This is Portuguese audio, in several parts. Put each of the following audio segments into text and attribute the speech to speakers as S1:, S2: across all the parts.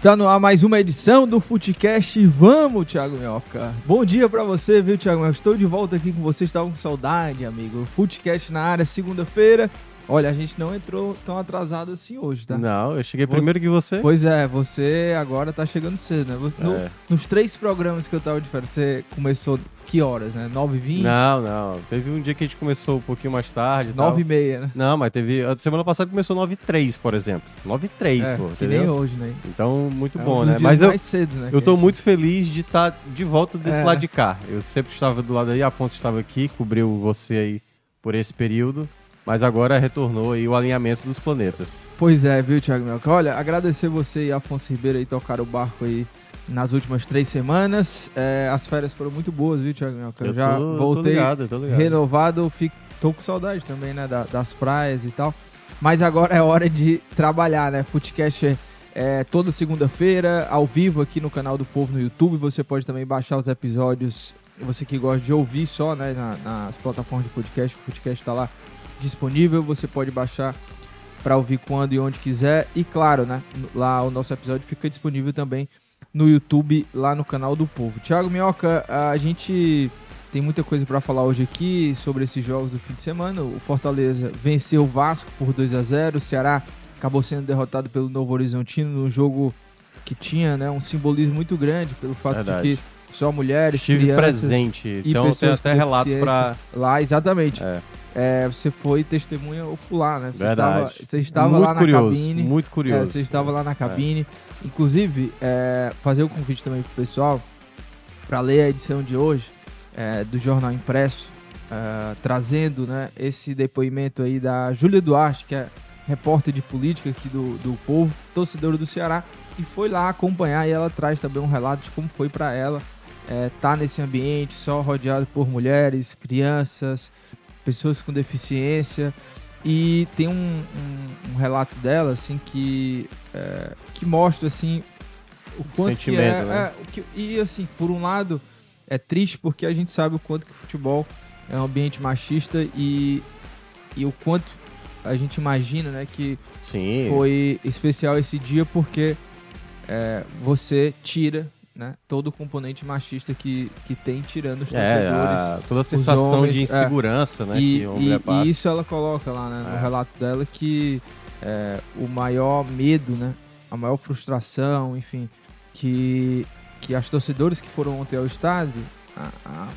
S1: Está no ar mais uma edição do Footcast. Vamos, Thiago Minhoca. Bom dia pra você, viu, Thiago Minhoca? Estou de volta aqui com você. Estava com saudade, amigo. Footcast na área, segunda-feira. Olha, a gente não entrou tão atrasado assim hoje, tá?
S2: Não, eu cheguei
S1: Você-
S2: primeiro que você.
S1: Pois é, você agora tá chegando cedo, né? Você- no-
S2: É.
S1: nos três programas que eu tava de férias, você começou que horas, né? 9h20?
S2: Não, não. Teve um dia que a gente começou um pouquinho mais tarde. e tal.
S1: 9h30, né?
S2: Não, mas teve. A semana passada começou 9 h 3, por exemplo. 9 h 3,
S1: É,
S2: pô.
S1: que
S2: Entendeu?
S1: nem hoje, né?
S2: Então, muito
S1: É
S2: bom, né? Mas eu,
S1: mais cedo, né?
S2: eu tô
S1: a gente-
S2: muito feliz de estar de volta desse
S1: É.
S2: lado de cá. Eu sempre estava do lado aí, Afonso estava aqui, cobriu você aí por esse período. Mas agora retornou aí o alinhamento dos planetas.
S1: Pois é, viu, Thiago Melca? Olha, agradecer você e Afonso Ribeiro aí tocar o barco aí nas últimas três semanas. É, as férias foram muito boas, viu, Thiago Melca? Eu, já
S2: tô, tô
S1: voltei
S2: ligado, eu tô ligado.
S1: renovado, fico, tô com saudade também, né, da- das praias e tal. Mas agora é hora de trabalhar, né? Footcast é, é toda segunda-feira, ao vivo aqui no canal do Povo no YouTube. Você pode também baixar os episódios, você que gosta de ouvir só, né, na- nas plataformas de podcast. O Footcast tá lá disponível, você pode baixar para ouvir quando e onde quiser. E claro, né, lá o nosso episódio fica disponível também no YouTube, lá no canal do Povo. Thiago Minhoca, a gente tem muita coisa para falar hoje aqui sobre esses jogos do fim de semana. O Fortaleza venceu o Vasco por 2 a 0 o Ceará acabou sendo derrotado pelo Novo Horizontino num jogo que tinha né, um simbolismo muito grande pelo fato
S2: Verdade.
S1: de que só mulheres,
S2: Estive
S1: crianças
S2: presente. Então tem até relatos pra.
S1: deficiência lá, exatamente.
S2: É,
S1: É, você foi testemunha ocular, né? Você
S2: verdade.
S1: estava, você estava
S2: muito
S1: lá na
S2: curioso,
S1: cabine.
S2: Muito
S1: É,
S2: curioso.
S1: você estava lá na cabine. Inclusive, é, fazer o convite também pro pessoal para ler a edição de hoje é, do Jornal Impresso, é, trazendo né, esse depoimento aí da Júlia Duarte, que é repórter de política aqui do, do Povo, torcedora do Ceará, e foi lá acompanhar e ela traz também um relato de como foi para ela estar tá nesse ambiente só rodeado por mulheres, crianças, pessoas com deficiência. E tem um, um- um relato dela, assim, que, é, que mostra, assim, o quanto que é,
S2: sentimento, né?
S1: é, que- E, assim, por um lado, é triste porque a gente sabe o quanto que o futebol é um ambiente machista e, e o quanto a gente imagina, né, que
S2: Sim.
S1: foi especial esse dia porque é, você tira, né, todo o componente machista que, que tem tirando os
S2: É,
S1: torcedores.
S2: a- toda a sensação
S1: homens,
S2: de
S1: é.
S2: insegurança, né?
S1: E,
S2: que o
S1: e- e isso ela coloca lá né, no
S2: É.
S1: relato dela que é, o maior medo, né, a maior frustração, enfim, que, que as torcedoras que foram ontem ao estádio a- a-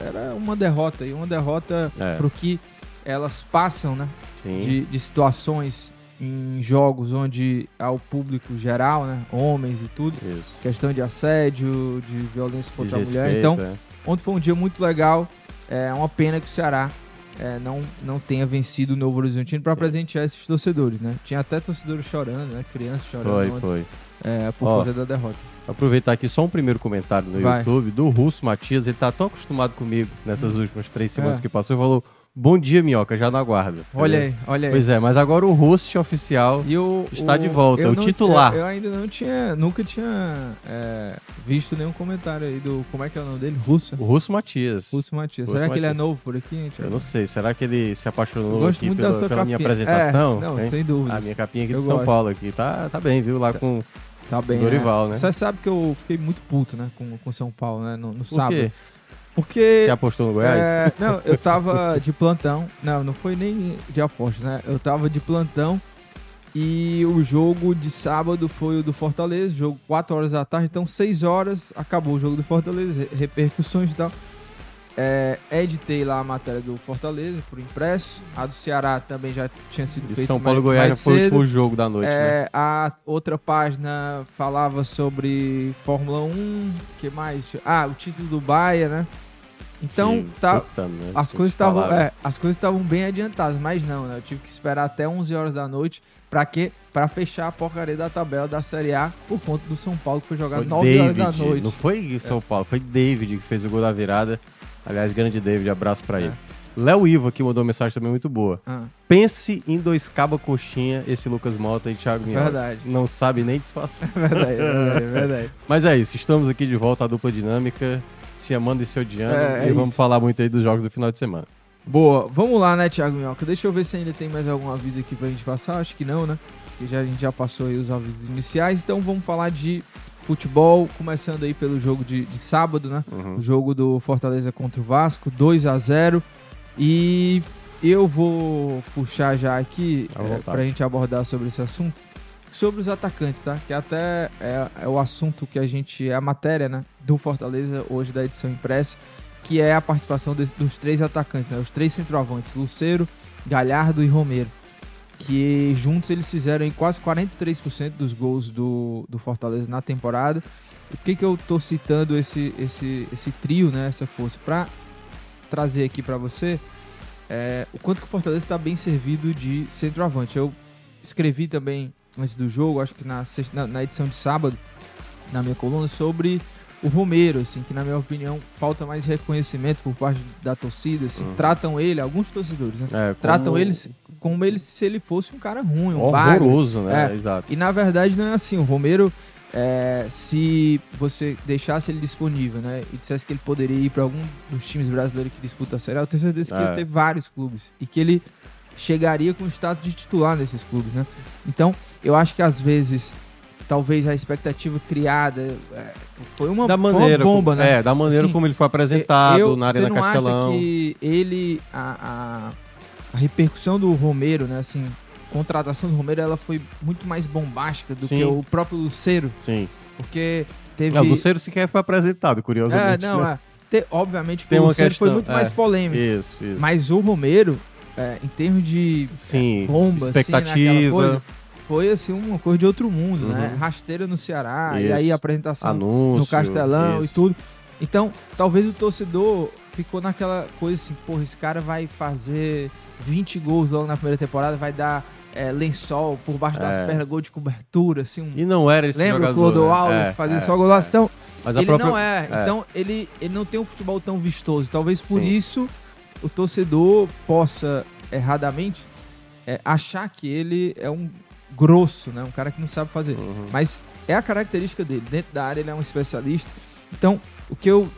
S1: era uma derrota e uma derrota
S2: É,
S1: pro que elas passam, né, de, de situações em jogos onde há o público geral, né, homens e tudo,
S2: Isso.
S1: questão de assédio, de violência contra a mulher, então
S2: é.
S1: Ontem foi um dia muito legal. É uma pena que o Ceará é, não, não tenha vencido o Novo Horizontino para presentear esses torcedores, né? Tinha até torcedores chorando, né? Crianças chorando
S2: Foi,
S1: ontem,
S2: foi.
S1: é, por
S2: Ó,
S1: conta da derrota.
S2: Aproveitar aqui só um primeiro comentário no
S1: Vai.
S2: YouTube do Russo Matias. Ele tá tão acostumado comigo nessas últimas três semanas
S1: É.
S2: que passou e falou: Bom dia, Minhoca, já na guarda.
S1: Olha aí, olha aí.
S2: Pois é, mas agora o host oficial.
S1: E o,
S2: Está de volta,
S1: eu
S2: o
S1: não-
S2: titular.
S1: Eu, eu ainda não tinha, nunca tinha é, visto nenhum comentário aí do, como é que é o nome dele? Russa.
S2: O Russo Matias.
S1: Russo Matias.
S2: Russo
S1: Será que ele é
S2: Matias.
S1: novo por aqui, gente?
S2: Eu não sei, será que ele se apaixonou aqui
S1: muito
S2: pela, pela minha
S1: capinha.
S2: apresentação?
S1: É, não,
S2: hein?
S1: sem dúvidas.
S2: A minha capinha aqui
S1: Eu
S2: de São
S1: gosto.
S2: Paulo aqui. Tá, tá bem, viu? Lá com
S1: Tá bem,
S2: Dorival,
S1: né?
S2: né?
S1: Você sabe que eu fiquei muito puto, né? Com, com São Paulo, né? No, no
S2: Por
S1: sábado.
S2: quê?
S1: Porque
S2: Você apostou no Goiás?
S1: É, não, eu tava de plantão. Não, não foi nem de aposta, né? Eu tava de plantão e o jogo de sábado foi o do Fortaleza, jogo 4 horas da tarde, então 6 horas acabou o jogo do Fortaleza, re- repercussões e tal. É, editei lá a matéria do Fortaleza por impresso, a do Ceará também já tinha sido
S2: E
S1: feita
S2: São Paulo e
S1: mais,
S2: Goiás
S1: mais
S2: foi o jogo da noite, né?
S1: É, A outra página falava sobre Fórmula 1, que mais? Ah, o título do Bahia, né? Então, tá,
S2: puta merda,
S1: as coisas
S2: falaram.
S1: é, as coisas estavam bem adiantadas, mas não, né? Eu tive que esperar até 11 horas da noite pra quê? Para fechar a porcaria da tabela da Série A por conta do São Paulo que foi jogado
S2: Foi
S1: 9 horas da
S2: David,
S1: noite.
S2: não foi São Paulo, foi David que fez o gol da virada. Aliás, grande David, abraço pra
S1: É.
S2: ele. Léo Ivo aqui mandou uma mensagem também muito boa.
S1: Ah,
S2: Pense em dois caba coxinha, esse Lucas Mota e Thiago Minhoca.
S1: verdade.
S2: Não sabe nem disfarçar.
S1: verdade, verdade, verdade.
S2: Mas é isso, estamos aqui de volta à dupla dinâmica, se amando e se odiando.
S1: É,
S2: e
S1: é
S2: vamos
S1: isso.
S2: falar muito aí dos jogos do final de semana.
S1: Boa, vamos lá, né, Thiago Minhoca? Deixa eu ver se ainda tem mais algum aviso aqui pra gente passar. Acho que não, né? Porque já, a gente já passou aí os avisos iniciais. Então vamos falar de futebol, começando aí pelo jogo de, de sábado, né?
S2: Uhum.
S1: O jogo do Fortaleza contra o Vasco, 2 a 0 E eu vou puxar já aqui é,
S2: vontade.
S1: pra gente abordar sobre esse assunto. Sobre os atacantes, tá? Que até é, é o assunto que a gente. É a matéria, né? Do Fortaleza, hoje da edição impressa. Que é a participação des- dos três atacantes, né? Os três centroavantes, Luceiro, Galhardo e Romero. Que juntos eles fizeram quase 43% dos gols do, do Fortaleza na temporada. Por que, que eu tô citando esse, esse, esse trio, né? Essa força? Pra trazer aqui pra você é, o quanto que o Fortaleza está bem servido de centroavante. Eu escrevi também antes do jogo, acho que na, na, na edição de sábado, na minha coluna, sobre o Romero, assim, que na minha opinião falta mais reconhecimento por parte da torcida, assim,
S2: Uhum.
S1: tratam ele, alguns torcedores, né?
S2: É, como
S1: Tratam eles como ele se ele fosse um cara ruim, um bagre.
S2: horroroso, né?
S1: É.
S2: Exato.
S1: E na verdade não é assim. O Romero, é, se você deixasse ele disponível, né, e dissesse que ele poderia ir para algum dos times brasileiros que disputa a Série A, eu tenho certeza que
S2: É.
S1: ia ter vários clubes e que ele chegaria com o status de titular nesses clubes, né? Então, eu acho que às vezes talvez a expectativa criada é, foi uma,
S2: da
S1: foi uma
S2: maneira,
S1: bomba,
S2: como,
S1: né?
S2: É, da maneira
S1: Assim,
S2: como ele foi apresentado
S1: Eu-
S2: na Arena Castelão.
S1: acha que ele a, a, a repercussão do Romero, né, assim, contratação do Romero, ela foi muito mais bombástica do
S2: Sim.
S1: que o próprio Luceiro,
S2: Sim.
S1: porque teve
S2: Não, o Luceiro sequer foi apresentado,
S1: é,
S2: curiosamente.
S1: não,
S2: né?
S1: é. Te- obviamente que
S2: Tem
S1: o
S2: uma
S1: Luceiro foi
S2: questão,
S1: muito
S2: é.
S1: mais polêmico,
S2: Isso, isso.
S1: mas o Romero, é, em termos de
S2: Sim,
S1: bomba, assim, naquela
S2: expectativa,
S1: coisa, foi assim uma coisa de outro mundo,
S2: Uhum.
S1: né? Rasteira no Ceará, e
S2: Isso.
S1: aí a apresentação
S2: anúncio.
S1: no Castelão e
S2: isso.
S1: tudo. Então, talvez o torcedor ficou naquela coisa assim, porra, esse cara vai fazer 20 gols logo na primeira temporada, vai dar é, lençol por baixo das
S2: É.
S1: pernas, gol de cobertura, assim, um...
S2: E não era esse
S1: Lembra o
S2: jogador.
S1: Clodoaldo
S2: né? É,
S1: fazer
S2: é,
S1: só golaço? Então,
S2: Mas
S1: ele
S2: própria...
S1: não é.
S2: é.
S1: Então, ele, ele não tem um futebol tão vistoso. Talvez por
S2: Sim.
S1: isso o torcedor possa, erradamente, é, achar que ele é um grosso, né? Um cara que não sabe fazer.
S2: Uhum.
S1: Mas é a característica dele. Dentro da área ele é um especialista. Então, o que eu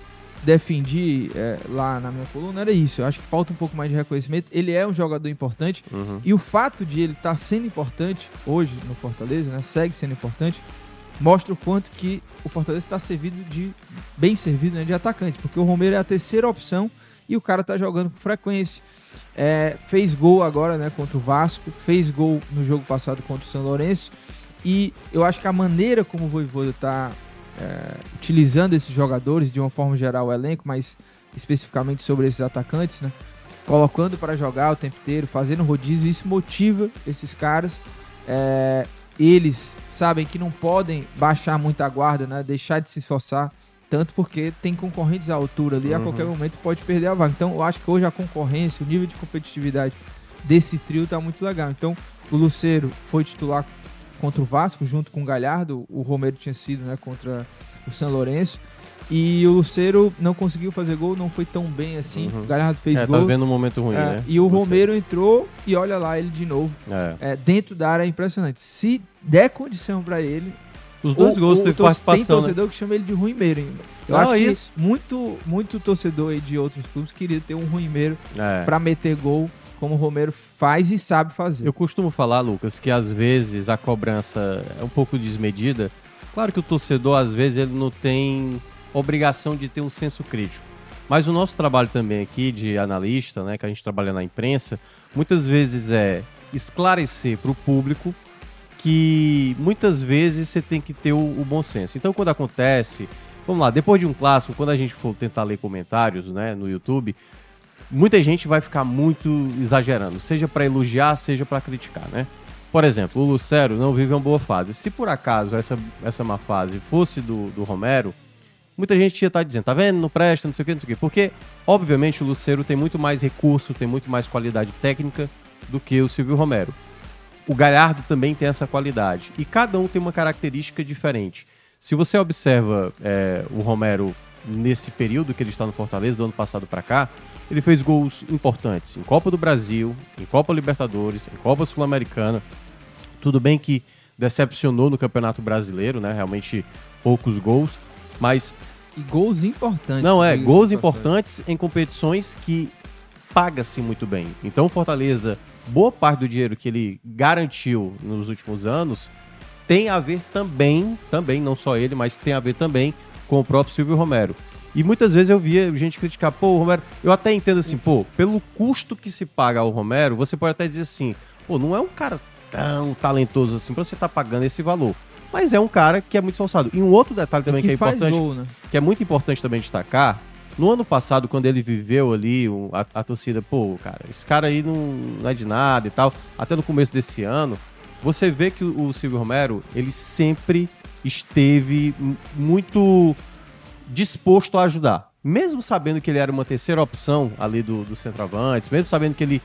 S1: defendi é, lá na minha coluna era isso. Eu acho que falta um pouco mais de reconhecimento. Ele é um jogador importante.
S2: Uhum.
S1: E o fato de ele estar sendo importante hoje no Fortaleza, né? Segue sendo importante. Mostra o quanto que o Fortaleza está servido de. bem servido né, de atacantes. Porque o Romero é a terceira opção e o cara tá jogando com frequência. É, fez gol agora né, contra o Vasco, fez gol no jogo passado contra o São Lourenço. E eu acho que a maneira como o Voivoda está é, utilizando esses jogadores, de uma forma geral, o elenco, mas especificamente sobre esses atacantes, né? Colocando para jogar o tempo inteiro, fazendo rodízio, isso motiva esses caras. É, eles sabem que não podem baixar muito a guarda, né? Deixar de se esforçar, tanto porque tem concorrentes à altura ali, a
S2: Uhum.
S1: qualquer momento pode perder a vaga. Então, eu acho que hoje a concorrência, o nível de competitividade desse trio tá muito legal. Então, o Luceiro foi titular contra o Vasco, junto com o Galhardo. O Romero tinha sido, né, contra o São Lourenço. E o Luceiro não conseguiu fazer gol, não foi tão bem assim.
S2: Uhum.
S1: O Galhardo fez
S2: É,
S1: gol.
S2: tá vendo um momento ruim,
S1: É,
S2: né?
S1: E o
S2: Você-
S1: Romero entrou e olha lá ele de novo.
S2: É.
S1: É, dentro da área é impressionante. Se der condição pra ele,
S2: Os dois gols teve
S1: tor- Tem
S2: participação, né?
S1: torcedor que chama ele de ruimeiro ainda. Eu
S2: Não,
S1: acho que
S2: isso.
S1: muito, muito torcedor de outros clubes queria ter um ruimeiro
S2: É.
S1: pra meter gol como o Romero faz e sabe fazer.
S2: Eu costumo falar, Lucas, que às vezes a cobrança é um pouco desmedida. Claro que o torcedor, às vezes, ele não tem obrigação de ter um senso crítico. Mas o nosso trabalho também aqui de analista, né, que a gente trabalha na imprensa, muitas vezes é esclarecer para o público que muitas vezes você tem que ter o, o bom senso. Então, quando acontece, vamos lá, depois de um clássico, quando a gente for tentar ler comentários, né, no YouTube, muita gente vai ficar muito exagerando, seja para elogiar, seja para criticar, né? Por exemplo, o Lucero não vive uma boa fase. Se por acaso essa, essa má fase fosse do, do Romero, muita gente ia estar dizendo, tá vendo, não presta, não sei o que, não sei o que. Porque, obviamente, o Lucero tem muito mais recurso, tem muito mais qualidade técnica do que o Silvio Romero. O Galhardo também tem essa qualidade. E cada um tem uma característica diferente. Se você observa é, o Romero nesse período que ele está no Fortaleza, do ano passado para cá, ele fez gols importantes em Copa do Brasil, em Copa Libertadores, em Copa Sul-Americana. Tudo bem que decepcionou no Campeonato Brasileiro, né? Realmente poucos gols, mas
S1: E gols importantes.
S2: não é, gols importantes em competições que paga-se muito bem. Então o Fortaleza, boa parte do dinheiro que ele garantiu nos últimos anos tem a ver também, também, não só ele, mas tem a ver também com o próprio Silvio Romero. E muitas vezes eu via gente criticar, pô, o Romero, eu até entendo assim, pô, pelo custo que se paga ao Romero, você pode até dizer assim, pô, não é um cara tão talentoso assim pra você estar pagando esse valor. Mas é um cara que é muito esforçado. E um outro detalhe também
S1: que,
S2: que, é importante,
S1: gol, né?
S2: que é muito importante também destacar, no ano passado, quando ele viveu ali, a, a torcida, pô, cara, esse cara aí não, não é de nada e tal, até no começo desse ano, você vê que o, o Silvio Romero, ele sempre esteve muito disposto a ajudar. Mesmo sabendo que ele era uma terceira opção ali do, do centroavantes, mesmo sabendo que ele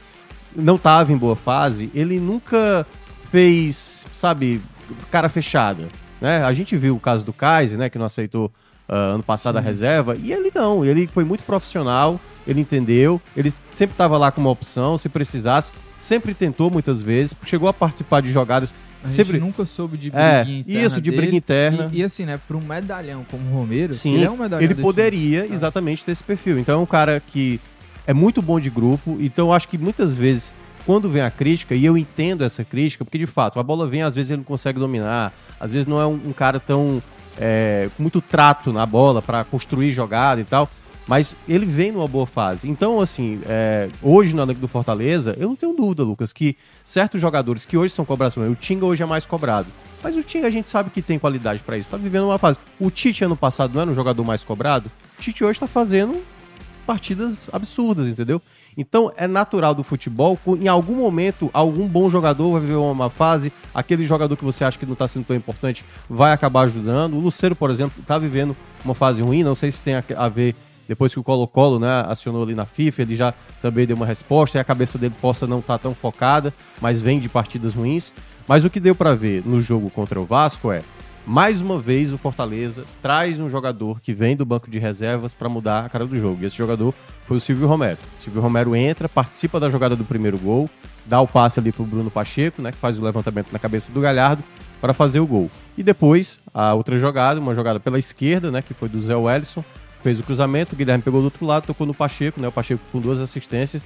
S2: não estava em boa fase, ele nunca fez, sabe, cara fechada. Né? A gente viu o caso do Kaiser, né, que não aceitou ah, ano passado a reserva, e ele não, ele foi muito profissional, ele entendeu, ele sempre estava lá como opção, se precisasse, sempre tentou muitas vezes, chegou a participar de jogadas,
S1: A gente
S2: sempre
S1: nunca soube de
S2: É,
S1: briguinha interna
S2: isso, de
S1: dele.
S2: briga interna.
S1: E, e assim, né, pra um medalhão como o Romero,
S2: Sim,
S1: ele é um medalhão
S2: ele poderia
S1: time.
S2: exatamente ter esse perfil. Então é um cara que é muito bom de grupo. Então eu acho que muitas vezes, quando vem a crítica, e eu entendo essa crítica, porque de fato a bola vem, às vezes ele não consegue dominar, às vezes não é um, um cara tão. é, muito trato na bola para construir jogada e tal. Mas ele vem numa boa fase. Então, assim, é, hoje no elenco do Fortaleza, eu não tenho dúvida, Lucas, que certos jogadores que hoje são cobrados, o Tinga hoje é mais cobrado. Mas o Tinga a gente sabe que tem qualidade para isso, tá vivendo uma fase. O Tite ano passado não era um jogador mais cobrado? O Tite hoje tá fazendo partidas absurdas, entendeu? Então é natural do futebol, em algum momento, algum bom jogador vai viver uma fase, aquele jogador que você acha que não tá sendo tão importante vai acabar ajudando. O Luceiro, por exemplo, tá vivendo uma fase ruim, não sei se tem a ver depois que o Colo-Colo né, acionou ali na FIFA, ele já também deu uma resposta e a cabeça dele possa não estar tão focada, mas vem de partidas ruins. Mas o que deu pra ver no jogo contra o Vasco é, mais uma vez o Fortaleza traz um jogador que vem do banco de reservas pra mudar a cara do jogo. E esse jogador foi o Silvio Romero. O Silvio Romero entra, participa da jogada do primeiro gol, dá o passe ali pro Bruno Pacheco, né, que faz o levantamento na cabeça do Galhardo para fazer o gol. E depois, a outra jogada, uma jogada pela esquerda, né, que foi do Zé Wellison, fez o cruzamento, o Guilherme pegou do outro lado, tocou no Pacheco, né, o Pacheco com duas assistências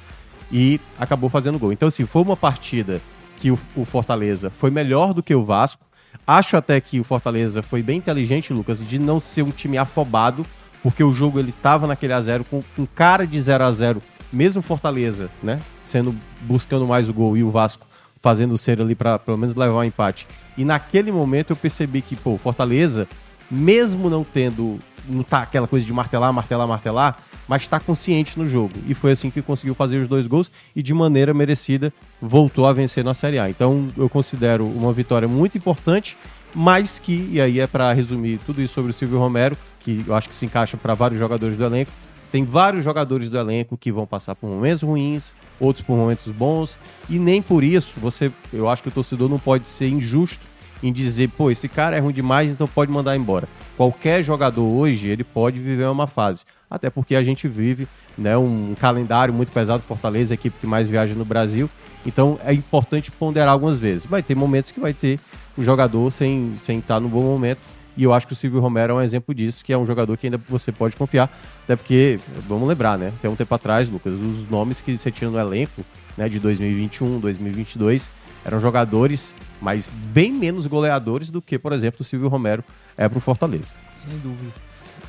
S2: e acabou fazendo gol. Então, assim, foi uma partida que o, o Fortaleza foi melhor do que o Vasco. Acho até que o Fortaleza foi bem inteligente, Lucas, de não ser um time afobado, porque o jogo ele tava naquele a zero com, com cara de 0 a 0 mesmo o Fortaleza, né, sendo buscando mais o gol e o Vasco fazendo ser ali para pelo menos levar um empate. E naquele momento eu percebi que, pô, o Fortaleza, mesmo não tendo não tá aquela coisa de martelar, martelar, martelar, mas está consciente no jogo. E foi assim que conseguiu fazer os dois gols e de maneira merecida voltou a vencer na Série A. Então eu considero uma vitória muito importante, mas que, e aí é para resumir tudo isso sobre o Silvio Romero, que eu acho que se encaixa para vários jogadores do elenco. Tem vários jogadores do elenco que vão passar por momentos ruins, outros por momentos bons, e nem por isso você, eu acho que o torcedor não pode ser injusto em dizer, pô, esse cara é ruim demais, então pode mandar embora. Qualquer jogador hoje, ele pode viver uma fase. Até porque a gente vive né, um calendário muito pesado, Fortaleza, a equipe que mais viaja no Brasil. Então é importante ponderar algumas vezes. Vai ter momentos que vai ter um jogador sem, sem estar no bom momento. E eu acho que o Silvio Romero é um exemplo disso, que é um jogador que ainda você pode confiar. Até porque, vamos lembrar, né? Até um tempo atrás, Lucas, os nomes que você tinha no elenco né, de 2021, 2022 eram jogadores, mas bem menos goleadores do que, por exemplo, o Silvio Romero é pro Fortaleza.
S1: Sem dúvida.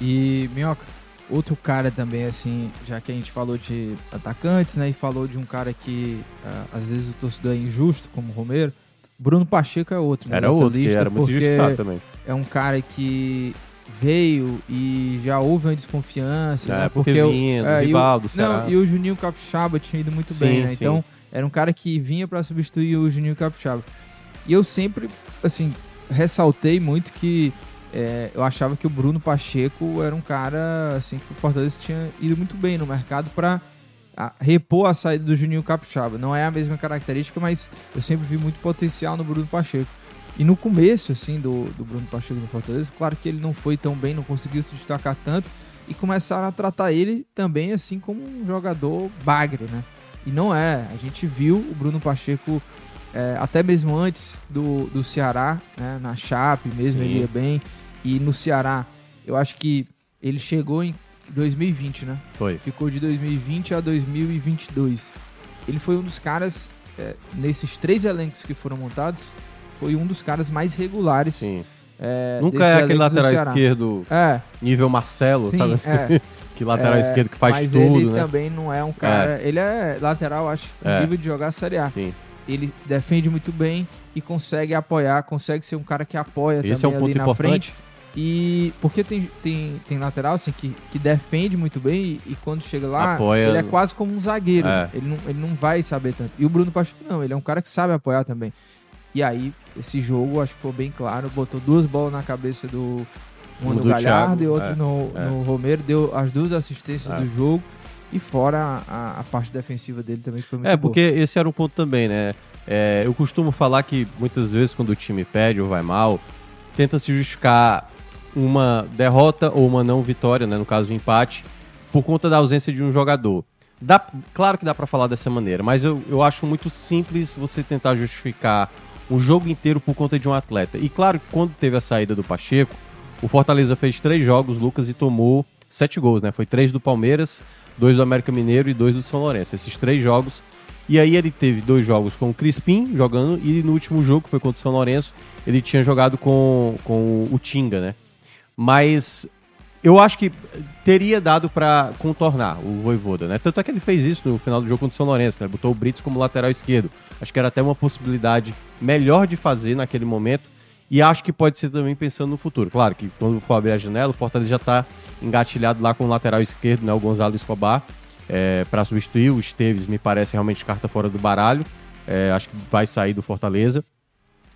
S1: E, Minhoca, outro cara também, assim, já que a gente falou de atacantes, né? E falou de um cara que ah, às vezes o torcedor é injusto, como o Romero. Bruno Pacheco é outro. né,
S2: Era outro,
S1: lista,
S2: era muito injustiçado também.
S1: é um cara que veio e já houve uma desconfiança.
S2: É,
S1: né,
S2: porque
S1: o-
S2: vinha do
S1: e o-. Não, e o Juninho Capixaba tinha ido muito
S2: Sim,
S1: bem, né?
S2: sim.
S1: Então, era um cara que vinha pra substituir o Juninho Capixaba. E eu sempre, assim, ressaltei muito que é, eu achava que o Bruno Pacheco era um cara assim que o Fortaleza tinha ido muito bem no mercado para repor a saída do Juninho Capixaba. Não é a mesma característica, mas eu sempre vi muito potencial no Bruno Pacheco. E no começo, assim, do, do Bruno Pacheco no Fortaleza, claro que ele não foi tão bem, não conseguiu se destacar tanto, e começaram a tratar ele também assim como um jogador bagre, né? E não é. A gente viu o Bruno Pacheco é, até mesmo antes do, do Ceará, né? na Chape mesmo, Sim. ele ia bem. E no Ceará, eu acho que ele chegou em 2020, né?
S2: Foi.
S1: Ficou de 2020 a 2022. Ele foi um dos caras, é, nesses três elencos que foram montados, foi um dos caras mais regulares.
S2: Sim. É, Nunca é aquele lateral esquerdo é. nível Marcelo, Sim, sabe? É. que lateral é, esquerdo que faz
S1: mas
S2: tudo,
S1: ele
S2: né?
S1: também não é um cara... É. Ele é lateral, acho, é. nível de jogar a Série A. Sim. Ele defende muito bem e consegue apoiar, consegue ser um cara que apoia
S2: Esse
S1: também
S2: é um
S1: ali na
S2: importante.
S1: frente. E porque tem, tem, tem lateral assim que, que defende muito bem e, e quando chega lá,
S2: Apoia...
S1: ele é quase como um zagueiro. É. Ele, não, ele não vai saber tanto. E o Bruno Pacheco não, ele é um cara que sabe apoiar também. E aí, esse jogo, acho que foi bem claro, botou duas bolas na cabeça do uma no Galhardo Thiago, e outra é, no, é. no Romero, deu as duas assistências é. do jogo. E fora a, a, parte defensiva dele também, que foi muito
S2: É, porque esse era um ponto também, né? É, eu costumo falar que muitas vezes quando o time perde ou vai mal, tenta se justificar uma derrota ou uma não vitória, né, no caso do empate, por conta da ausência de um jogador. Dá, claro que dá para falar dessa maneira, mas eu, eu acho muito simples você tentar justificar o jogo inteiro por conta de um atleta. E claro que quando teve a saída do Pacheco, o Fortaleza fez três jogos, Lucas, e tomou sete gols, né? Foi três do Palmeiras, dois do América Mineiro e dois do São Lourenço. Esses três jogos. E aí ele teve dois jogos com o Crispim jogando, e no último jogo, que foi contra o São Lourenço, ele tinha jogado com, com o Tinga, né? Mas eu acho que teria dado para contornar o Voivoda, né? Tanto é que ele fez isso no final do jogo contra o São Lourenço, né? Botou o Brits como lateral esquerdo. Acho que era até uma possibilidade melhor de fazer naquele momento. E acho que pode ser também pensando no futuro. Claro que quando for abrir a janela, o Fortaleza já está engatilhado lá com o lateral esquerdo, né? O Gonzalo Escobar, é, para substituir. O Esteves me parece realmente carta fora do baralho. É, acho que vai sair do Fortaleza.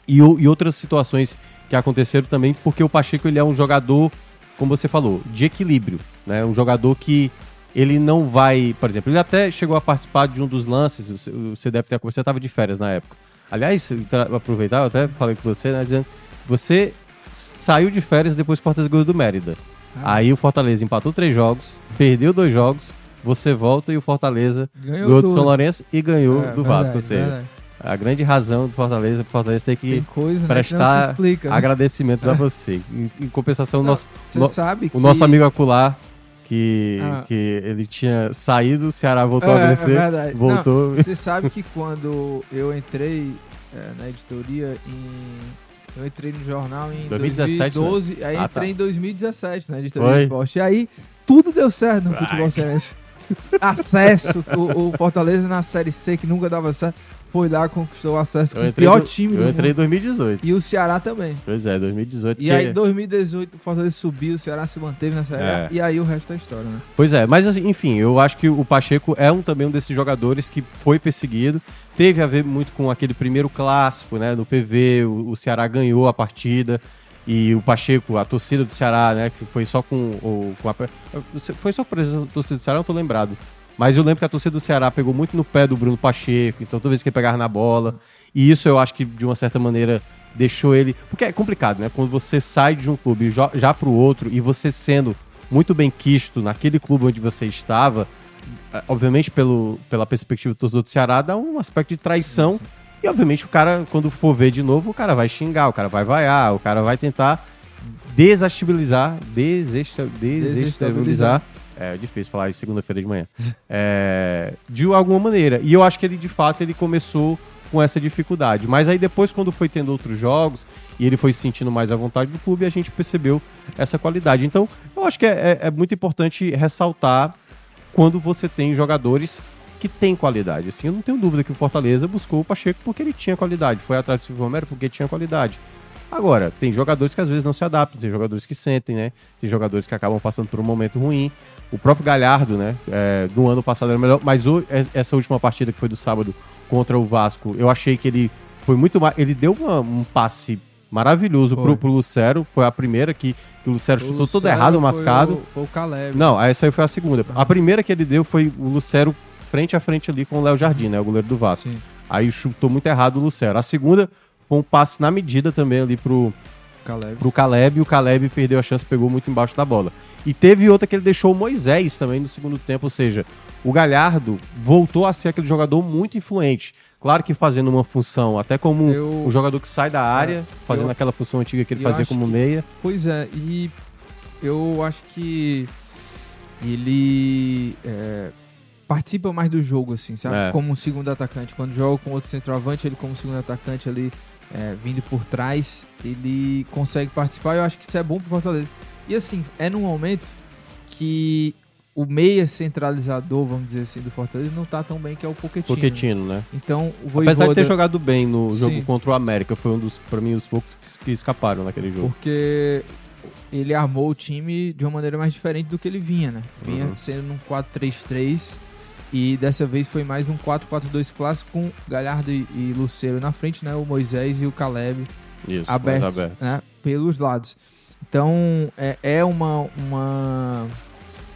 S2: E, e outras situações que aconteceram também, porque o Pacheco ele é um jogador, como você falou, de equilíbrio, né? Um jogador que ele não vai, por exemplo, ele até chegou a participar de um dos lances, você deve ter você estava de férias na época. Aliás, aproveitar, eu até falei com você, né, dizendo, você saiu de férias depois que o Fortaleza ganhou do Mérida. Ah. Aí o Fortaleza empatou três jogos, perdeu dois jogos, você volta e o Fortaleza ganhou, ganhou do São Lourenço e ganhou é, do Vasco. Verdade, ou seja, verdade a grande razão do Fortaleza, o Fortaleza tem que tem coisa, prestar né, que explica, né? agradecimentos a você. Em, em compensação, não, nosso, no, o nosso amigo Acular, que, ah. que ele tinha saído, o Ceará voltou é, a vencer, é voltou.
S1: Você sabe que quando eu entrei é, na editoria em eu entrei no jornal em 2017, 2012, né? aí ah, entrei tá. em 2017 na editoria Foi. esporte. E aí tudo deu certo no futebol cearense. Acesso, o, o, Fortaleza na Série C que nunca dava certo foi lá, conquistou acesso com o pior
S2: do,
S1: time
S2: Eu entrei em 2018.
S1: E o Ceará também.
S2: Pois é, 2018.
S1: E que... aí, em 2018, o Fortaleza subiu, o Ceará se manteve na Série é. E aí o resto é história, né?
S2: Pois é, mas assim, enfim, eu acho que o Pacheco é um, também um desses jogadores que foi perseguido. Teve a ver muito com aquele primeiro clássico, né? No PV, o, o Ceará ganhou a partida. E o Pacheco, a torcida do Ceará, né? Que foi só com o. Com a, foi só a torcida do Ceará, não tô lembrado. Mas eu lembro que a torcida do Ceará pegou muito no pé do Bruno Pacheco, então toda vez que ele pegava na bola. E isso eu acho que, de uma certa maneira, deixou ele. Porque é complicado, né? Quando você sai de um clube já, para o outro e você sendo muito bem quisto naquele clube onde você estava, obviamente, pelo, pela perspectiva do torcedor do Ceará, dá um aspecto de traição. Sim, sim. E, obviamente, o cara, quando for ver de novo, o cara vai xingar, o cara vai vaiar, o cara vai tentar desestabilizar, desestabilizar, desestabilizar é difícil falar isso segunda-feira de manhã. É, de alguma maneira. E eu acho que ele, de fato, ele começou com essa dificuldade. Mas aí depois, quando foi tendo outros jogos e ele foi se sentindo mais à vontade do clube, a gente percebeu essa qualidade. Então, eu acho que é, é, é muito importante ressaltar quando você tem jogadores que têm qualidade. Assim, eu não tenho dúvida que o Fortaleza buscou o Pacheco porque ele tinha qualidade. Foi atrás do Silvio Romero porque tinha qualidade. Agora, tem jogadores que às vezes não se adaptam, tem jogadores que sentem, né? Tem jogadores que acabam passando por um momento ruim. O próprio Galhardo, né? É, no ano passado era melhor, mas o, essa última partida que foi do sábado contra o Vasco, eu achei que ele foi muito mais. Ele deu uma, um passe maravilhoso
S1: Foi.
S2: pro, pro Lucero. Foi a primeira que, que o Lucero chutou todo
S1: Lucero
S2: errado, o
S1: foi
S2: mascado.
S1: o- Foi o Caleb.
S2: Não, essa aí foi a segunda. A primeira que ele deu foi o Lucero frente a frente ali com o Léo Jardim, né? O goleiro do Vasco.
S1: Sim,
S2: Aí chutou muito errado o Lucero. A segunda foi um passe na medida também ali pro,
S1: Caleb.
S2: pro Caleb e o Caleb perdeu a chance, pegou muito embaixo da bola. E teve outra que ele deixou o Moisés também no segundo tempo, ou seja, o Galhardo voltou a ser aquele jogador muito influente. Claro que fazendo uma função, até como
S1: Eu-
S2: um jogador que sai da área, fazendo
S1: eu-
S2: aquela função antiga que ele fazia como
S1: que-
S2: meia.
S1: Pois é, e eu acho que ele é, participa mais do jogo, assim, sabe?
S2: É.
S1: Como um segundo atacante. Quando joga com outro centroavante, ele como segundo atacante ali, é, vindo por trás, ele consegue participar. Eu acho que isso é bom pro Fortaleza. E assim, é num momento que o meia centralizador, vamos dizer assim, do Fortaleza não tá tão bem, que é o Pochettino. né?
S2: Pochettino, né?
S1: Então, o
S2: Apesar de ter
S1: Voivoda-
S2: jogado bem no
S1: Sim.
S2: jogo contra o América, foi um dos, pra mim, os poucos que, que escaparam naquele jogo.
S1: Porque ele armou o time de uma maneira mais diferente do que ele vinha, né? Vinha
S2: Uhum.
S1: sendo num 4-3-3 e dessa vez foi mais num 4-4-2 clássico com Galhardo e, e Luceiro na frente, né? O Moisés e o Caleb
S2: Isso,
S1: abertos
S2: aberto.
S1: né? pelos lados. Então é, é uma, uma,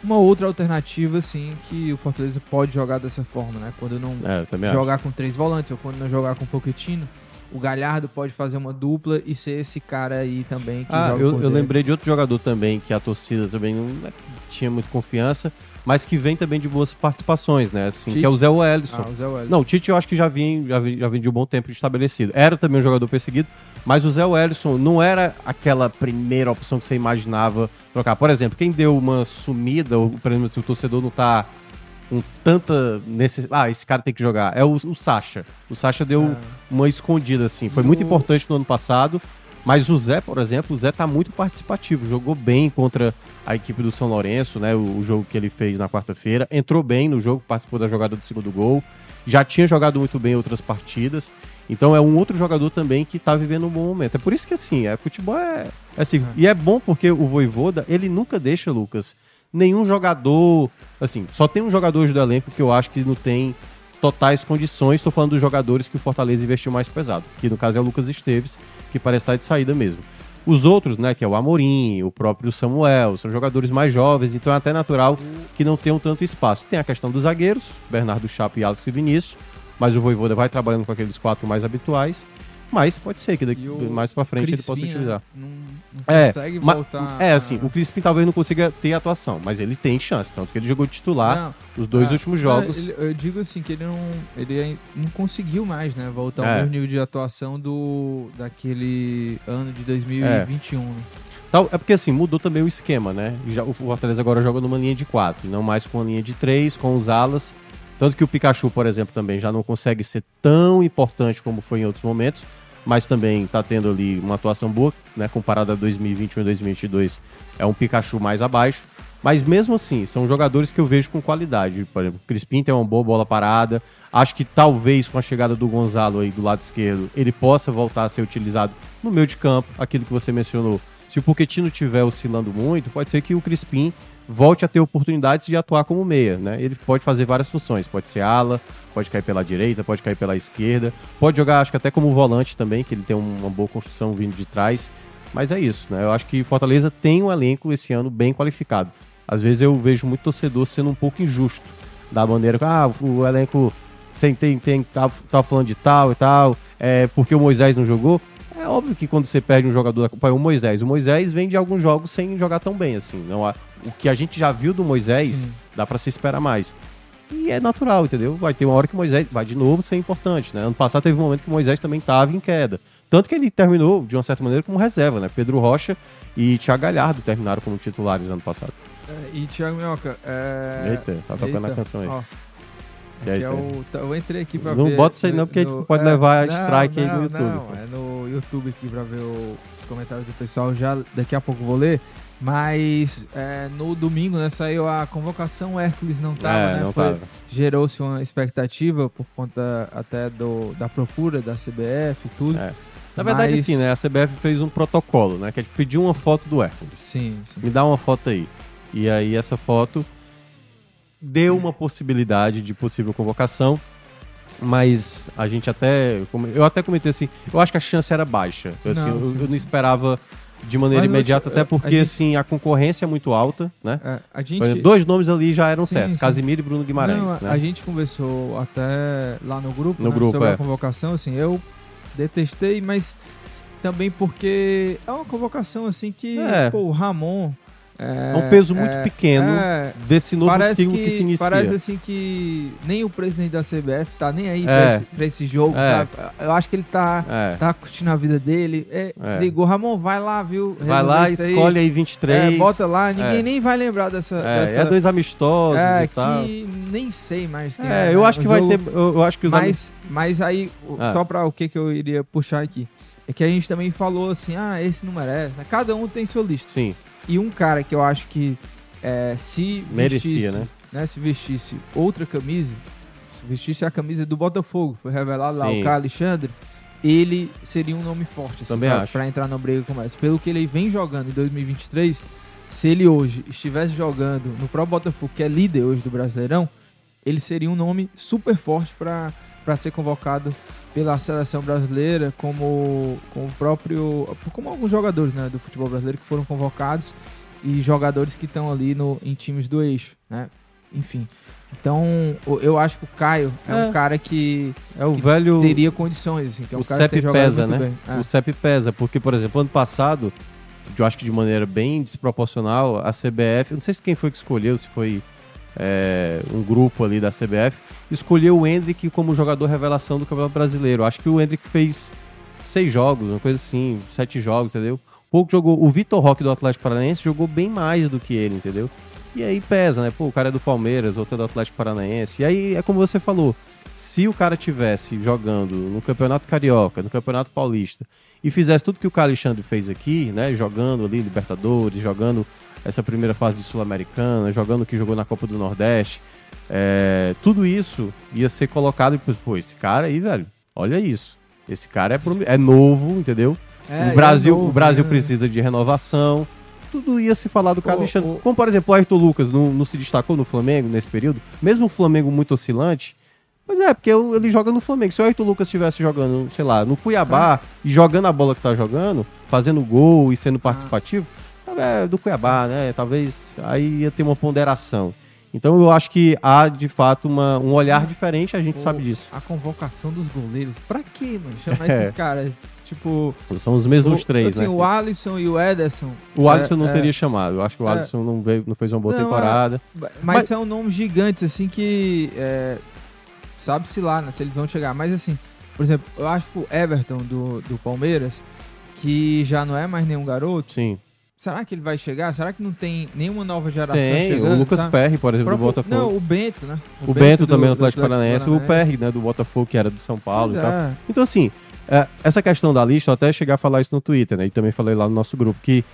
S1: uma outra alternativa, assim, que o Fortaleza pode jogar dessa forma, né? Quando não
S2: É, também acho.
S1: jogar com três volantes ou quando não jogar com Pochettino, o Galhardo pode fazer uma dupla e ser esse cara aí também que
S2: Ah,
S1: joga
S2: eu, eu lembrei de outro jogador também, que a torcida também não é tinha muita confiança, mas que vem também de boas participações, né? Assim,
S1: Tite.
S2: que é o Zé Wellison.
S1: Ah, o Zé Wellison.
S2: Não, o Tite eu acho que já vinha, já, vinha, já vinha de um bom tempo estabelecido. Era também um jogador perseguido, mas o Zé Wellison não era aquela primeira opção que você imaginava trocar. Por exemplo, quem deu uma sumida, ou, por exemplo, se o torcedor não tá com tanta necessidade. Ah, esse cara tem que jogar. É o, o Sacha. O Sacha deu
S1: É.
S2: uma escondida, assim. Foi muito importante no ano passado. Mas o Zé, por exemplo, o Zé tá muito participativo. Jogou bem contra a equipe do São Lourenço, né? O, o jogo que ele fez na quarta-feira. Entrou bem no jogo, participou da jogada do segundo gol. Já tinha jogado muito bem em outras partidas. Então é um outro jogador também que tá vivendo um bom momento. É por isso que assim, é, futebol é, é assim. E é bom porque o Voivoda, ele nunca deixa, Lucas, nenhum jogador. Assim, só tem um jogador hoje do elenco que eu acho que não tem totais condições. Estou falando dos jogadores que o Fortaleza investiu mais pesado. Que no caso é o Lucas Esteves, que parece estar de saída mesmo. Os outros, né, que é o Amorim, o próprio Samuel, são jogadores mais jovens, então é até natural que não tenham tanto espaço. Tem a questão dos zagueiros, Bernardo Chapo e Alex Vinícius, mas o Voivoda vai trabalhando com aqueles quatro mais habituais. Mas pode ser que daqui, mais pra frente ele
S1: Crispim,
S2: possa
S1: né,
S2: utilizar.
S1: Não, não
S2: É,
S1: consegue
S2: ma-
S1: voltar.
S2: é, assim,
S1: a-
S2: o Crispim talvez não consiga ter atuação, mas ele tem chance, tanto que ele jogou titular
S1: Não,
S2: os dois
S1: é,
S2: últimos
S1: é,
S2: jogos.
S1: ele- eu digo assim que ele não, ele não conseguiu mais, né, voltar
S2: É.
S1: ao mesmo nível de atuação do daquele ano de 2021. né?
S2: Tal- é porque assim, mudou também o esquema, né? Já, o Fortaleza agora joga numa linha de quatro, e não mais com uma linha de três, com os alas. Tanto que o Pikachu, por exemplo, também já não consegue ser tão importante como foi em outros momentos, mas também tá tendo ali uma atuação boa, né? Comparada a 2021 e 2022, é um Pikachu mais abaixo. Mas mesmo assim, são jogadores que eu vejo com qualidade. Por exemplo, Crispim tem uma boa bola parada. Acho que talvez com a chegada do Gonzalo aí do lado esquerdo, ele possa voltar a ser utilizado no meio de campo, aquilo que você mencionou. Se o Pochettino estiver oscilando muito, pode ser que o Crispim volte a ter oportunidades de atuar como meia, né? Ele pode fazer várias funções, pode ser ala, pode cair pela direita, pode cair pela esquerda, pode jogar, acho que até como volante também, que ele tem uma boa construção vindo de trás. Mas é isso, né? Eu acho que Fortaleza tem um elenco esse ano bem qualificado. Às vezes eu vejo muito torcedor sendo um pouco injusto da maneira que, ah, o elenco sem, tem, tem, tá, tá falando de tal e tal, é porque o Moisés não jogou. É óbvio que quando você perde um jogador, da- o Moisés, o Moisés vem de alguns jogos sem jogar tão bem assim. Não, há- o que a gente já viu do Moisés,
S1: Sim.
S2: dá pra se esperar mais. E é natural, entendeu? Vai ter uma hora que o Moisés vai de novo ser importante, né? Ano passado teve um momento que o Moisés também estava em queda. Tanto que ele terminou, de uma certa maneira, como reserva, né? Pedro Rocha e Thiago Galhardo terminaram como titulares ano passado.
S1: É, e Thiago Minhoca, é...
S2: Eita, tá tocando a canção aí.
S1: ó,
S2: Que é isso
S1: é o- eu entrei aqui pra
S2: Não
S1: ver...
S2: bota isso aí não, porque pode levar strike aí no
S1: não,
S2: YouTube,
S1: Não, é no YouTube aqui pra ver o- os comentários do pessoal. Já daqui a pouco vou ler. Mas é, no domingo, né, saiu a convocação, o Hércules não tava,
S2: é,
S1: né?
S2: não
S1: Foi-. Gerou-se uma expectativa por conta até do, da procura da CBF e tudo.
S2: É. Na verdade,
S1: Mas-
S2: sim, né? A CBF fez um protocolo, né? Que é de pedir uma foto do Hércules.
S1: Sim, sim.
S2: Me dá uma foto aí. E aí essa foto deu uma possibilidade de possível convocação. Mas a gente até. Eu até comentei assim, eu acho que a chance era baixa. Eu, assim,
S1: Não,
S2: eu, eu não esperava de maneira
S1: Mas
S2: imediata, até
S1: a
S2: porque
S1: gente-
S2: assim, a concorrência é muito alta, né?
S1: É, a gente,
S2: exemplo, dois nomes ali já eram
S1: Sim,
S2: certos,
S1: sim.
S2: Casimiro e Bruno Guimarães.
S1: Não, a-
S2: né?
S1: a gente conversou até lá no grupo,
S2: No
S1: né,
S2: grupo,
S1: sobre
S2: é.
S1: a convocação, assim, eu detestei, mas também porque é uma convocação assim que,
S2: É.
S1: pô, o Ramon é,
S2: É um peso muito
S1: é-
S2: pequeno
S1: é,
S2: desse novo ciclo que, se inicia.
S1: Parece assim que nem o presidente da CBF tá nem aí
S2: É.
S1: pra, esse, pra esse jogo,
S2: É.
S1: Eu acho que ele tá,
S2: É.
S1: tá curtindo a vida dele. É,
S2: É.
S1: Ligou, Ramon, vai lá, viu?
S2: Vai lá,
S1: aí.
S2: escolhe aí 23.
S1: É, bota lá, ninguém nem vai lembrar dessa.
S2: É,
S1: dessa
S2: dois amistosos
S1: é,
S2: e tal.
S1: que nem sei mais quem
S2: É,
S1: é,
S2: eu
S1: né,
S2: acho que vai
S1: jogo.
S2: ter. Eu, acho que os
S1: Mas, mas aí, só pra o que, que eu iria puxar aqui. É que a gente também falou assim, ah, esse não merece. né? Cada um tem sua lista.
S2: Sim,
S1: E um cara que eu acho que é, se
S2: merecia,
S1: vestisse,
S2: né?
S1: Se vestisse outra camisa, se vestisse a camisa do Botafogo, foi revelado lá,
S2: Sim.
S1: o cara Alexandre, ele seria um nome forte assim, pra entrar na briga com mais. Pelo que ele vem jogando em 2023, se ele hoje estivesse jogando no Pro Botafogo, que é líder hoje do Brasileirão, ele seria um nome super forte para ser convocado pela seleção brasileira, como, como o próprio. como alguns jogadores né, do futebol brasileiro que foram convocados e jogadores que estão ali no, em times do eixo, né? Enfim. Então, eu acho que o Caio é,
S2: É.
S1: um cara que
S2: É o
S1: que
S2: velho.
S1: teria condições, assim, que é um
S2: o
S1: cara que
S2: CEP
S1: jogado
S2: pesa, né?
S1: É.
S2: O CEP pesa, porque, por exemplo, ano passado, eu acho que de maneira bem desproporcional, a CBF, não sei se quem foi que escolheu, se foi é, um grupo ali da CBF, escolheu o Hendrick como jogador revelação do Campeonato Brasileiro. Acho que o Hendrick fez seis jogos, uma coisa assim, sete jogos, entendeu? Pouco jogou. O Vitor Roque do Atlético Paranaense jogou bem mais do que ele, entendeu? E aí pesa, né? Pô, o cara é do Palmeiras, outro é do Atlético Paranaense. E aí é como você falou. Se o cara tivesse jogando no Campeonato Carioca, no Campeonato Paulista, e fizesse tudo que o Carlos Alexandre fez aqui, né? Jogando ali Libertadores, jogando essa primeira fase de Sul-Americana, jogando o que jogou na Copa do Nordeste, é, tudo isso ia ser colocado e, pô, esse cara aí, velho, olha isso. Esse cara é, é novo, entendeu?
S1: É,
S2: o Brasil,
S1: é novo,
S2: o Brasil
S1: né?
S2: precisa de renovação. Tudo ia se falar do Carlos
S1: O-
S2: Alexandre.
S1: o-
S2: Como, por exemplo, o Ayrton Lucas não, não se destacou no Flamengo nesse período. Mesmo o Flamengo muito oscilante. Pois é, porque ele joga no Flamengo. Se o Ayrton Lucas estivesse jogando, sei lá, no Cuiabá e jogando a bola que tá jogando, fazendo gol e sendo participativo, é do Cuiabá, né? Talvez aí ia ter uma ponderação. Então eu acho que há, de fato, uma, um olhar diferente, a gente
S1: O-
S2: sabe disso.
S1: A convocação dos goleiros. Pra quê, mano? Chamar
S2: É.
S1: esses caras. Tipo.
S2: São os mesmos
S1: o,
S2: três,
S1: assim,
S2: né?
S1: O Alisson e o Ederson.
S2: O Alisson
S1: é,
S2: não
S1: é,
S2: teria chamado. Eu acho que o
S1: É.
S2: Alisson não, veio, não fez uma boa
S1: Não, é.
S2: temporada.
S1: Mas,
S2: Mas-
S1: são nomes gigantes, assim, que. é, Sabe-se lá, né? Se eles vão chegar. Mas assim, por exemplo, eu acho que o Everton do, do Palmeiras, que já não é mais nenhum garoto,
S2: Sim.
S1: Será que ele vai chegar? Será que não tem nenhuma nova geração
S2: Tem.
S1: chegando?
S2: o Lucas
S1: sabe?
S2: Perry, por
S1: O
S2: exemplo, do Botafogo.
S1: Não, o Bento, né?
S2: o, Bento, também do
S1: do
S2: Atlético Paranaense. O Perry, né, do Botafogo, que era do São Paulo
S1: Pois
S2: e tal.
S1: é.
S2: Então, assim, é, essa questão da lista, eu até cheguei a falar isso no Twitter, né? E também falei lá no nosso grupo, que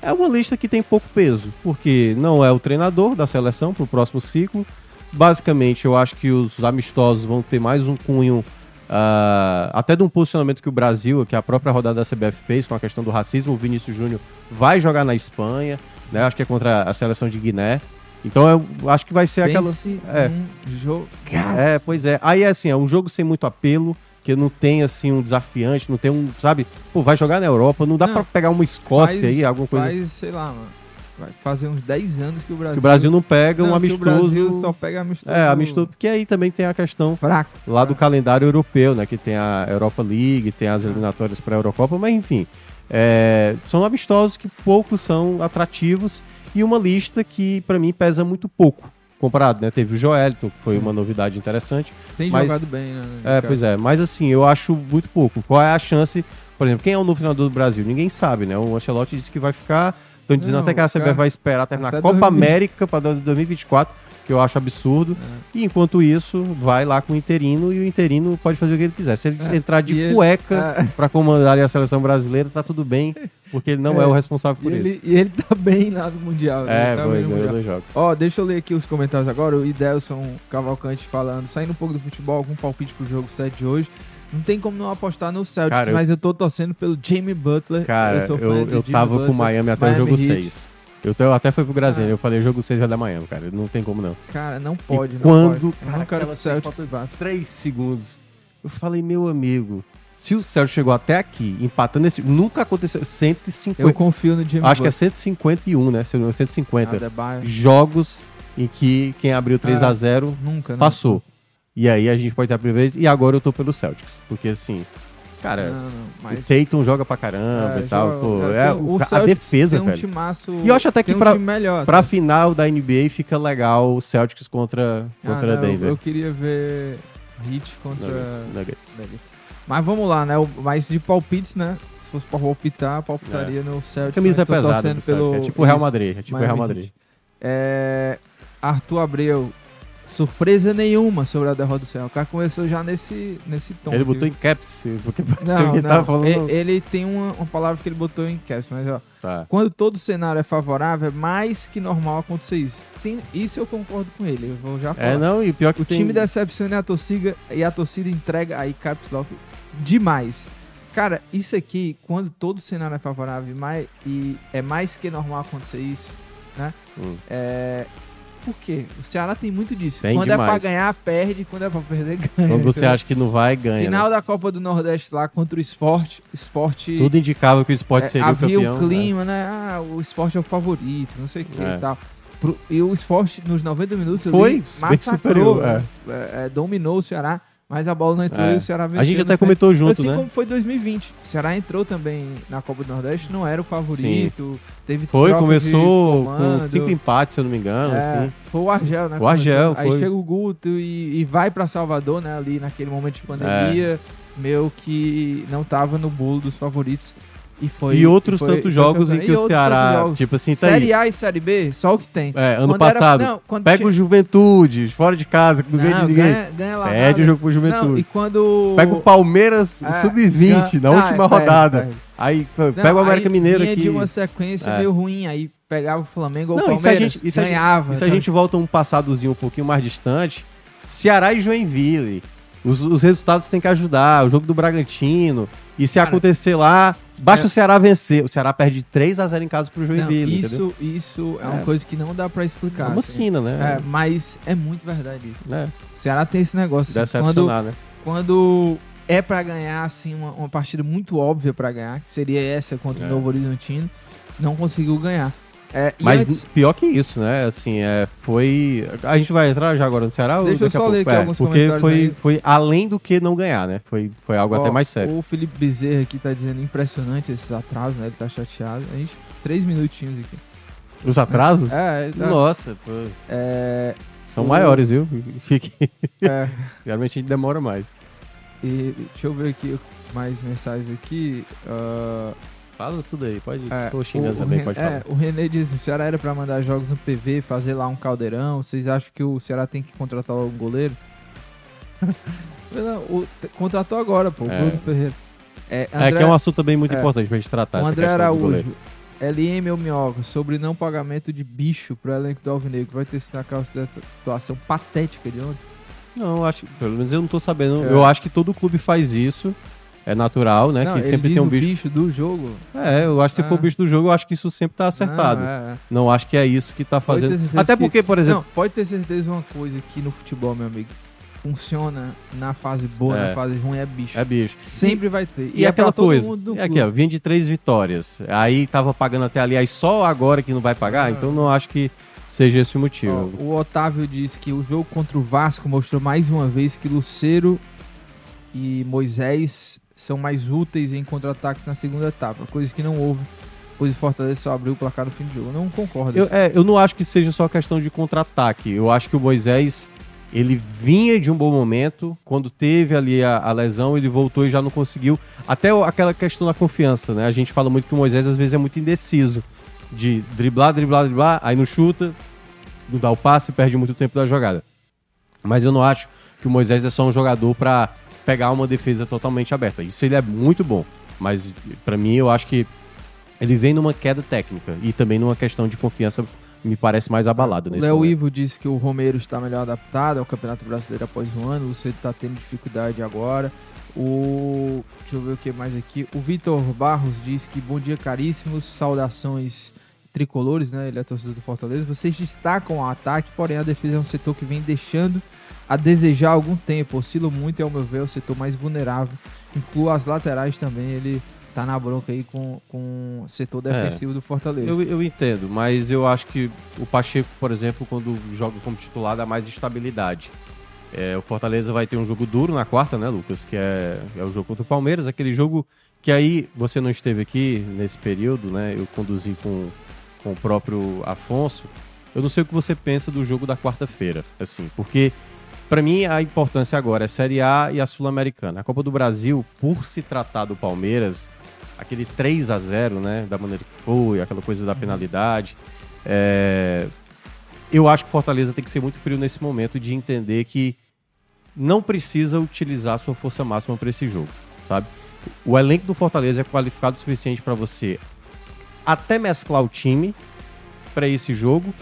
S2: é uma lista que tem pouco peso, porque não é o treinador da seleção pro próximo ciclo. Basicamente, eu acho que os amistosos vão ter mais um cunho. Ah, até de um posicionamento que o Brasil, que a própria rodada da CBF fez com a questão do racismo, o Vinícius Júnior vai jogar na Espanha, né? Acho que é contra a seleção de Guiné. Então eu acho que vai ser aquela.
S1: Pense
S2: é.
S1: num jogo.
S2: É, pois é. Aí é assim, é um jogo sem muito apelo, que não tem assim um desafiante, não tem um, sabe? Pô, vai jogar na Europa, não dá pra pegar uma Escócia
S1: Faz-
S2: aí, alguma coisa.
S1: Faz, sei lá, mano. Vai fazer uns 10 anos que o Brasil.
S2: Que o Brasil não pega um
S1: Não, que
S2: amistoso.
S1: O Brasil só pega amistoso.
S2: É, amistoso, porque aí também tem a questão
S1: Fraco.
S2: lá do calendário europeu, né? Que tem a Europa League, tem as eliminatórias para a Eurocopa, mas enfim. é, são amistosos que poucos são atrativos e uma lista que pra mim pesa muito pouco comparado, né? Teve o Joelito, que foi
S1: Sim.
S2: uma novidade interessante.
S1: Tem
S2: Mas-
S1: jogado bem, né?
S2: É, pois é. Mas assim, eu acho muito pouco. Qual é a chance? Por exemplo, quem é o novo treinador do Brasil? Ninguém sabe, né? O Ancelotti disse que vai ficar. Estão dizendo
S1: Não,
S2: até que a CBF vai esperar terminar
S1: até
S2: a Copa
S1: 2020.
S2: América para 2024, que eu acho absurdo.
S1: É.
S2: E enquanto isso, vai lá com o interino e o interino pode fazer o que ele quiser. Se ele
S1: É,
S2: entrar de
S1: e ele-
S2: cueca
S1: É.
S2: pra comandar ali a seleção brasileira, tá tudo bem, porque ele não é,
S1: É,
S2: o responsável
S1: E
S2: por isso.
S1: ele, e ele tá bem lá no Mundial. né?
S2: É,
S1: tá
S2: foi, ganhou dois jogos.
S1: Ó, deixa eu ler aqui os comentários agora. O Idelson Cavalcante falando, saindo um pouco do futebol, algum palpite pro jogo 7 de hoje. Não tem como não apostar no Celtics,
S2: Cara, eu-
S1: mas eu tô torcendo pelo Jamie Butler.
S2: Cara,
S1: sou fã
S2: eu,
S1: de
S2: eu
S1: Jimmy
S2: tava com o
S1: Butler,
S2: Miami até o
S1: Miami
S2: jogo
S1: Heat.
S2: 6. Eu, tô- eu até fui pro Grazinha,
S1: Ah.
S2: eu falei, jogo 6 da manhã, cara. Não tem como não.
S1: Cara, não pode, não
S2: quando-
S1: pode. Eu
S2: cara,
S1: não quero que
S2: aquela
S1: o Celtics
S2: falta-
S1: passe.
S2: 3 segundos. Eu falei, meu amigo, se o Celtics chegou até aqui, empatando esse. Nunca aconteceu. 150.
S1: Eu confio no Jimmy
S2: acho que é
S1: Butler.
S2: 151, né? Se eu não engano, 150.
S1: Adebayo.
S2: Jogos em que quem abriu 3
S1: Ah,
S2: a 0
S1: Nunca, né?
S2: passou. E aí a gente pode ter a primeira vez. E agora eu tô pelo Celtics. Porque assim, cara,
S1: Não, não, mas...
S2: o Tatum joga pra caramba
S1: É,
S2: e tal.
S1: joga-
S2: pô,
S1: é,
S2: é,
S1: tem-
S2: o- a defesa,
S1: tem um
S2: velho.
S1: timaço,
S2: E eu acho até que
S1: um
S2: pra-
S1: melhor.
S2: Pra final da NBA fica legal o Celtics contra,
S1: Ah,
S2: contra
S1: não, eu-
S2: Denver.
S1: Eu, queria ver Heat contra
S2: Nuggets, Nuggets.
S1: Nuggets. Mas vamos lá, né? O- Mas de palpites, né? Se fosse pra palpitar, palpitaria no
S2: A
S1: Celtics.
S2: camisa é pesada Celtics.
S1: pelo-
S2: É tipo o Real Madrid. É tipo o
S1: Miami
S2: Real. Madrid.
S1: É, Arthur Abreu, surpresa nenhuma sobre a derrota do Celtics. O cara começou já nesse, nesse tom.
S2: Ele
S1: viu?
S2: botou em caps, porque
S1: Não,
S2: que ele
S1: não.
S2: tava falando.
S1: E- Ele tem uma, uma palavra que ele botou em cast, mas ó,
S2: Tá.
S1: quando todo cenário é favorável, é mais que normal acontecer isso. Tem- isso eu concordo com ele, eu vou já falar.
S2: É, não, e pior que
S1: O
S2: tem...
S1: time decepciona a torcida e a torcida entrega aí caps lock demais. Cara, isso aqui, quando todo cenário é favorável e mais- e é mais que normal acontecer isso, né?
S2: Hum.
S1: É, por quê? O Ceará tem muito disso.
S2: Tem
S1: quando é
S2: demais.
S1: pra ganhar, perde. Quando é pra perder, ganha.
S2: Quando você acha que não vai, ganha.
S1: Final
S2: né?
S1: da Copa do Nordeste lá contra o esporte. Esporte.
S2: Tudo indicava que o esporte
S1: é,
S2: seria o
S1: havia
S2: campeão.
S1: o clima, né? Ah, o esporte é o favorito, não sei o que
S2: É.
S1: e tal. Pro- e o esporte, nos 90 minutos,
S2: Foi bem
S1: massacrou,
S2: superior,
S1: né? É, é, dominou o Ceará, mas a bola não entrou
S2: É.
S1: e o Ceará venceu.
S2: A gente
S1: nos
S2: até comentou junto,
S1: assim
S2: né?
S1: como foi 2020. O Ceará entrou também na Copa do Nordeste, não era o favorito. Teve
S2: Foi, começou com cinco empates, se eu não me engano.
S1: É,
S2: assim.
S1: Foi o Argel, né?
S2: O Argel.
S1: Aí
S2: foi.
S1: chega o Guto e, e vai pra Salvador, né? Ali naquele momento de pandemia, meio que não tava no bolo dos favoritos. E foi.
S2: e outros
S1: foi-
S2: tantos
S1: foi
S2: jogos em que o Ceará, tipo assim, tá
S1: Série
S2: aí.
S1: A e Série B, só o que tem.
S2: É, ano
S1: Quando era-
S2: passado.
S1: não, quando
S2: Pega
S1: tinha-
S2: o Juventude, fora de casa, que não ganha de
S1: Não,
S2: ninguém.
S1: ganha, ganha lá.
S2: Perde o jogo pro
S1: Não, e
S2: Juventude.
S1: quando.
S2: Pega o Palmeiras
S1: É,
S2: sub-20 na
S1: ganha-
S2: última
S1: Ah, perde,
S2: rodada. Aí
S1: Não,
S2: pega o América Mineiro aqui.
S1: de uma sequência
S2: É.
S1: meio ruim, aí pegava o Flamengo ou o
S2: Não, e se a
S1: Palmeiras,
S2: gente- e se
S1: ganhava.
S2: E se a
S1: então-
S2: gente volta um passadozinho um pouquinho mais distante, Ceará e Joinville. Os, os resultados têm que ajudar. O jogo do Bragantino. E se
S1: Cara,
S2: acontecer lá, basta
S1: é-
S2: o Ceará vencer. O Ceará perde 3 a 0 em casa pro
S1: Não,
S2: Joinville. entendeu?
S1: isso, isso é uma
S2: É.
S1: coisa que não dá pra explicar.
S2: É uma
S1: assim.
S2: sina,
S1: É,
S2: né?
S1: mas é muito verdade isso.
S2: É,
S1: O Ceará tem esse negócio. assim, quando,
S2: né?
S1: quando é pra ganhar, assim, uma, uma partida muito óbvia pra ganhar, que seria essa contra
S2: É.
S1: o Novo Horizontino, não conseguiu ganhar. É,
S2: Mas
S1: antes-
S2: pior que isso, né? Assim, é, foi. A gente vai entrar já agora no Ceará?
S1: Deixa eu só ler aqui
S2: É,
S1: alguns
S2: Porque
S1: comentários
S2: foi,
S1: aí.
S2: foi além do que não ganhar, né? Foi, foi algo
S1: ó,
S2: até mais sério.
S1: O Felipe Bezerra aqui tá dizendo impressionante esses atrasos, né? Ele tá chateado. A gente, três minutinhos aqui.
S2: Os atrasos?
S1: É, tá,
S2: Nossa, pô,
S1: é,
S2: são
S1: O-
S2: maiores, viu? Fique.
S1: é,
S2: Geralmente a gente demora mais.
S1: e deixa eu ver aqui mais mensagens aqui. ah,
S2: Fala tudo aí, pode ir.
S1: É,
S2: Estou xingando
S1: o- o
S2: também,
S1: Ren-
S2: pode
S1: é,
S2: falar.
S1: o René diz: o Ceará era pra mandar jogos no PV, fazer lá um caldeirão. Vocês acham que o Ceará tem que contratar logo um goleiro? O- contratou agora, pô, o
S2: É.
S1: Bruno Ferreira. É,
S2: É
S1: André,
S2: que é um assunto também muito
S1: é.
S2: importante pra gente tratar.
S1: o André Araújo. LM ou Minhoca, sobre não pagamento de bicho pro elenco do Alvinegro. Vai ter sido aquela situação patética de ontem.
S2: Não, acho que, pelo menos eu não tô sabendo.
S1: É.
S2: Eu acho que todo clube faz isso. É natural, né?
S1: não,
S2: que sempre tem um
S1: o
S2: bicho.
S1: do jogo.
S2: É, eu acho que se
S1: Ah.
S2: for o bicho do jogo, eu acho que isso sempre tá acertado.
S1: Não, é, é.
S2: Não acho que é isso que tá fazendo. Até
S1: que-
S2: porque, por exemplo.
S1: Não, pode ter certeza uma coisa que no futebol, meu amigo, funciona na fase boa,
S2: É.
S1: na fase ruim é bicho.
S2: É bicho.
S1: Sempre vai ter.
S2: E,
S1: é
S2: aquela coisa, é aqui, ó, vinha de três vitórias. Aí tava pagando até ali, aí só agora que não vai pagar,
S1: Ah.
S2: então não acho que seja esse o
S1: Ó,
S2: motivo.
S1: o Otávio diz que o jogo contra o Vasco mostrou mais uma vez que Luceiro e Moisés são mais úteis em contra-ataques na segunda etapa, coisa que não houve, pois o Fortaleza só abriu o placar no fim do jogo. Eu não concordo.
S2: Eu,
S1: assim.
S2: é, eu não acho que seja só questão de contra-ataque. Eu acho que o Moisés, ele vinha de um bom momento. Quando teve ali a, a lesão, ele voltou e já não conseguiu. Até aquela questão da confiança, né? A gente fala muito que o Moisés às vezes é muito indeciso. De driblar, driblar, driblar, aí não chuta, não dá o passe, perde muito tempo da jogada. Mas eu não acho que o Moisés é só um jogador pra pegar uma defesa totalmente aberta. Isso ele é muito bom. Mas pra mim eu acho que ele vem numa queda técnica e também numa questão de confiança me parece mais abalado
S1: O
S2: nesse
S1: Léo. Ivo disse que o Romero está melhor adaptado ao Campeonato Brasileiro após um ano. O Luceiro está tendo dificuldade agora. O. Deixa eu ver o que mais aqui. O Vitor Barros disse que bom dia, caríssimos. Saudações tricolores, né? Ele é torcedor do Fortaleza. Vocês destacam o ataque, porém a defesa é um setor que vem deixando a desejar algum tempo. Oscila muito e, ao meu ver, é o setor mais vulnerável. Incluo as laterais também. Ele tá na bronca aí com, com o setor defensivo do Fortaleza.
S2: Eu, eu entendo, mas eu acho que o Pacheco, por exemplo, quando joga como titular, dá mais estabilidade. É, o Fortaleza vai ter um jogo duro na quarta, né, Lucas? Que é, é o jogo contra o Palmeiras, aquele jogo que aí você não esteve aqui nesse período, né? Eu conduzi com, com o próprio Afonso. Eu não sei o que você pensa do jogo da quarta-feira, assim, porque para mim a importância agora é a Série A e a Sul-Americana. A Copa do Brasil, por se tratar do Palmeiras, aquele 3 a 0 né, da maneira que foi, aquela coisa da penalidade, é... eu acho que o Fortaleza tem que ser muito frio nesse momento de entender que não precisa utilizar sua força máxima para esse jogo, sabe? O elenco do Fortaleza é qualificado o suficiente para você até mesclar o time para esse jogo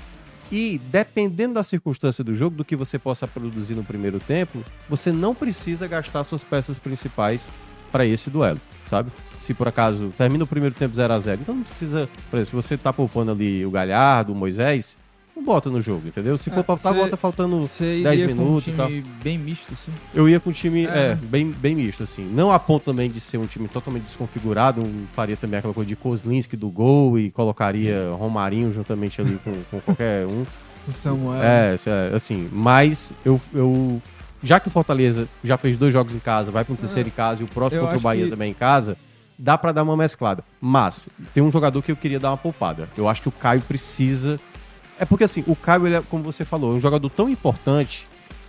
S2: e dependendo da circunstância do jogo, do que você possa produzir no primeiro tempo, você não precisa gastar suas peças principais para esse duelo, sabe? Se por acaso termina o primeiro tempo 0 a 0 então não precisa, por exemplo, se você tá poupando ali o Galhardo, o Moisés, não bota no jogo, entendeu? Se for
S1: É,
S2: pra botar, bota faltando
S1: Você
S2: 10
S1: iria
S2: minutos e
S1: um
S2: tal.
S1: time bem misto, assim.
S2: Eu ia com um time
S1: É.
S2: é, bem, bem misto, assim. Não a ponto também de ser um time totalmente desconfigurado. um- faria também aquela coisa de Kozlinski do gol e colocaria Romarinho juntamente ali com, com qualquer um.
S1: O Samuel.
S2: É, é, assim. Mas eu, eu. Já que o Fortaleza já fez dois jogos em casa, vai para um terceiro em casa e o próximo contra o Bahia
S1: que-
S2: também em casa, dá para dar uma mesclada. Mas tem um jogador que eu queria dar uma poupada. Eu acho que o Caio precisa. É porque assim, o Caio, ele é, como você falou, é um jogador tão importante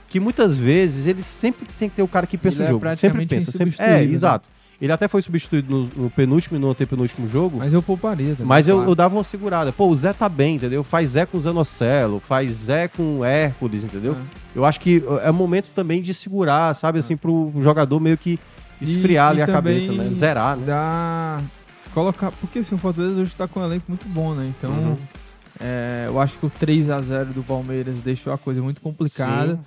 S2: que muitas vezes ele sempre tem que ter o cara que pensa
S1: Ele
S2: o
S1: é
S2: jogo. sempre
S1: praticamente
S2: pensa. Sempre... É,
S1: né?
S2: exato. Ele até foi substituído no, no penúltimo e no antepenúltimo jogo.
S1: Mas eu pouparia também.
S2: Mas eu,
S1: claro.
S2: eu dava uma segurada. Pô, o Zé tá bem, entendeu? Faz Zé com o Zanocelo, faz Zé com o Hércules, entendeu?
S1: É.
S2: Eu acho que é o momento também de segurar, sabe? Assim, pro jogador meio que esfriar
S1: E-
S2: ali
S1: e
S2: a cabeça, né? Zerar, né?
S1: Dá. Colocar. Porque assim, o Fortaleza hoje tá com um elenco muito bom, né? Então.
S2: Uhum.
S1: É, eu acho que o 3 a 0 do Palmeiras deixou a coisa muito complicada.
S2: Sim.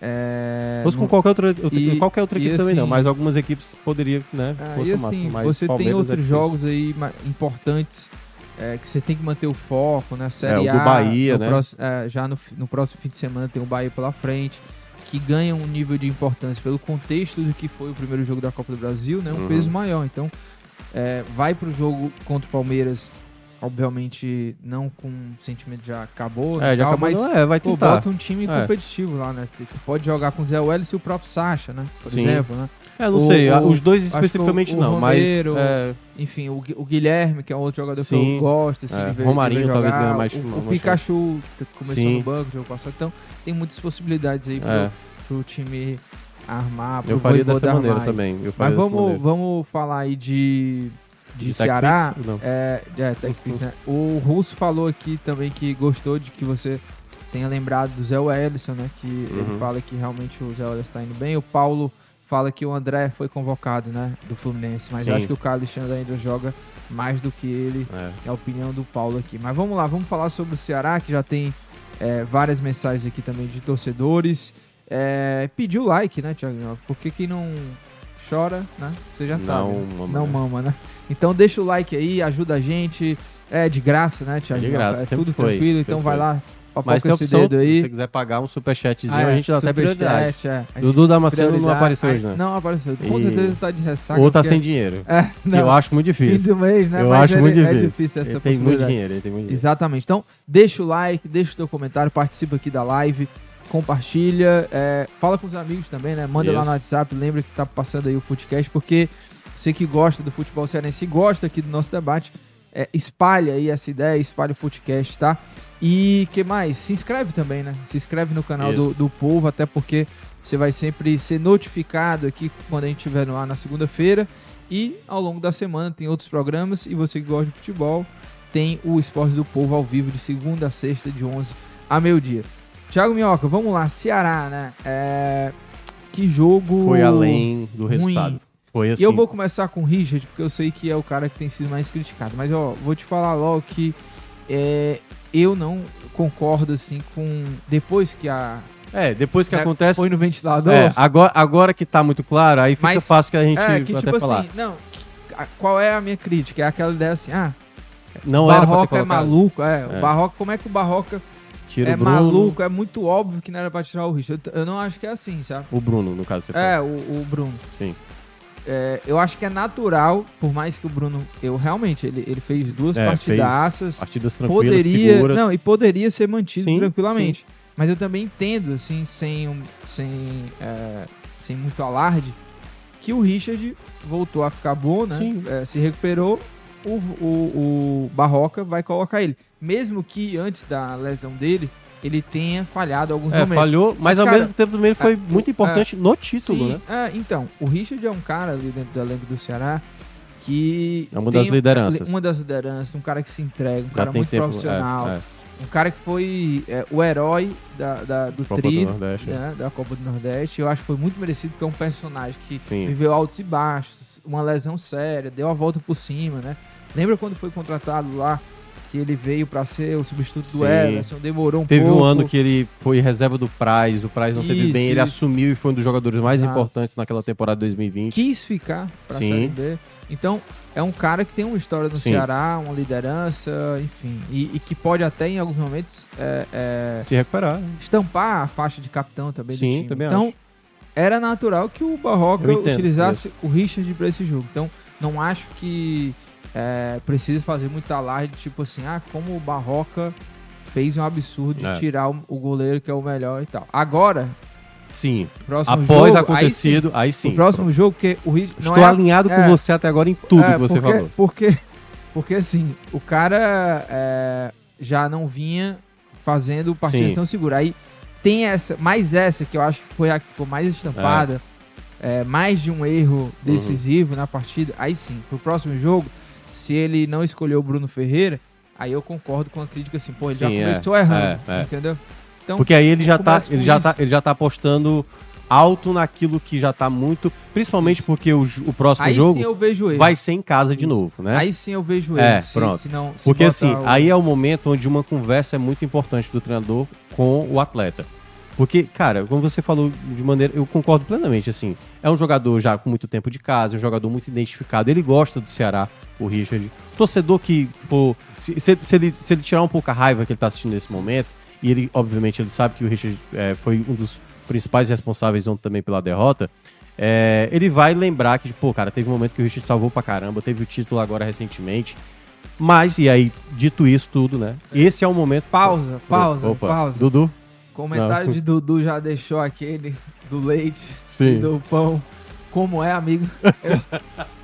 S1: É,
S2: fosse com
S1: não-
S2: qualquer outra, outra-
S1: e-
S2: qualquer outra equipe também não,
S1: assim-
S2: mas algumas equipes poderiam, né?
S1: Ah, e assim,
S2: mas
S1: você tem
S2: Palmeiras é
S1: outros
S2: difícil.
S1: jogos aí importantes é, que você tem que manter o foco, né? Série
S2: É, o
S1: A,
S2: Bahia, né?
S1: próximo- é, já no, no próximo fim de semana tem o Bahia pela frente, que ganha um nível de importância pelo contexto do que foi o primeiro jogo da Copa do Brasil, né? Um
S2: Uhum.
S1: peso maior. Então, é, vai pro jogo contra o Palmeiras, obviamente não com sentimento de já acabou,
S2: É,
S1: e
S2: já
S1: tal,
S2: acabou,
S1: mas
S2: não, é, vai
S1: Pô,
S2: tentar.
S1: bota um time
S2: É.
S1: competitivo lá, né? Que pode jogar com o Zé Welles e o próprio Sacha, né? Por
S2: Sim.
S1: exemplo, né?
S2: É, não
S1: o-
S2: sei,
S1: o-
S2: os dois
S1: que
S2: especificamente
S1: o- o
S2: não,
S1: Romero,
S2: mas... é,
S1: Enfim, o, Gui- o Guilherme, que é um outro jogador que
S2: Sim.
S1: eu gosto, assim,
S2: É,
S1: ver,
S2: Romarinho talvez ganhe mais-
S1: O,
S2: mais
S1: Pikachu, que começou
S2: Sim.
S1: no banco, jogo passado. Então, tem muitas possibilidades aí pro,
S2: É.
S1: pro time armar, pro
S2: eu faria dessa maneira
S1: armar
S2: também. Eu
S1: Mas
S2: faria dessa
S1: vamos,
S2: maneira.
S1: vamos falar aí de, de,
S2: De
S1: Ceará. É, é, TechPix, né? O Russo falou aqui também que gostou de que você tenha lembrado do Zé Wellison, né? Que ele
S2: Uhum.
S1: fala que realmente o Zé Wellison está indo bem. O Paulo fala que o André foi convocado, né? Do Fluminense. Mas acho que o Carlos Alexandre ainda joga mais do que ele.
S2: É.
S1: É a opinião do Paulo aqui. Mas vamos lá, vamos falar sobre o Ceará, que já tem é, várias mensagens aqui também de torcedores. É, pediu like, né, Thiago? Porque quem não chora, né? Você já sabe.
S2: Não
S1: né?
S2: mama,
S1: não
S2: né?
S1: mama, né? Então deixa o like aí, ajuda a gente. É de graça, né, Thiago?
S2: De graça,
S1: É tudo
S2: foi,
S1: tranquilo, então vai
S2: foi.
S1: lá, papoca
S2: Mas tem opção,
S1: dedo
S2: se
S1: aí.
S2: você quiser pagar um superchatzinho,
S1: Ah, é,
S2: a gente dá até prioridade.
S1: é. A
S2: Dudu Damasceno não apareceu hoje,
S1: Ai,
S2: né?
S1: Não apareceu. Com
S2: E-
S1: certeza tá de ressaca.
S2: Ou tá
S1: porque-
S2: sem dinheiro.
S1: É, não.
S2: eu acho muito
S1: Fim
S2: difícil.
S1: do mês, né?
S2: Eu
S1: Mas
S2: acho
S1: ele-
S2: muito
S1: É
S2: difícil.
S1: difícil essa
S2: Ele tem muito dinheiro, ele tem muito dinheiro.
S1: Exatamente. Então, deixa o like, deixa o teu comentário, participa aqui da live, compartilha, é, fala com os amigos também, né? Manda lá
S2: Isso.
S1: no WhatsApp, lembra que tá passando aí o Footcast, porque você que gosta do futebol cearense, gosta aqui do nosso debate, é, espalha aí essa ideia, espalha o Footcast, tá? E que mais? Se inscreve também, né? Se inscreve no canal do, do Povo, até porque você vai sempre ser notificado aqui quando a gente estiver no ar na segunda-feira. E ao longo da semana tem outros programas. E você que gosta de futebol, tem o Esporte do Povo ao vivo de segunda a sexta, de 11 a meio-dia. Thiago Minhoca, vamos lá. Ceará, né? É... Que jogo.
S2: Foi além do
S1: ruim.
S2: resultado. Foi assim.
S1: E eu vou começar com o Richard, porque eu sei que é o cara que tem sido mais criticado. Mas, ó, vou te falar logo que é, eu não concordo, assim, com... Depois que a...
S2: É, depois que
S1: né,
S2: acontece.
S1: Foi no ventilador...
S2: É, agora, agora que tá muito claro, aí fica
S1: Mas-
S2: fácil que a gente
S1: É, que
S2: até
S1: tipo
S2: falar.
S1: assim, não, qual é a minha crítica? É aquela ideia assim, ah,
S2: Não
S1: Barroca é maluco, é.
S2: É.
S1: O Barroca, como é que o Barroca
S2: Tira
S1: é
S2: o Bruno.
S1: maluco? É muito óbvio que não era pra tirar o Richard. Eu, eu não acho que é assim, sabe?
S2: O Bruno, no caso, você
S1: É, o, o Bruno.
S2: Sim.
S1: É, eu acho que é natural, por mais que o Bruno. Eu realmente, ele, ele fez duas
S2: É,
S1: partidaças.
S2: Partidas tranquilas,
S1: Poderia.
S2: seguras.
S1: Não, e poderia ser mantido
S2: Sim,
S1: tranquilamente. Mas eu também entendo, assim, sem, sem, é, sem muito alarde, que o Richard voltou a ficar bom, né?
S2: Sim.
S1: É, se recuperou, o, o, o Barroca vai colocar ele. Mesmo que antes da lesão dele, ele tenha falhado alguns
S2: É,
S1: momentos.
S2: falhou, mas ao
S1: Cara,
S2: mesmo tempo também ele foi
S1: é,
S2: muito importante no título,
S1: Sim,
S2: né?
S1: é, então, o Richard é um cara ali dentro do elenco do Ceará que.
S2: É uma das lideranças.
S1: Uma das lideranças, um cara que se entrega, um
S2: Já
S1: cara muito
S2: tempo,
S1: profissional.
S2: é, é.
S1: Um cara que foi é, o herói da, da- do
S2: Copa
S1: tri,
S2: do Nordeste.
S1: né, da Copa do Nordeste. Eu acho que foi muito merecido, porque é um personagem que
S2: Sim.
S1: viveu altos e baixos, uma lesão séria, deu a volta por cima, né? Lembra quando foi contratado lá, que ele veio pra ser o substituto do
S2: Sim.
S1: Everson, demorou um
S2: Teve
S1: pouco.
S2: um ano que ele foi reserva do Praz, o Praz não teve
S1: Isso,
S2: bem, ele
S1: isso.
S2: assumiu e foi um dos jogadores mais
S1: Exato.
S2: importantes naquela temporada 2020.
S1: quis ficar pra
S2: Sim.
S1: Série B. Então, é um cara que tem uma história no
S2: Sim.
S1: Ceará, uma liderança, enfim. E, e que pode até, em alguns momentos, é, é,
S2: Se recuperar.
S1: estampar a faixa de capitão também
S2: Sim,
S1: do time.
S2: também
S1: então,
S2: acho.
S1: era natural que o Barroca utilizasse o Richard pra esse jogo. Então, não acho que é, precisa fazer muito alarde, tipo assim, ah, como o Barroca fez um absurdo de
S2: É.
S1: tirar o, o goleiro que é o melhor e tal. Agora,
S2: Sim.
S1: próximo
S2: Após
S1: jogo,
S2: acontecido, aí
S1: aí
S2: sim.
S1: sim, o próximo jogo, porque o
S2: Estou
S1: é,
S2: alinhado
S1: é.
S2: com você até agora em tudo
S1: é,
S2: que você
S1: porque,
S2: falou.
S1: Porque, porque assim, o cara é, já não vinha fazendo partidas
S2: Sim.
S1: tão seguras. Aí tem essa, mais essa que eu acho que foi a que ficou mais estampada, é, mais de um erro decisivo
S2: Uhum.
S1: na partida. Aí sim, pro próximo jogo, se ele não escolheu o Bruno Ferreira, aí eu concordo com a crítica assim, pô, ele já
S2: Sim, é,
S1: começou errando,
S2: é, é.
S1: entendeu? Então,
S2: Porque aí ele já tá, ele já
S1: isso.
S2: tá, ele já tá apostando alto naquilo que já tá muito, principalmente porque o, o próximo
S1: aí
S2: jogo
S1: sim eu vejo ele.
S2: vai ser em casa de novo, né?
S1: Aí sim eu vejo
S2: É,
S1: ele. se-
S2: pronto.
S1: se não- se
S2: Porque assim,
S1: o-
S2: aí é o momento onde uma conversa é muito importante do treinador com o atleta. Porque, cara, como você falou de maneira. Eu concordo plenamente, assim. É um jogador já com muito tempo de casa, é um jogador muito identificado. Ele gosta do Ceará, o Richard. Torcedor que, pô, se, se- se ele, se ele tirar um pouco a raiva que ele tá assistindo nesse momento, e ele, obviamente, ele sabe que o Richard é, foi um dos principais responsáveis ontem também pela derrota. é, ele vai lembrar que, pô, cara, teve um momento que o Richard salvou pra caramba, teve o título agora recentemente. Mas, e aí, dito isso tudo, né? Esse é o momento.
S1: Pausa, pausa,
S2: Opa,
S1: pausa.
S2: Dudu?
S1: Comentário
S2: Não.
S1: de Dudu já deixou aquele do leite
S2: Sim.
S1: e do pão. Como é, amigo?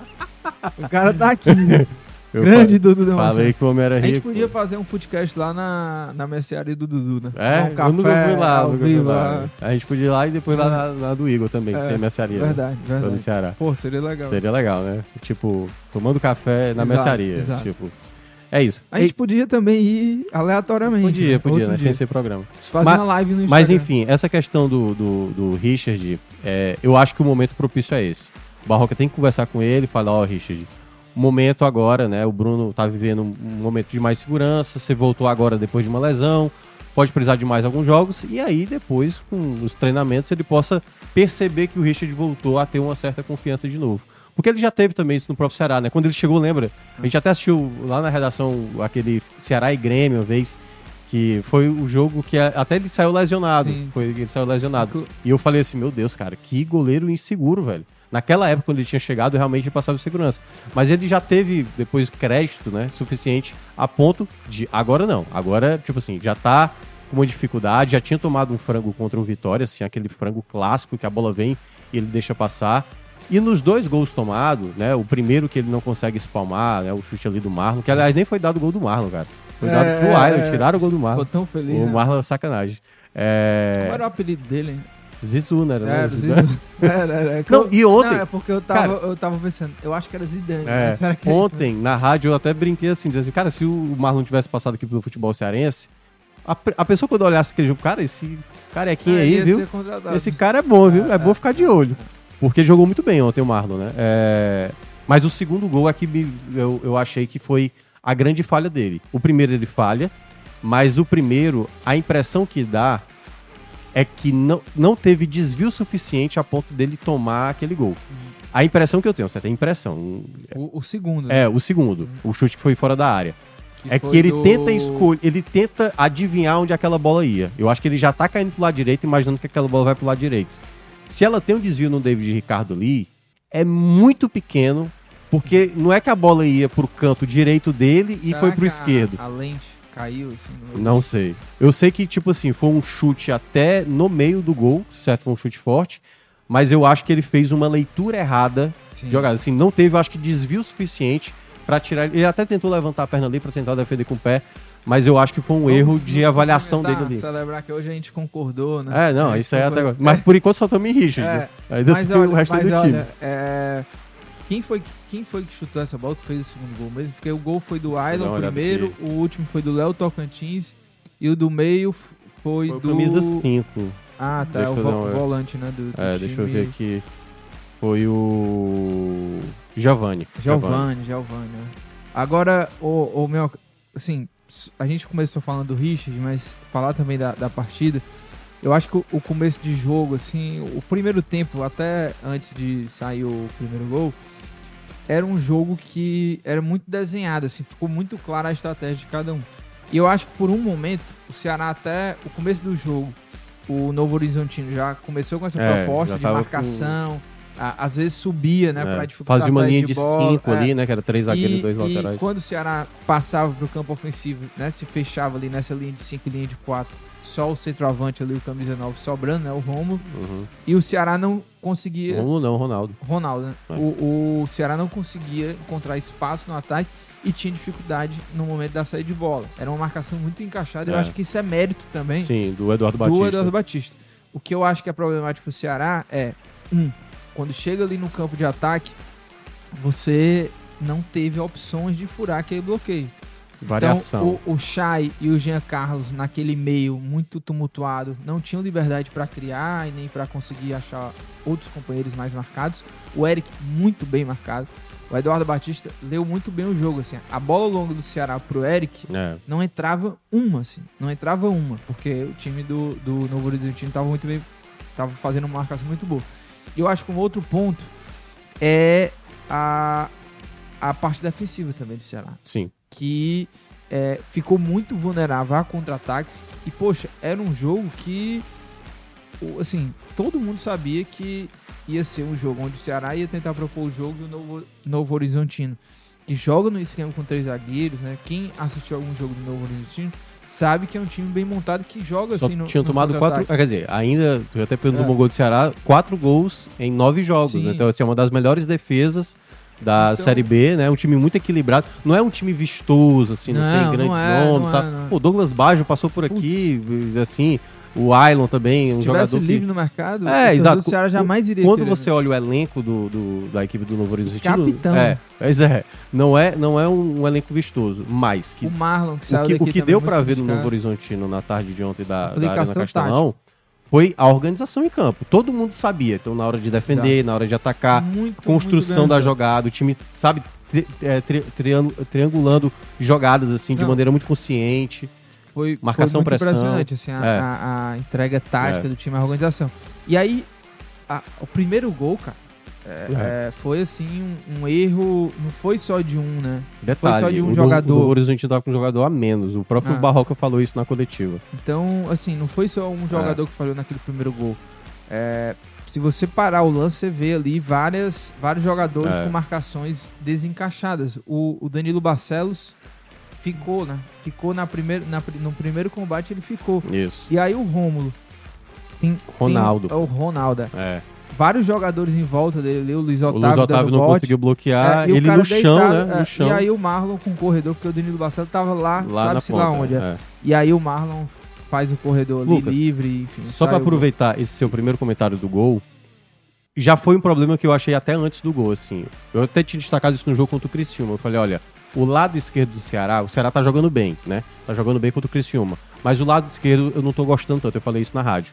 S1: o cara tá aqui.
S2: Eu
S1: Grande Dudu Demonstração.
S2: Falei que o homem era
S1: A gente
S2: rico.
S1: podia fazer um podcast lá na, na mercearia do Dudu, né?
S2: É,
S1: Tomar
S2: eu nunca fui lá, nunca fui lá. A gente podia ir lá e depois lá na, na do Igor também, que
S1: É,
S2: tem a mercearia. né?
S1: Verdade,
S2: do
S1: verdade.
S2: Ceará.
S1: Pô, seria legal.
S2: Seria legal, né? Tipo, tomando café na
S1: Exato,
S2: mercearia.
S1: exato.
S2: Tipo, é isso.
S1: A gente podia também ir aleatoriamente.
S2: podia,
S1: né?
S2: podia, né?
S1: dia.
S2: Sem ser programa.
S1: Fazer
S2: Mas-
S1: uma live no Instagram.
S2: Mas enfim, essa questão do, do, do Richard, é, eu acho que o momento propício é esse. O Barroca tem que conversar com ele e falar, ó, Richard, o momento agora, né? O Bruno tá vivendo um momento de mais segurança, você voltou agora depois de uma lesão, pode precisar de mais alguns jogos, e aí depois, com os treinamentos, ele possa perceber que o Richard voltou a ter uma certa confiança de novo. Porque ele já teve também isso no próprio Ceará, né? Quando ele chegou, lembra? A gente até assistiu lá na redação aquele Ceará e Grêmio uma vez, que foi o jogo que até ele saiu lesionado.
S1: Sim.
S2: Foi, ele saiu lesionado. E eu falei assim, meu Deus, cara, que goleiro inseguro, velho. Naquela época, quando ele tinha chegado, realmente ele passava segurança. Mas ele já teve, depois, crédito, né, suficiente a ponto de... Agora não. Agora, tipo assim, já tá com uma dificuldade, já tinha tomado um frango contra o Vitória, assim, aquele frango clássico que a bola vem e ele deixa passar. E nos dois gols tomados, né, o primeiro que ele não consegue espalmar, né, o chute ali do Marlon, que aliás nem foi dado o gol do Marlon, cara. Foi dado
S1: É,
S2: pro Island, tiraram o gol do
S1: Ficou
S2: Marlon.
S1: tão feliz.
S2: O
S1: né?
S2: Marlon é sacanagem. É...
S1: Como era o apelido dele, hein?
S2: Zizu, né? Né?
S1: do
S2: Zizu.
S1: Zizu. Era, era, era.
S2: Não, e ontem,
S1: Não, é porque eu tava, eu tava pensando, eu acho que era Zidane.
S2: É,
S1: isso
S2: ontem, na rádio, eu até brinquei assim, dizendo assim, cara, se o Marlon tivesse passado aqui pelo futebol cearense, a, a pessoa quando olhasse aquele jogo, cara, esse carequinha aí,
S1: É, ia
S2: viu? Esse cara é bom, viu? É,
S1: É,
S2: bom
S1: é.
S2: ficar de olho. Porque ele jogou muito bem ontem o Marlon, né? É, Mas o segundo gol é que eu, eu achei que foi a grande falha dele. O primeiro ele falha, mas o primeiro, a impressão que dá é que não, não teve desvio suficiente a ponto dele tomar aquele gol. A impressão que eu tenho, você tem impressão,
S1: O, o segundo. né?
S2: é, o segundo, o chute que foi fora da área. é
S1: foi
S2: que ele
S1: do-
S2: tenta escolher, ele tenta adivinhar onde aquela bola ia. Eu acho que ele já tá caindo pro lado direito, imaginando que aquela bola vai pro lado direito. Se ela tem um desvio no David Ricardo Lee, é muito pequeno, porque não é que a bola ia pro canto direito dele e
S1: Será
S2: foi pro
S1: que a-
S2: esquerdo.
S1: A, lente caiu assim?
S2: Não sei. Eu sei que, tipo assim, foi um chute até no meio do gol, certo? Foi um chute forte. Mas eu acho que ele fez uma leitura errada
S1: Sim.
S2: de jogada. Assim, não teve, acho que, desvio suficiente pra tirar. Ele até tentou levantar a perna ali pra tentar defender com o pé. Mas eu acho que foi um
S1: Vamos
S2: erro de avaliação dele ali.
S1: Celebrar que hoje a gente concordou, né?
S2: É, não, isso aí até
S1: concordou.
S2: agora. Mas por enquanto só estamos em Richard.
S1: É,
S2: né? Ainda
S1: mas
S2: tem
S1: olha,
S2: o resto
S1: mas
S2: do time.
S1: olha, é, quem, foi, que- quem foi que chutou essa bola que fez o segundo gol mesmo? Porque o gol foi do
S2: olhada
S1: primeiro,
S2: aqui.
S1: o último foi do Léo Tocantins e o do meio foi,
S2: Foi o
S1: do.
S2: camisa 5.
S1: Ah, tá,
S2: Deixa
S1: o
S2: eu
S1: vo- volante, né? Do, do
S2: É, deixa eu
S1: time.
S2: ver aqui. Foi o. Giovanni.
S1: Giovanni, Giovanni. né? Agora, o, o meu. Assim, a gente começou falando do Richard, mas falar também da, da partida. Eu acho que o, o começo de jogo, assim, o primeiro tempo, até antes de sair o primeiro gol, era um jogo que era muito desenhado, assim, ficou muito clara a estratégia de cada um. E eu acho que por um momento, o Ceará até o começo do jogo, o Novo Horizontino já começou com essa
S2: É,
S1: proposta de marcação, a- às vezes subia, né,
S2: É,
S1: pra dificultar
S2: Fazia uma linha de
S1: bola,
S2: 5
S1: é.
S2: ali, né? Que era três zagueiros e dois
S1: E
S2: laterais.
S1: quando o Ceará passava pro campo ofensivo, né, se fechava ali nessa linha de 5 e linha de 4, só o centroavante ali, o camisa 9 sobrando, né, o Romulo,
S2: Uhum.
S1: e o Ceará não conseguia
S2: Romulo não, Ronaldo.
S1: Ronaldo, né?
S2: É.
S1: O, o Ceará não conseguia encontrar espaço no ataque e tinha dificuldade no momento da saída de bola. Era uma marcação muito encaixada. Eu
S2: É.
S1: acho que isso é mérito também
S2: Sim, do Eduardo
S1: do
S2: Batista.
S1: Eduardo Batista. O que eu acho que é problemático pro Ceará é, um, quando chega ali no campo de ataque, você não teve opções de furar aquele bloqueio.
S2: Variação.
S1: Então, o, o Chay e o Jean Carlos, naquele meio muito tumultuado, não tinham liberdade para criar e nem para conseguir achar outros companheiros mais marcados. O Eric, muito bem marcado. O Eduardo Batista leu muito bem o jogo. Assim, a bola longa do Ceará pro Eric
S2: É.
S1: não entrava uma, assim. Não entrava uma, porque o time do, do Novo Horizontino estava muito bem. Tava fazendo uma marcação muito boa. E eu acho que um outro ponto é a, a parte defensiva também do Ceará
S2: Sim.
S1: Que é, ficou muito vulnerável a contra-ataques. E, poxa, era um jogo que, assim, todo mundo sabia que ia ser um jogo onde o Ceará ia tentar propor o jogo e o Novo, Novo Horizontino, que joga no esquema com três zagueiros, né? Quem assistiu algum jogo do Novo Horizontino sabe que é um time bem montado que joga
S2: Só
S1: assim no
S2: tinha
S1: no
S2: tomado quatro.
S1: contra-ataque.
S2: ah, Quer dizer, ainda. Tu até perguntou
S1: É.
S2: no gol do Ceará, quatro gols em nove jogos, né? Então, assim, é uma das melhores defesas da
S1: Então-
S2: Série B, né? Um time muito equilibrado. Não é um time vistoso, assim, não,
S1: Não,
S2: tem
S1: não
S2: grandes
S1: é,
S2: nomes.
S1: não
S2: tá?
S1: é, não é.
S2: O Douglas Baggio passou por aqui, assim. O Ailon também,
S1: Se
S2: um jogador
S1: livre
S2: que.
S1: no mercado,
S2: É,
S1: o
S2: exato.
S1: do Ceará jamais iria
S2: Quando você
S1: né?
S2: olha o elenco do, do- da equipe do Novo Horizontino...
S1: Capitão.
S2: É, pois é. Não é, não é um, um elenco vistoso, mas que
S1: O Marlon, que saiu
S2: o que, o que
S1: também
S2: deu pra ver no. Novo Horizontino na tarde de ontem da, da Arena Castelão foi a organização em campo. Todo mundo sabia. Então, na hora de defender, na hora de atacar,
S1: Muito,
S2: construção
S1: muito
S2: da jogada, o time, sabe, tri- é, tri- triângulo- triangulando jogadas assim de
S1: Não.
S2: maneira muito consciente.
S1: Foi,
S2: Marcação,
S1: foi muito
S2: pressão.
S1: impressionante assim, a,
S2: É.
S1: a- a entrega tática
S2: É.
S1: do time, a organização. E aí, a- o primeiro gol, cara, é,
S2: É.
S1: é, foi assim um, um erro, não foi só de um, né?
S2: Detalhe,
S1: só de um
S2: o do-
S1: jogador.
S2: O Novo Horizontino tava com um jogador a menos. O próprio
S1: Ah.
S2: Barroca falou isso na coletiva.
S1: Então, assim, não foi só
S2: É.
S1: um jogador que falhou naquele primeiro gol. É, se você parar o lance, você vê ali várias, vários jogadores
S2: É.
S1: com marcações desencaixadas. O, o Danilo Barcelos ficou, né? Ficou na primeira, na, no primeiro combate, ele ficou.
S2: Isso.
S1: E aí o Rômulo. Tem,
S2: Ronaldo.
S1: Tem, o Ronaldo. é. Vários jogadores em volta dele ali, o Luiz
S2: O
S1: Otávio,
S2: Luiz Otávio não
S1: bote.
S2: conseguiu bloquear.
S1: É, o
S2: ele no chão,
S1: deitado,
S2: né?
S1: é,
S2: No chão.
S1: E aí o Marlon com o corredor, porque o Danilo Barcelos tava lá,
S2: lá
S1: sabe-se lá onde. é.
S2: é.
S1: E aí o Marlon faz o corredor ali
S2: Lucas,
S1: livre, enfim.
S2: Só
S1: o gol.
S2: aproveitar esse seu primeiro comentário do gol, já foi um problema que eu achei até antes do gol, assim. Eu até tinha destacado isso no jogo contra o Criciúma. Eu falei, olha, o lado esquerdo do Ceará, o Ceará tá jogando bem, né? Tá jogando bem contra o Criciúma. Mas o lado esquerdo eu não tô gostando tanto, eu falei isso na rádio.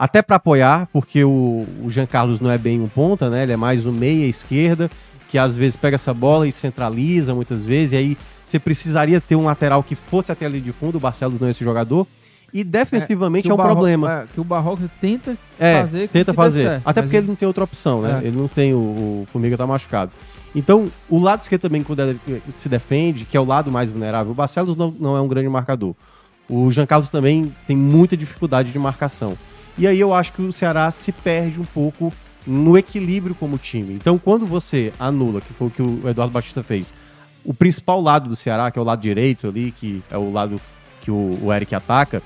S2: Até pra apoiar, porque o, o Jean Carlos não é bem um ponta, né? Ele é mais um meia esquerda, que às vezes pega essa bola e centraliza muitas vezes, e aí você precisaria ter um lateral que fosse até ali de fundo, o Barcelos não é esse jogador. E defensivamente é,
S1: o
S2: um problema.
S1: é, que o Barroca tenta
S2: É,
S1: fazer.
S2: tenta fazer.
S1: certo,
S2: Até porque ele não tem outra opção, né?
S1: É.
S2: Ele não tem o, o Formiga tá machucado. Então, o lado esquerdo também, quando ele se defende, que é o lado mais vulnerável, o Barcelos não, não é um grande marcador. O Jean Carlos também tem muita dificuldade de marcação. E aí eu acho que o Ceará se perde um pouco no equilíbrio como time. Então, quando você anula, que foi o que o Eduardo Batista fez, o principal lado do Ceará, que é o lado direito ali, que é o lado que o, o Eric ataca,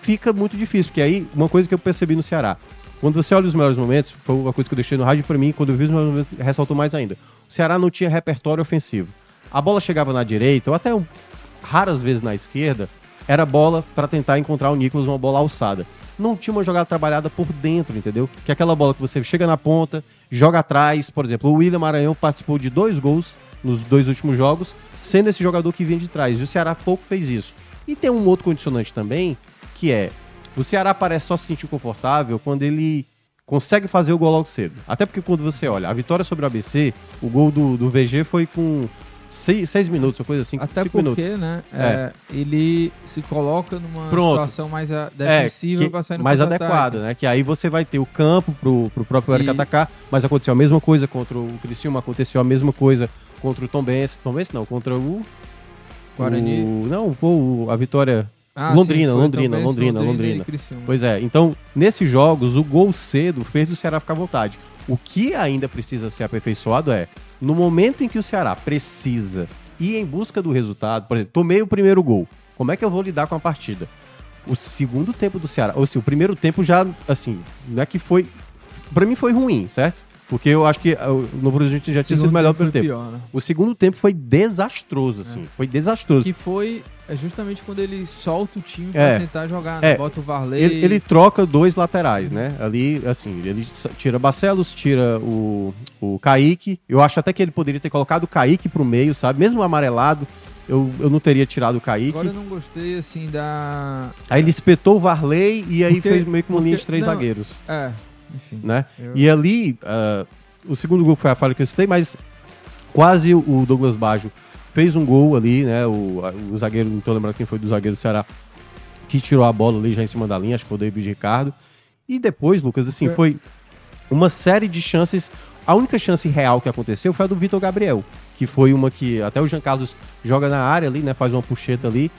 S2: fica muito difícil. Porque aí, uma coisa que eu percebi no Ceará, quando você olha os melhores momentos, foi uma coisa que eu deixei no rádio para mim, quando eu vi os melhores momentos, ressaltou mais ainda. O Ceará não tinha repertório ofensivo. A bola chegava na direita, ou até raras vezes na esquerda, era bola para tentar encontrar o Nicolas uma bola alçada. Não tinha uma jogada trabalhada por dentro, entendeu? Que é aquela bola que você chega na ponta, joga atrás. Por exemplo, o William Maranhão participou de dois gols nos dois últimos jogos, sendo esse jogador que vinha de trás. E o Ceará pouco fez isso. E tem um outro condicionante também, que é o Ceará parece só se sentir confortável quando ele consegue fazer o gol logo cedo. Até porque quando você olha, a vitória sobre o ABC, o gol do, do VG foi com seis, seis minutos, uma coisa assim,
S1: Até
S2: cinco
S1: porque,
S2: minutos.
S1: né,
S2: É.
S1: é, ele se coloca numa
S2: Pronto.
S1: situação mais a- defensiva
S2: que-
S1: pra sair no
S2: mais adequada, né? Que aí você vai ter o campo pro, pro próprio Eric
S1: E-
S2: atacar, mas aconteceu a mesma coisa contra o Criciúma, aconteceu a mesma coisa contra o Tom Benz, Tom Benz não, contra o...
S1: Guarani.
S2: o- não, o- a vitória...
S1: Ah,
S2: Londrina,
S1: foi
S2: Londrina,
S1: também
S2: Londrina, Londrina.
S1: Criciúma.
S2: Pois é, então, nesses jogos, o gol cedo fez o Ceará ficar à vontade. O que ainda precisa ser aperfeiçoado é, no momento em que o Ceará precisa ir em busca do resultado, por exemplo, tomei o primeiro gol, como é que eu vou lidar com a partida? O segundo tempo do Ceará, ou seja, o primeiro tempo já, assim, não é que foi, Pra mim foi ruim, certo? Porque eu acho que ah, o Novo Horizonte já tinha sido melhor primeiro tempo.
S1: pior, né?
S2: O segundo tempo foi desastroso, assim, foi desastroso.
S1: Que foi é justamente quando ele solta o time pra
S2: É.
S1: tentar jogar, né?
S2: É.
S1: Bota o Varley.
S2: Ele, ele troca dois laterais, né? Ali, assim, ele tira Barcelos, tira o, o Kaique. Eu acho até que ele poderia ter colocado o Kaique pro meio, sabe? Mesmo amarelado, eu, eu não teria tirado o Kaique.
S1: Agora eu não gostei, assim, da...
S2: Aí ele espetou o Varley e aí
S1: Porque-
S2: fez meio que uma linha de três
S1: não,
S2: zagueiros,
S1: É, enfim.
S2: né?
S1: Eu-
S2: E ali, ah, o segundo gol foi a falha que eu citei, mas quase o Douglas Baggio fez um gol ali, né? O, o zagueiro, não tô lembrando quem foi do zagueiro do Ceará, que tirou a bola ali já em cima da linha, acho que foi o David Ricardo. E depois, Lucas, assim,
S1: É.
S2: foi uma série de chances. A única chance real que aconteceu foi a do Vitor Gabriel, que foi uma que até o Jean Carlos joga na área ali, né? Faz uma puxeta ali.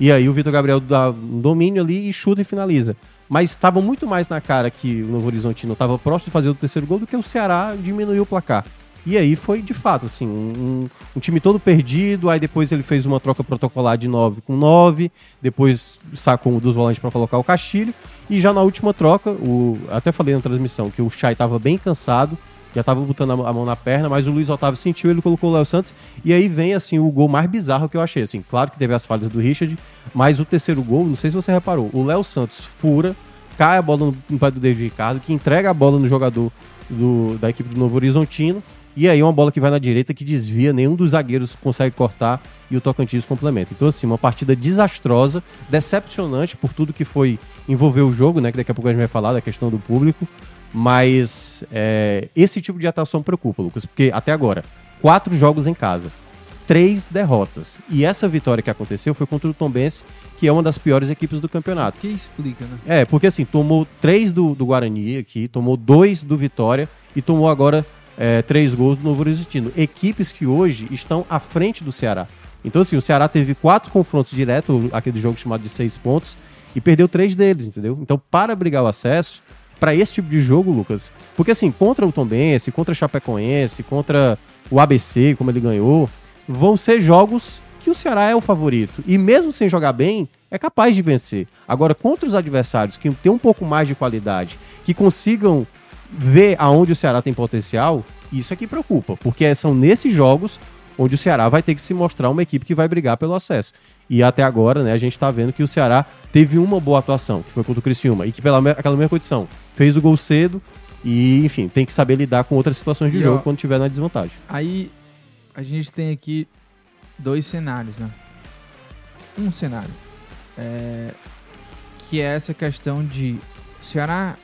S2: E aí o Vitor Gabriel dá um domínio ali e chuta e finaliza. Mas estava muito mais na cara que o Novo Horizontino estava próximo de fazer o terceiro gol do que o Ceará diminuiu o placar. E aí foi de fato, assim, um, um time todo perdido. Aí depois ele fez uma troca protocolar de 9 com 9. Depois sacou um dos volantes para colocar o Castilho. E já na última troca, o, até falei na transmissão que o Chay estava bem cansado, já estava botando a mão- na perna, mas o Luiz Otávio sentiu, ele colocou o Léo Santos. E aí vem assim o gol mais bizarro que eu achei. Assim, claro que teve as falhas do Richard, mas o terceiro gol, não sei se você reparou, o Léo Santos fura, cai a bola no, no pé do David Ricardo, que entrega a bola no jogador do- da equipe do Novo Horizontino. E aí uma bola que vai na direita que desvia, nenhum dos zagueiros consegue cortar e o Tocantins complementa. Então assim, uma partida desastrosa, decepcionante por tudo que foi envolver o jogo, né, que daqui a pouco a gente vai falar da questão do público, mas é, esse tipo de atuação preocupa, Lucas, porque até agora, quatro jogos em casa, três derrotas. E essa vitória que aconteceu foi contra o Tombense, que é uma das piores equipes do campeonato.
S1: Que explica, né?
S2: É, porque assim, tomou três do, do Guarani aqui, tomou dois do Vitória e tomou agora é, três gols do Novo Horizontino. Equipes que hoje estão à frente do Ceará. Então, assim, o Ceará teve quatro confrontos diretos, aquele jogo chamado de seis pontos, e perdeu três deles, entendeu? Então, para brigar o acesso, para esse tipo de jogo, Lucas, porque assim, contra o Tombense, contra o Chapecoense, contra o ABC, como ele ganhou, vão ser jogos que o Ceará é o favorito. E mesmo sem jogar bem, é capaz de vencer. Agora, contra os adversários que têm um pouco mais de qualidade, que consigam ver aonde o Ceará tem potencial, isso é que preocupa, porque são nesses jogos onde o Ceará vai ter que se mostrar uma equipe que vai brigar pelo acesso. E até agora, né, a gente tá vendo que o Ceará teve uma boa atuação, que foi contra o Criciúma, e que pela aquela mesma condição, fez o gol cedo e, enfim, tem que saber lidar com outras situações de
S1: E,
S2: jogo
S1: ó,
S2: quando tiver na desvantagem.
S1: Aí a gente tem aqui dois cenários, né? Um cenário é, que é essa questão de o Ceará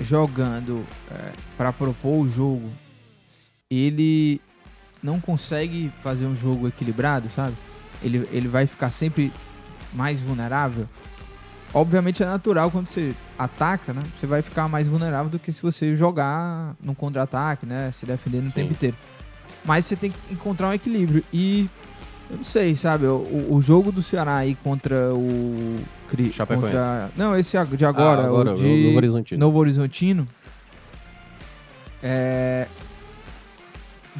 S1: jogando é, para propor o jogo, ele não consegue fazer um jogo equilibrado, sabe? Ele, ele vai ficar sempre mais vulnerável. Obviamente é natural quando você ataca, né? Você vai ficar mais vulnerável do que se você jogar no contra-ataque, né? Se defender no
S2: Sim.
S1: tempo inteiro. mas você tem que encontrar um equilíbrio. E eu não sei, sabe? O, o jogo do Ceará aí contra o. Cri-
S2: Chapecoense.
S1: Contra, não, esse de agora,
S2: Ah, agora,
S1: o
S2: o
S1: de
S2: Novo Horizontino.
S1: Novo Horizontino. É,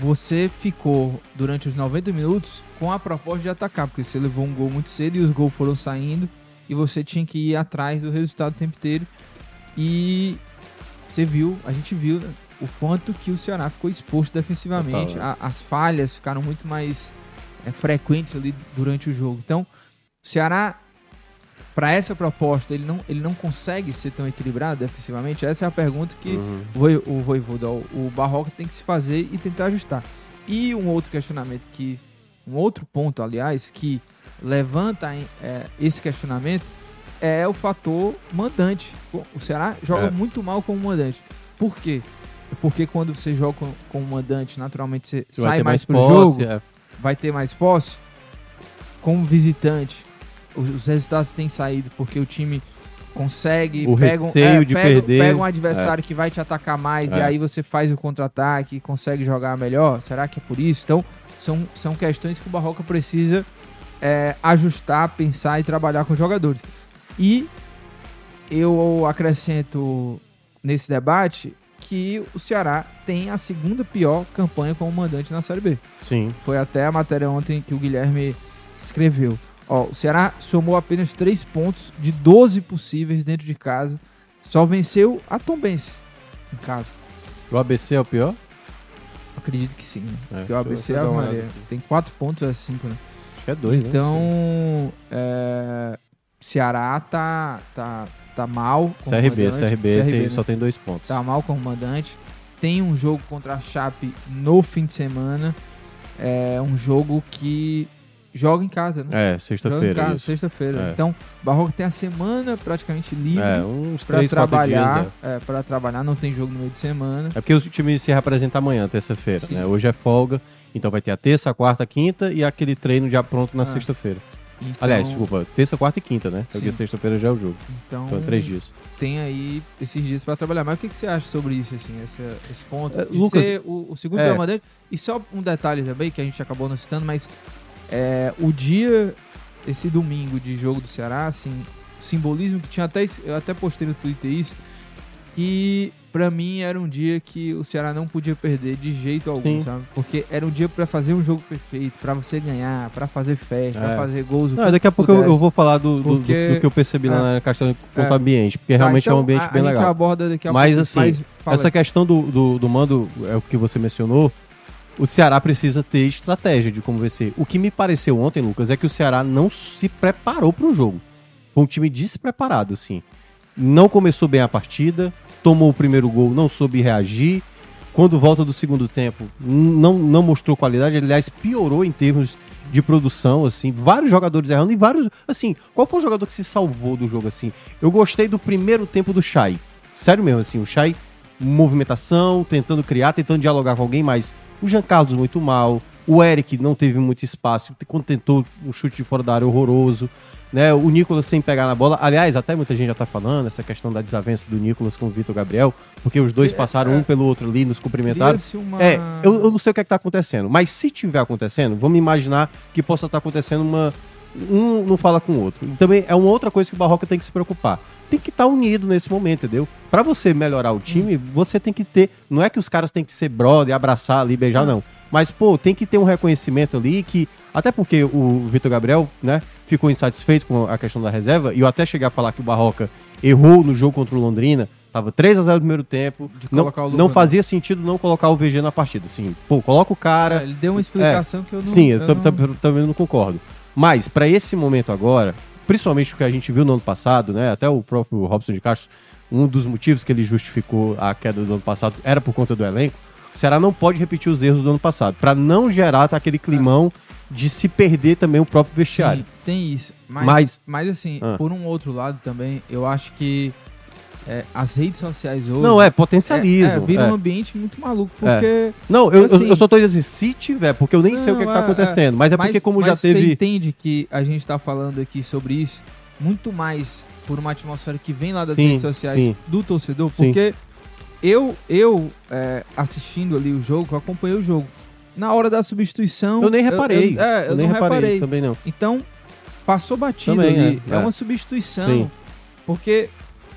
S1: você ficou durante os 90 minutos com a proposta de atacar, porque você levou um gol muito cedo e os gols foram saindo e você tinha que ir atrás do resultado o tempo inteiro. E você viu, a gente viu né, o quanto que o Ceará ficou exposto defensivamente.
S2: Total,
S1: A- as falhas ficaram muito mais é, frequentes ali durante o jogo. Então, o Ceará, para essa proposta, ele não, ele não consegue ser tão equilibrado defensivamente? Essa é a pergunta que
S2: Uhum.
S1: o Voi- o Voivoda, o o Barroca tem que se fazer e tentar ajustar. E um outro questionamento que, um outro ponto, aliás, que levanta é, esse questionamento é o fator mandante. O Ceará joga
S2: É.
S1: muito mal como mandante. Por quê? Porque quando você joga com, com mandante, naturalmente você
S2: Você
S1: sai
S2: ter
S1: mais pro
S2: posse,
S1: jogo,
S2: é.
S1: vai ter mais posse. Como visitante, os, os resultados têm saído porque o time consegue,
S2: O
S1: pega, um-
S2: receio de
S1: pega-
S2: perder,
S1: pega um adversário que vai te atacar mais e
S2: É.
S1: aí você faz o contra-ataque e consegue jogar melhor. Será que é por isso? Então, são, são questões que o Barroca precisa é, ajustar, pensar e trabalhar com os jogadores. E eu acrescento nesse debate que o Ceará tem a segunda pior campanha como mandante na Série B.
S2: Sim.
S1: Foi até a matéria ontem que o Guilherme escreveu. Ó, o Ceará somou apenas 3 pontos de 12 possíveis dentro de casa. Só venceu a Tombense em casa.
S2: O ABC é o pior?
S1: Acredito que sim, né?
S2: É,
S1: Porque o ABC é
S2: uma
S1: Maria. Tem 4 pontos, é 5, né?
S2: Acho que é dois, né?
S1: Então, é, Ceará tá, tá, tá mal. como
S2: CRB,
S1: mandante.
S2: CRB, tem-
S1: né?
S2: só tem dois pontos.
S1: tá mal como mandante. Tem um jogo contra a Chape no fim de semana. É um jogo que joga em casa, né?
S2: É,
S1: Joga em
S2: sexta-feira.
S1: sexta-feira.
S2: É.
S1: Então, o Barroco tem a semana praticamente livre
S2: É, uns
S1: para
S2: três,
S1: trabalhar.
S2: dias.
S1: É. para trabalhar, não tem jogo no meio de semana.
S2: É. é porque o time se representa amanhã, terça-feira, né? Hoje é folga, então vai ter a terça, a quarta, a quinta e aquele treino já pronto na
S1: Ah.
S2: sexta-feira.
S1: Então,
S2: Aliás, desculpa, terça, quarta e quinta, né? Porque
S1: Sim.
S2: sexta-feira já é o jogo.
S1: Então,
S2: Então, três dias.
S1: tem aí esses dias para trabalhar. Mas o que, que você acha sobre isso, assim, esse, esse ponto?
S2: É, Lucas,
S1: ser o, o segundo
S2: é.
S1: mandante. E só um detalhe também, que a gente acabou não citando, mas é, o dia, esse domingo de jogo do Ceará, assim, simbolismo que tinha até. Eu até postei no Twitter isso. E pra mim era um dia que o Ceará não podia perder de jeito algum,
S2: Sim.
S1: sabe? Porque era um dia pra fazer um jogo perfeito, pra você ganhar, pra fazer festa, pra
S2: É.
S1: fazer gols.
S2: Não, daqui a pouco eu, eu vou falar do, do-
S1: Porque-
S2: do, do que eu percebi lá na questão quanto
S1: É.
S2: ambiente, porque
S1: Tá,
S2: realmente é um
S1: então,
S2: ambiente
S1: a,
S2: bem
S1: a gente
S2: legal.
S1: aborda daqui a
S2: Mas,
S1: pouco.
S2: assim,
S1: mas
S2: Essa questão do, do, do mando, é o que você mencionou, o Ceará precisa ter estratégia de como vencer. O que me pareceu ontem, Lucas, é que o Ceará não se preparou para o jogo. Foi um time despreparado, assim. Não começou bem a partida, tomou o primeiro gol, não soube reagir. Quando volta do segundo tempo, não, não mostrou qualidade, aliás, piorou em termos de produção, assim, vários jogadores errando e vários, assim, qual foi o jogador que se salvou do jogo, assim? Eu gostei do primeiro tempo do Chay, sério mesmo, assim, o Chay, movimentação, tentando criar, tentando dialogar com alguém, mas o Jean Carlos muito mal, o Eric não teve muito espaço, quando tentou um chute de fora da área horroroso, né? O Nicolas sem pegar na bola. Aliás, até muita gente já tá falando essa questão da desavença do Nicolas com o Vitor Gabriel, porque os dois
S1: É,
S2: passaram
S1: é.
S2: um pelo outro ali, nos cumprimentaram.
S1: uma...
S2: É, eu, eu não sei o que, é que tá acontecendo, mas se tiver acontecendo, vamos imaginar que possa estar acontecendo uma. Um não fala com o outro. Também é uma outra coisa que o Barroca tem que se preocupar. Tem que estar unido nesse momento, entendeu? Pra você melhorar o time, você tem que ter. Não é que os caras têm que ser brother, abraçar ali, beijar, não. Mas, pô, tem que ter um reconhecimento ali que. Até porque o Vitor Gabriel, né, ficou insatisfeito com a questão da reserva, e eu até cheguei a falar que o Barroca errou no jogo contra o Londrina. Tava 3 a 0 no primeiro tempo. Não, não fazia sentido não colocar o VG na partida. Assim, pô, coloca o cara.
S1: É, ele deu uma explicação que eu não...
S2: Sim, eu,
S1: eu não-
S2: tam- também não concordo. Mas, pra esse momento agora, principalmente o que a gente viu no ano passado, né? Até o próprio Robson de Castro, um dos motivos que ele justificou a queda do ano passado era por conta do elenco. O Ceará não pode repetir os erros do ano passado, Pra não gerar aquele climão de se perder também o próprio vestiário.
S1: Sim, tem isso. Mas,
S2: Mas-
S1: mas, assim,
S2: Ah.
S1: por um outro lado também, eu acho que é, as redes sociais hoje...
S2: Não, é
S1: é,
S2: potencialismo.
S1: é, vira
S2: é.
S1: um ambiente muito maluco, porque...
S2: Não, eu, eu-
S1: assim-
S2: eu só tô dizendo assim, se tiver, porque eu nem sei o que, é que tá
S1: Não, é,
S2: acontecendo. Mas é porque, como já
S1: mas Você
S2: teve.
S1: entende que a gente tá falando aqui sobre isso muito mais por uma atmosfera que vem lá das
S2: Sim,
S1: redes sociais
S2: sim.
S1: do torcedor,
S2: Sim.
S1: porque eu, eu é, assistindo ali o jogo, eu acompanhei o jogo. na hora da substituição.
S2: Eu nem reparei.
S1: Eu, é, eu,
S2: nem
S1: não
S2: reparei,
S1: reparei.
S2: também não.
S1: Então, passou batido
S2: Também,
S1: ali.
S2: é,
S1: É,
S2: é.
S1: uma substituição.
S2: Sim.
S1: Porque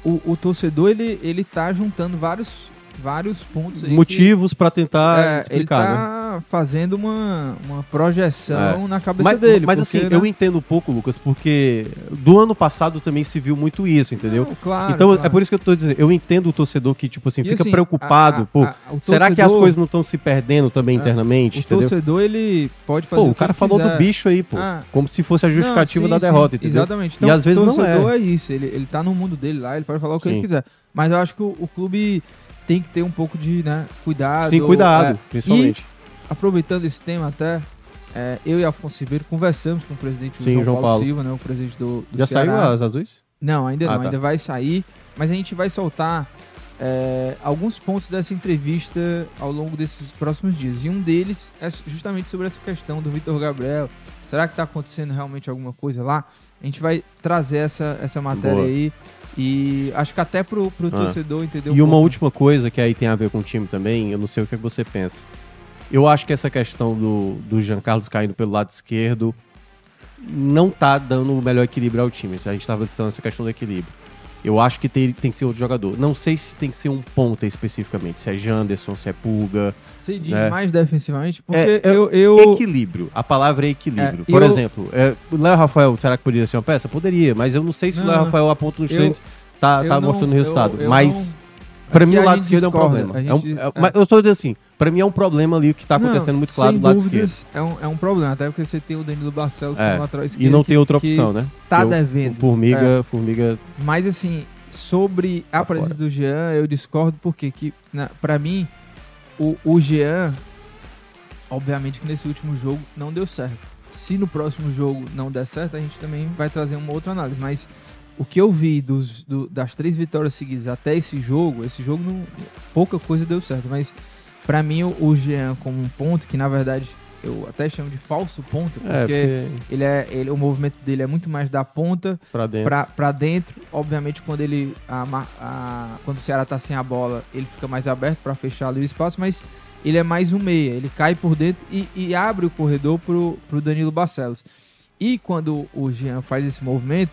S1: o, o torcedor, ele, ele tá juntando vários, vários pontos
S2: Motivos pra tentar
S1: é, ele
S2: explicar, né?
S1: tá fazendo uma, uma projeção na cabeça
S2: Mas,
S1: dele.
S2: mas
S1: porque,
S2: assim,
S1: né?
S2: eu entendo um pouco, Lucas, porque do ano passado também se viu muito isso, entendeu?
S1: Não, claro,
S2: então
S1: claro.
S2: é por isso que eu tô dizendo, eu entendo o torcedor que, tipo assim,
S1: E,
S2: fica
S1: assim,
S2: preocupado,
S1: a- a-
S2: pô,
S1: a- o
S2: será que as
S1: torcedor-
S2: coisas não estão se perdendo também
S1: É,
S2: internamente,
S1: O
S2: entendeu?
S1: torcedor, ele pode fazer
S2: Pô,
S1: o
S2: o cara
S1: ele
S2: falou
S1: quiser.
S2: do bicho aí, pô,
S1: Ah,
S2: como se fosse a justificativa
S1: Não,
S2: da
S1: sim,
S2: derrota,
S1: sim,
S2: entendeu?
S1: Exatamente. Então,
S2: E às vezes
S1: o
S2: não
S1: torcedor
S2: é.
S1: é isso. Ele, ele tá no mundo dele lá, ele pode falar o que
S2: Sim.
S1: ele quiser. Mas eu acho que o, o clube tem que ter um pouco de né, cuidado.
S2: Sim, cuidado,
S1: é.
S2: principalmente.
S1: aproveitando esse tema até, é, eu e Afonso Ribeiro conversamos com o presidente
S2: Sim,
S1: João,
S2: João
S1: Paulo,
S2: Paulo.
S1: Silva, né, o presidente do, do
S2: Já
S1: Ceará.
S2: saiu as azuis?
S1: Não, ainda não,
S2: Ah, tá.
S1: ainda vai sair. Mas a gente vai soltar é, alguns pontos dessa entrevista ao longo desses próximos dias. E um deles é justamente sobre essa questão do Vitor Gabriel. Será que está acontecendo realmente alguma coisa lá? A gente vai trazer essa, essa matéria
S2: Boa.
S1: aí. E acho que até pro, pro
S2: Ah.
S1: torcedor entender um
S2: E uma
S1: pouco.
S2: última coisa que aí tem a ver com o time também, eu não sei o que você pensa. Eu acho que essa questão do, do Jean Carlos caindo pelo lado esquerdo não tá dando o melhor equilíbrio ao time. A gente estava citando essa questão do equilíbrio. Eu acho que tem, tem que ser outro jogador. Não sei se tem que ser um ponta especificamente, se é Janderson, se é Pulga.
S1: Você diz
S2: né?
S1: mais defensivamente? Porque
S2: É, é
S1: eu, eu,
S2: Equilíbrio. A palavra é equilíbrio.
S1: É,
S2: Por
S1: eu-
S2: exemplo, é, o Léo Rafael, será que poderia ser uma peça? Poderia, mas eu não sei se o
S1: Não,
S2: Léo
S1: não.
S2: Rafael a ponto dos
S1: Eu-
S2: treinos tá, tá
S1: não-
S2: mostrando resultado. mas
S1: Aqui
S2: mim, o lado
S1: gente
S2: esquerdo é um problema.
S1: a
S2: É um-
S1: gente-
S2: é-
S1: é.
S2: Mas eu tô dizendo assim, pra mim é um problema ali o que tá
S1: Não,
S2: acontecendo muito claro do lado esquerdo.
S1: É um, é um problema, até porque você tem o Danilo Barcelos
S2: É,
S1: como lateral esquerdo.
S2: E não tem outra
S1: que
S2: opção, né?
S1: Tá
S2: Eu-
S1: devendo.
S2: Formiga, formiga.
S1: Mas assim, sobre a
S2: Tá
S1: presença
S2: fora.
S1: do Jean, eu discordo porque que, na, pra mim, o, o Jean, obviamente que nesse último jogo não deu certo. Se no próximo jogo não der certo, a gente também vai trazer uma outra análise. Mas o que eu vi dos, do- das três vitórias seguidas até esse jogo, esse jogo não, pouca coisa deu certo. Mas pra mim, o, Jean como um ponto, que na verdade eu até chamo de falso ponto, porque,
S2: É, porque
S1: ele é, ele, o movimento dele é muito mais da ponta
S2: pra dentro.
S1: pra, pra dentro. Obviamente, quando ele a, a- quando o Ceará tá sem a bola, ele fica mais aberto pra fechar ali o espaço, mas ele é mais um meia. Ele cai por dentro e, e abre o corredor pro, pro Danilo Barcelos. E quando o Jean faz esse movimento,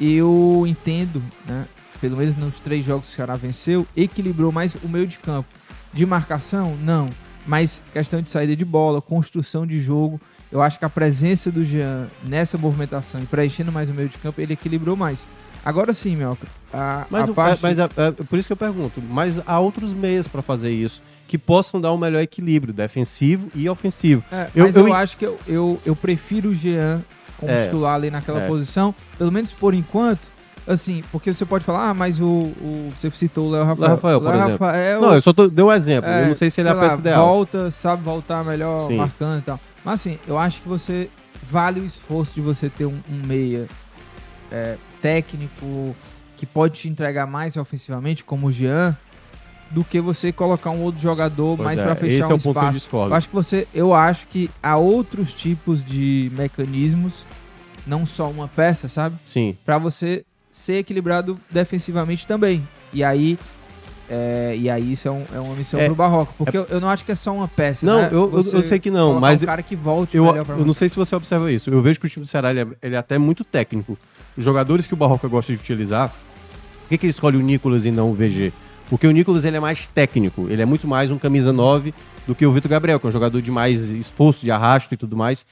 S1: eu entendo, né? Pelo menos nos três jogos que o Ceará venceu, equilibrou mais o meio de campo. De marcação, não. Mas questão de saída de bola, construção de jogo, eu acho que a presença do Jean nessa movimentação e preenchendo mais o meio de campo, ele equilibrou mais. Agora sim, Melca, a,
S2: Mas,
S1: a parte...
S2: mas é- é por isso que eu pergunto. Mas há outros meios pra fazer isso que possam dar um melhor equilíbrio defensivo e ofensivo.
S1: É,
S2: Eu-
S1: mas eu,
S2: eu-
S1: acho que eu, eu, eu prefiro o Jean como
S2: É,
S1: titular ali naquela
S2: é.
S1: posição, pelo menos por enquanto. Assim, porque você pode falar, ah, mas o, o- você citou o Léo Rafael.
S2: Rafael, por
S1: Léo
S2: exemplo.
S1: Rafael,
S2: Não, eu só tô, dei um exemplo.
S1: é,
S2: eu não sei se ele é a peça ideal.
S1: Volta, sabe voltar melhor,
S2: Sim.
S1: marcando e tal. Mas assim, eu acho que você vale o esforço de você ter um, um meia é, técnico que pode te entregar mais ofensivamente, como o Jean, do que você colocar um outro jogador
S2: Pois
S1: mais
S2: é,
S1: pra
S2: esse
S1: fechar
S2: é
S1: um
S2: o ponto que eu
S1: espaço.
S2: discordo.
S1: Eu acho que você, eu acho que há outros tipos de mecanismos, não só uma peça, sabe?
S2: Sim.
S1: Pra você ser equilibrado defensivamente também. E aí, é, e aí isso é, um- é uma missão
S2: É,
S1: pro Barroca, porque eu, eu não acho que é só uma peça.
S2: Não,
S1: né?
S2: eu, eu- eu sei que não, mas
S1: um cara que volte
S2: eu,
S1: melhor pra
S2: eu não sei se você observa isso. Eu vejo que o time do Ceará ele é, ele é até muito técnico. Os jogadores que o Barroca gosta de utilizar, por que, que ele escolhe o Nicolas e não o VG? Porque o Nicolas ele é mais técnico, ele é muito mais um camisa 9 do que o Vitor Gabriel, que é um jogador de mais esforço, de arrasto e tudo mais.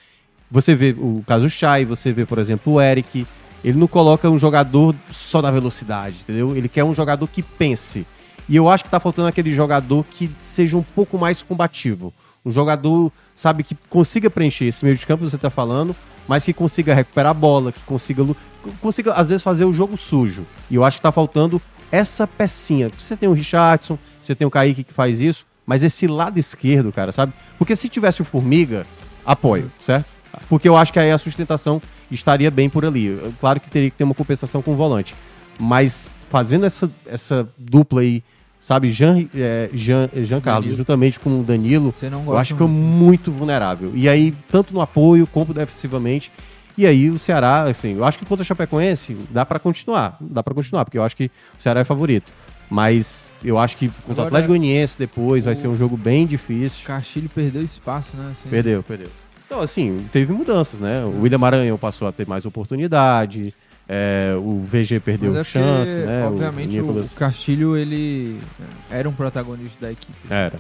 S2: Você vê o caso Chay, você vê, por exemplo, o Eric. Ele não coloca um jogador só da velocidade, entendeu? Ele quer um jogador que pense. E eu acho que tá faltando aquele jogador que seja um pouco mais combativo. Um jogador, sabe, que consiga preencher esse meio de campo que você tá falando, mas que consiga recuperar a bola, que consiga, consiga às vezes fazer o jogo sujo. E eu acho que tá faltando essa pecinha. Você tem o Richardson, você tem o Kaique que faz isso, mas esse lado esquerdo, cara, sabe? Porque se tivesse o Formiga, apoio, certo? Porque eu acho que aí a sustentação estaria bem por ali. Claro que teria que ter uma compensação com o volante. Mas fazendo essa, essa dupla aí, sabe, Jean, é, Jean, Jean Carlos,
S1: Danilo.
S2: juntamente com o Danilo, eu acho que é
S1: muito.
S2: vulnerável. E aí, tanto no apoio como defensivamente. E aí o Ceará, assim, eu acho que contra o Chapecoense dá pra continuar. Dá pra continuar, porque eu acho que o Ceará é favorito. Mas eu acho que contra o Atlético Goianiense depois vai
S1: o-
S2: ser um jogo bem
S1: O
S2: difícil.
S1: Castilho perdeu espaço, né? assim.
S2: Perdeu, perdeu. Então, assim, teve mudanças, né? O William Maranhão passou a ter mais oportunidade, é, o VG perdeu
S1: Mas é porque,
S2: chance, né?
S1: Obviamente, o,
S2: Nicolas-
S1: o Castilho, ele é, era um protagonista da equipe. assim.
S2: Era.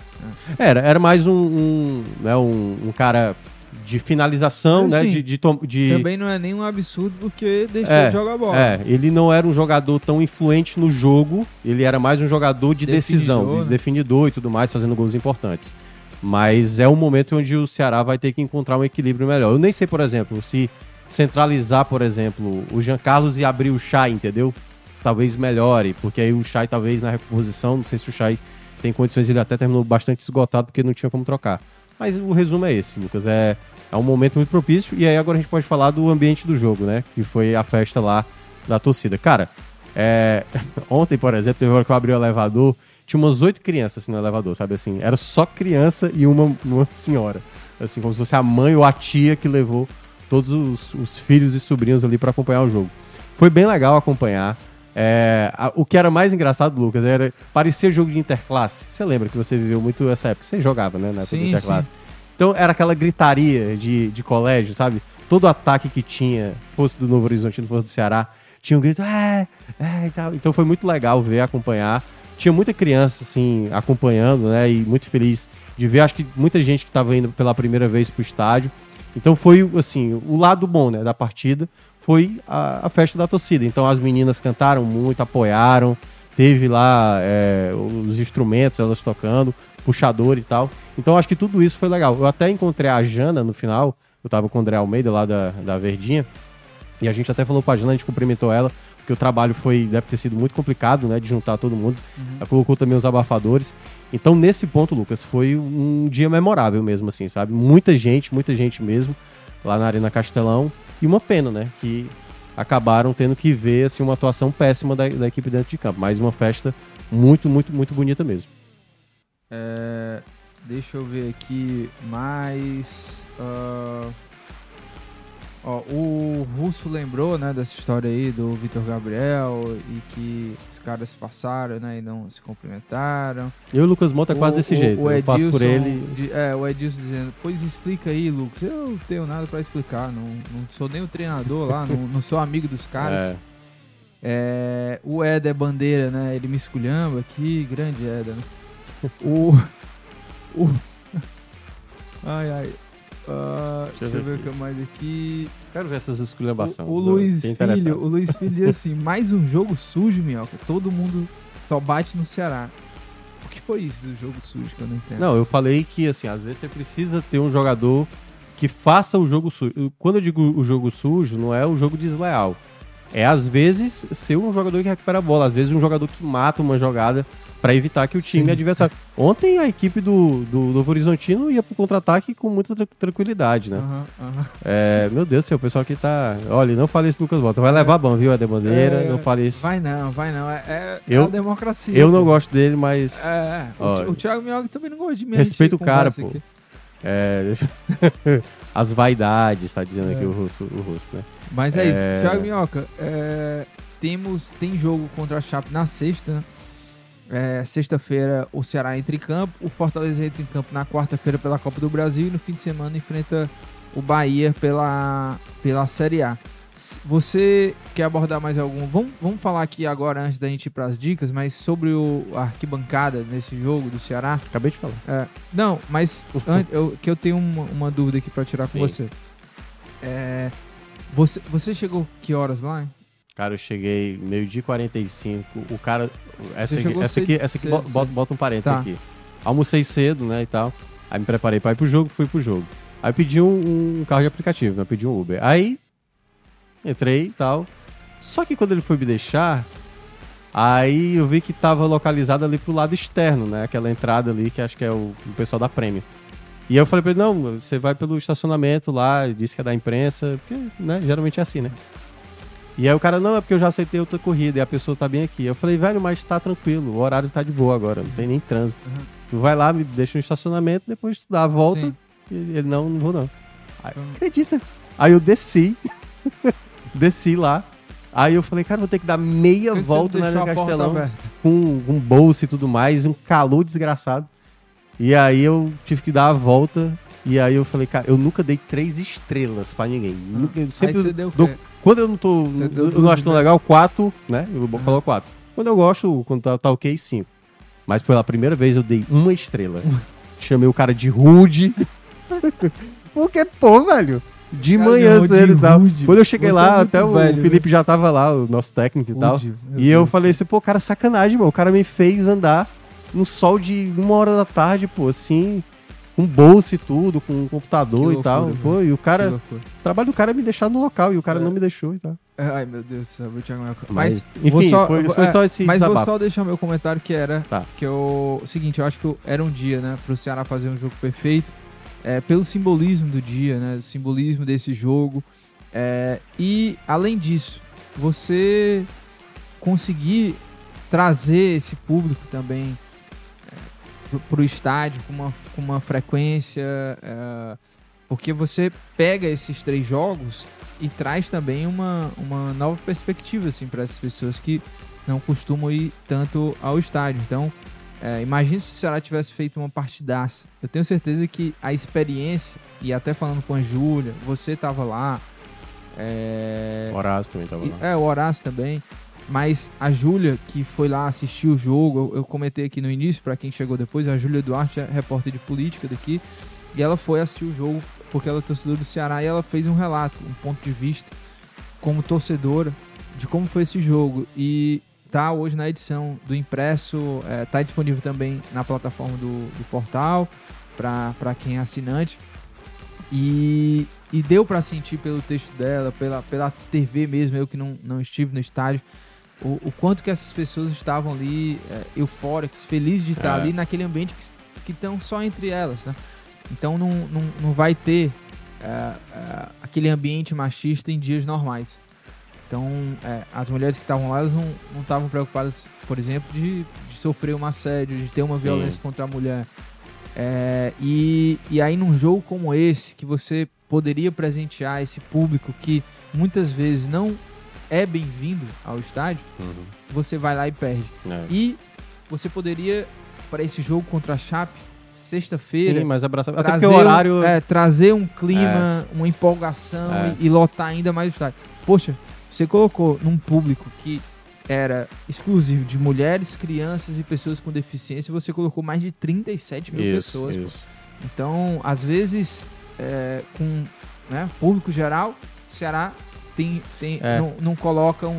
S2: Era, era mais um, um, né, um, um cara de finalização, né?
S1: assim,
S2: De, de, de-
S1: Também não é nenhum absurdo porque deixou
S2: É,
S1: de jogar bola.
S2: É, ele não era um jogador tão influente no jogo, ele era mais um jogador de decisão,
S1: Definidor,
S2: de
S1: né?
S2: definidor e tudo mais, fazendo gols importantes. Mas é um momento onde o Ceará vai ter que encontrar um equilíbrio melhor. Eu nem sei, por exemplo, se centralizar, por exemplo, o Jean Carlos e abrir o Chay, entendeu? Talvez melhore, porque aí o Chay talvez na recomposição, não sei se o Chay tem condições, ele até terminou bastante esgotado porque não tinha como trocar. Mas o resumo é esse, Lucas, é, é um momento muito propício e aí agora a gente pode falar do ambiente do jogo, né? Que foi a festa lá da torcida. Cara, é, ontem, por exemplo, teve hora que eu abri o elevador, tinha umas oito crianças assim, no elevador, sabe assim? Era só criança e uma, uma senhora. Assim, como se fosse a mãe ou a tia que levou todos os, os filhos e sobrinhos ali para acompanhar o jogo. Foi bem legal acompanhar. É, a- o que era mais engraçado, Lucas, era parecia jogo de interclasse. Você lembra que você viveu muito essa época? Você jogava, né, na época
S1: Sim,
S2: do interclasse. Então era aquela gritaria de, de colégio, sabe? Todo ataque que tinha, fosse do Novo Horizonte, fosse do Ceará, tinha um grito, é, é, e tal. Então foi muito legal ver, acompanhar. Tinha muita criança, assim, acompanhando, né? E muito feliz de ver. Acho que muita gente que estava indo pela primeira vez pro estádio. Então foi, assim, o lado bom, né, da partida foi a, a festa da torcida. Então as meninas cantaram muito, apoiaram. Teve lá é, os instrumentos, elas tocando, puxador e tal. Então acho que tudo isso foi legal. Eu até encontrei a Jana no final. Eu tava com o André Almeida lá da, da Verdinha. E a gente até falou pra Jana, a gente cumprimentou ela, porque o trabalho foi, deve ter sido muito complicado, né, de juntar todo mundo. Ela colocou também os abafadores. Então, nesse ponto, Lucas, foi um dia memorável mesmo, assim, sabe? Muita gente, muita gente mesmo, lá na Arena Castelão. E uma pena, né, que acabaram tendo que ver, assim, uma atuação péssima da, da equipe dentro de campo. Mas uma festa muito, muito, muito bonita mesmo.
S1: É, deixa eu ver aqui mais. ah, ó, o Russo lembrou, né, dessa história aí do Vitor Gabriel e que os caras passaram, né, e não se cumprimentaram.
S2: Eu e o Lucas Mota é quase
S1: O-
S2: desse
S1: o-
S2: jeito.
S1: O
S2: eu passo por
S1: Edilson
S2: ele.
S1: é, o Edilson dizendo, pois explica aí, Lucas. Eu não tenho nada pra explicar, não, não sou nem o treinador lá, não, não sou amigo dos caras.
S2: É,
S1: É, o Éder Bandeira, né? Ele me esculhamba aqui, grande Éder, né? O. o ai, ai. Ah, deixa, eu ver o que mais aqui.
S2: quero ver essas esculhambações.
S1: O, o Luiz
S2: Fiquei interessado.
S1: Filho, o Luiz Filho diz assim: mais um jogo sujo, minhoca. Todo mundo só bate no Ceará. O que foi isso do jogo sujo que eu não entendo?
S2: Não, eu falei que, assim, às vezes você precisa ter um jogador que faça o jogo sujo. Quando eu digo o jogo sujo, não é o jogo desleal. É, às vezes, ser um jogador que recupera a bola. Às vezes, um jogador que mata uma jogada pra evitar que o time
S1: Sim.
S2: adversário... Ontem, a equipe do, do Novo Horizontino ia pro contra-ataque com muita tra- tranquilidade, né?
S1: Aham, aham.
S2: É, meu Deus do céu, o pessoal aqui tá... Olha, não fale isso, Lucas Bota. Vai levar bom, viu, Eder Bandeira?
S1: É,
S2: não fale isso.
S1: Vai não, vai não. É, é,
S2: Eu-
S1: é a democracia.
S2: Eu não
S1: pô.
S2: gosto dele, mas...
S1: É, o,
S2: Ó,
S1: Ti- o Thiago Mioga também não gosta de mim.
S2: Respeita
S1: a gente
S2: o cara, pô.
S1: aqui.
S2: É, deixa- As vaidades, tá dizendo aqui
S1: É.
S2: o russo, o russo, né?
S1: Mas é,
S2: É.
S1: isso. Thiago Minhoca, é, temos, tem jogo contra a Chape na sexta, né? É, Sexta-feira o Ceará entra em campo, o Fortaleza entra em campo na quarta-feira pela Copa do Brasil e no fim de semana enfrenta o Bahia pela, pela Série A. Você quer abordar mais algum? Vamos, vamos falar aqui agora, antes da gente ir para as dicas, mas sobre o, a arquibancada nesse jogo do Ceará.
S2: Acabei de falar.
S1: É, não, mas an- eu, que eu tenho uma, uma dúvida aqui pra tirar com
S2: Sim.
S1: você. É, você. Você chegou que horas lá? hein?
S2: Cara, eu cheguei meio-dia e 45. O cara. Essa aqui, essa aqui,
S1: cedo,
S2: essa aqui
S1: cedo,
S2: bota, bota-
S1: cedo.
S2: bota um parênteses
S1: Tá.
S2: aqui. Almocei cedo, né, e tal. Aí me preparei pra ir pro jogo, fui pro jogo. Aí pedi um, um carro de aplicativo, né? Pedi um Uber. Aí entrei e tal. Só que quando ele foi me deixar, aí eu vi que tava localizado ali pro lado externo, né? Aquela entrada ali que acho que é o, o pessoal da Prêmio. E aí eu falei pra ele, não, você vai pelo estacionamento lá, disse que é da imprensa, porque, né, geralmente é assim, né? E aí o cara, não, é porque eu já aceitei outra corrida e a pessoa tá bem aqui. Eu falei, velho, mas tá tranquilo, o horário tá de boa agora, não tem nem trânsito.
S1: Uhum.
S2: Tu vai lá, me deixa no estacionamento, depois tu dá a volta.
S1: Sim.
S2: E ele, não, não vou não. Aí,
S1: Uhum.
S2: acredita? Aí eu desci, desci lá. Aí eu falei, cara, vou ter que dar meia
S1: Por que você
S2: volta na Castelão. com um bolso e tudo mais, um calor desgraçado. E aí eu tive que dar a volta. E aí eu falei, cara, eu nunca dei três estrelas pra ninguém. Nunca- eu sempre
S1: você deu
S2: dou- quando eu não tô.
S1: Você
S2: Eu, não acho tão legal, quatro, né? Eu vou falar quatro. Quando eu gosto, quando tá, tá ok, cinco. Mas pela primeira vez eu dei uma estrela. Chamei o cara de rude. Porque, pô, velho. De
S1: Cara,
S2: manhã cedo e tal.
S1: rude.
S2: Quando eu cheguei
S1: Você
S2: lá,
S1: é
S2: até o
S1: velho,
S2: Felipe já tava lá, o nosso técnico e tal.
S1: Rude,
S2: E eu
S1: Deus.
S2: falei assim, pô, cara, sacanagem, mano. O cara me fez andar no sol de uma hora da tarde, pô, assim, com bolsa e tudo, com computador
S1: Que
S2: e tal.
S1: loucura,
S2: Pô, e o cara,
S1: loucura.
S2: o trabalho do cara é me deixar no local e o cara
S1: É.
S2: não me deixou e tal.
S1: Ai, meu Deus do céu, vou te.
S2: Mas,
S1: Mas,
S2: enfim,
S1: vou só,
S2: foi-
S1: vou-
S2: foi
S1: é,
S2: só esse
S1: Mas vou
S2: desabafo.
S1: só deixar meu comentário que era
S2: Tá.
S1: que eu, seguinte, eu acho que era um dia, né, pro Ceará fazer um jogo perfeito, é, pelo simbolismo do dia, né, o simbolismo desse jogo, é, e além disso, você conseguir trazer esse público também é, pro, pro estádio com uma, com uma frequência, é, porque você pega esses três jogos e traz também uma, uma nova perspectiva assim para essas pessoas que não costumam ir tanto ao estádio. Então, é, imagine se o Ceará tivesse feito uma partidaça. Eu tenho certeza que a experiência, e até falando com a Júlia, você tava lá. É,
S2: Horácio também tava
S1: e-
S2: lá.
S1: é, o Horácio também. Mas a Júlia, que foi lá assistir o jogo, eu, eu comentei aqui no início, para quem chegou depois, a Júlia Duarte é repórter de política daqui, e ela foi assistir o jogo porque ela é torcedora do Ceará e ela fez um relato, um ponto de vista como torcedora de como foi esse jogo. E tá hoje na edição do impresso, é, tá disponível também na plataforma do, do portal para quem é assinante. E, e deu para sentir pelo texto dela, pela, pela TV mesmo, eu que não, não estive no estádio, o, o quanto que essas pessoas estavam ali é, eufóricas, felizes de estar
S2: É.
S1: ali naquele ambiente que estão só entre elas, né? Então não, não, não vai ter é, é, aquele ambiente machista em dias normais. Então é, as mulheres que estavam lá elas não não estavam preocupadas, por exemplo, de, de sofrer um assédio, de ter uma
S2: Sim.
S1: violência contra a mulher. É, e, e aí num jogo como esse, que você poderia presentear esse público que muitas vezes não é bem-vindo ao estádio,
S2: Uhum.
S1: você vai lá e perde.
S2: É.
S1: E você poderia, para esse jogo contra a Chape, sexta-feira,
S2: Sim, mas abraçar. Até porque o horário.
S1: um, é, trazer um clima, uma empolgação
S2: É.
S1: e, e lotar ainda mais o estádio. Poxa, você colocou num público que era exclusivo de mulheres, crianças e pessoas com deficiência, você colocou mais de 37 mil
S2: Isso,
S1: pessoas.
S2: isso.
S1: Então, às vezes, é, com né, público geral, o Ceará tem, tem,
S2: É.
S1: não, não coloca um,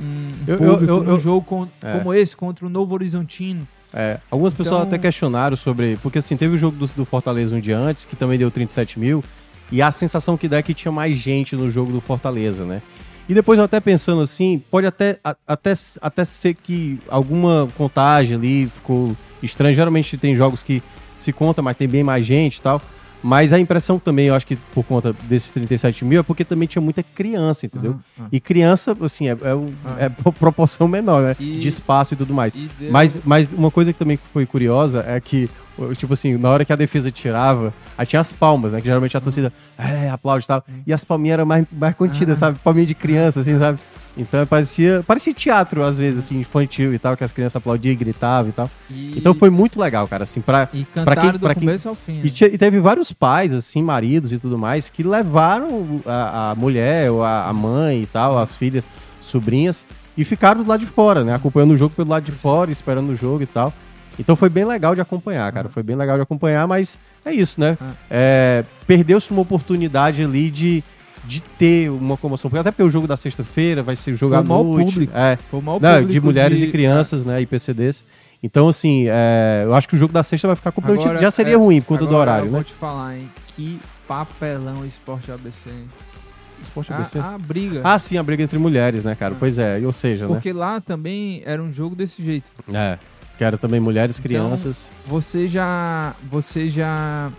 S1: um-
S2: Eu- eu- eu-
S1: jogo con-
S2: É.
S1: como esse contra o Novo Horizontino.
S2: É, algumas pessoas
S1: Então-
S2: até questionaram sobre. Porque assim, teve o jogo do, do Fortaleza um dia antes, que também deu 37 mil. E a sensação que dá é que tinha mais gente no jogo do Fortaleza, né? E depois eu até pensando assim, pode até, a- até, até ser que alguma contagem ali ficou estranha. Geralmente tem jogos que se conta, mas tem bem mais gente e tal. Mas a impressão também, eu acho que por conta desses 37 mil, é porque também tinha muita criança, entendeu?
S1: Aham, aham.
S2: E criança, assim, é, é,
S1: Ah.
S2: é por proporção menor, né?
S1: E-
S2: De espaço e tudo mais.
S1: E deu-
S2: Mas, mas uma coisa que também foi curiosa é que, tipo assim, na hora que a defesa tirava, aí tinha as palmas, né? Que geralmente a torcida é, aplaude e tal. E as palminhas eram mais, mais contidas, sabe? Palminha de criança, assim, sabe? Então parecia, parecia teatro, às vezes, assim, infantil e tal, que as crianças aplaudiam e gritavam e tal.
S1: e-
S2: Então foi muito legal, cara, assim, pra.
S1: E
S2: pra quem- pra quem-
S1: fim.
S2: E,
S1: né?
S2: e teve vários pais, assim, maridos e tudo mais, que levaram a, a mulher, ou a, a mãe e tal, as filhas, sobrinhas, e ficaram do lado de fora, né? Acompanhando o jogo pelo lado de fora, esperando o jogo e tal. Então foi bem legal de acompanhar, cara. Foi bem legal de acompanhar, mas é isso, né?
S1: Ah.
S2: É, Perdeu-se uma oportunidade ali de, de ter uma comoção. Porque Até porque o jogo da sexta-feira vai ser o jogo
S1: Foi
S2: à noite.
S1: público.
S2: É,
S1: Foi o maior
S2: não,
S1: público
S2: de mulheres
S1: de-
S2: e crianças, né? IPCDs. Então, assim, é, eu acho que o jogo da sexta vai ficar comprometido.
S1: Agora,
S2: Já seria
S1: é,
S2: ruim por conta do horário,
S1: eu
S2: né?
S1: vou te falar, hein? Que papelão o Esporte ABC. hein?
S2: Esporte
S1: A,
S2: ABC.
S1: a briga.
S2: Ah, sim, a briga entre mulheres, né, cara?
S1: Ah.
S2: Pois é, ou seja,
S1: Porque lá também era um jogo desse jeito.
S2: né? É. Que era também mulheres,
S1: Então,
S2: crianças.
S1: Você já. Você já.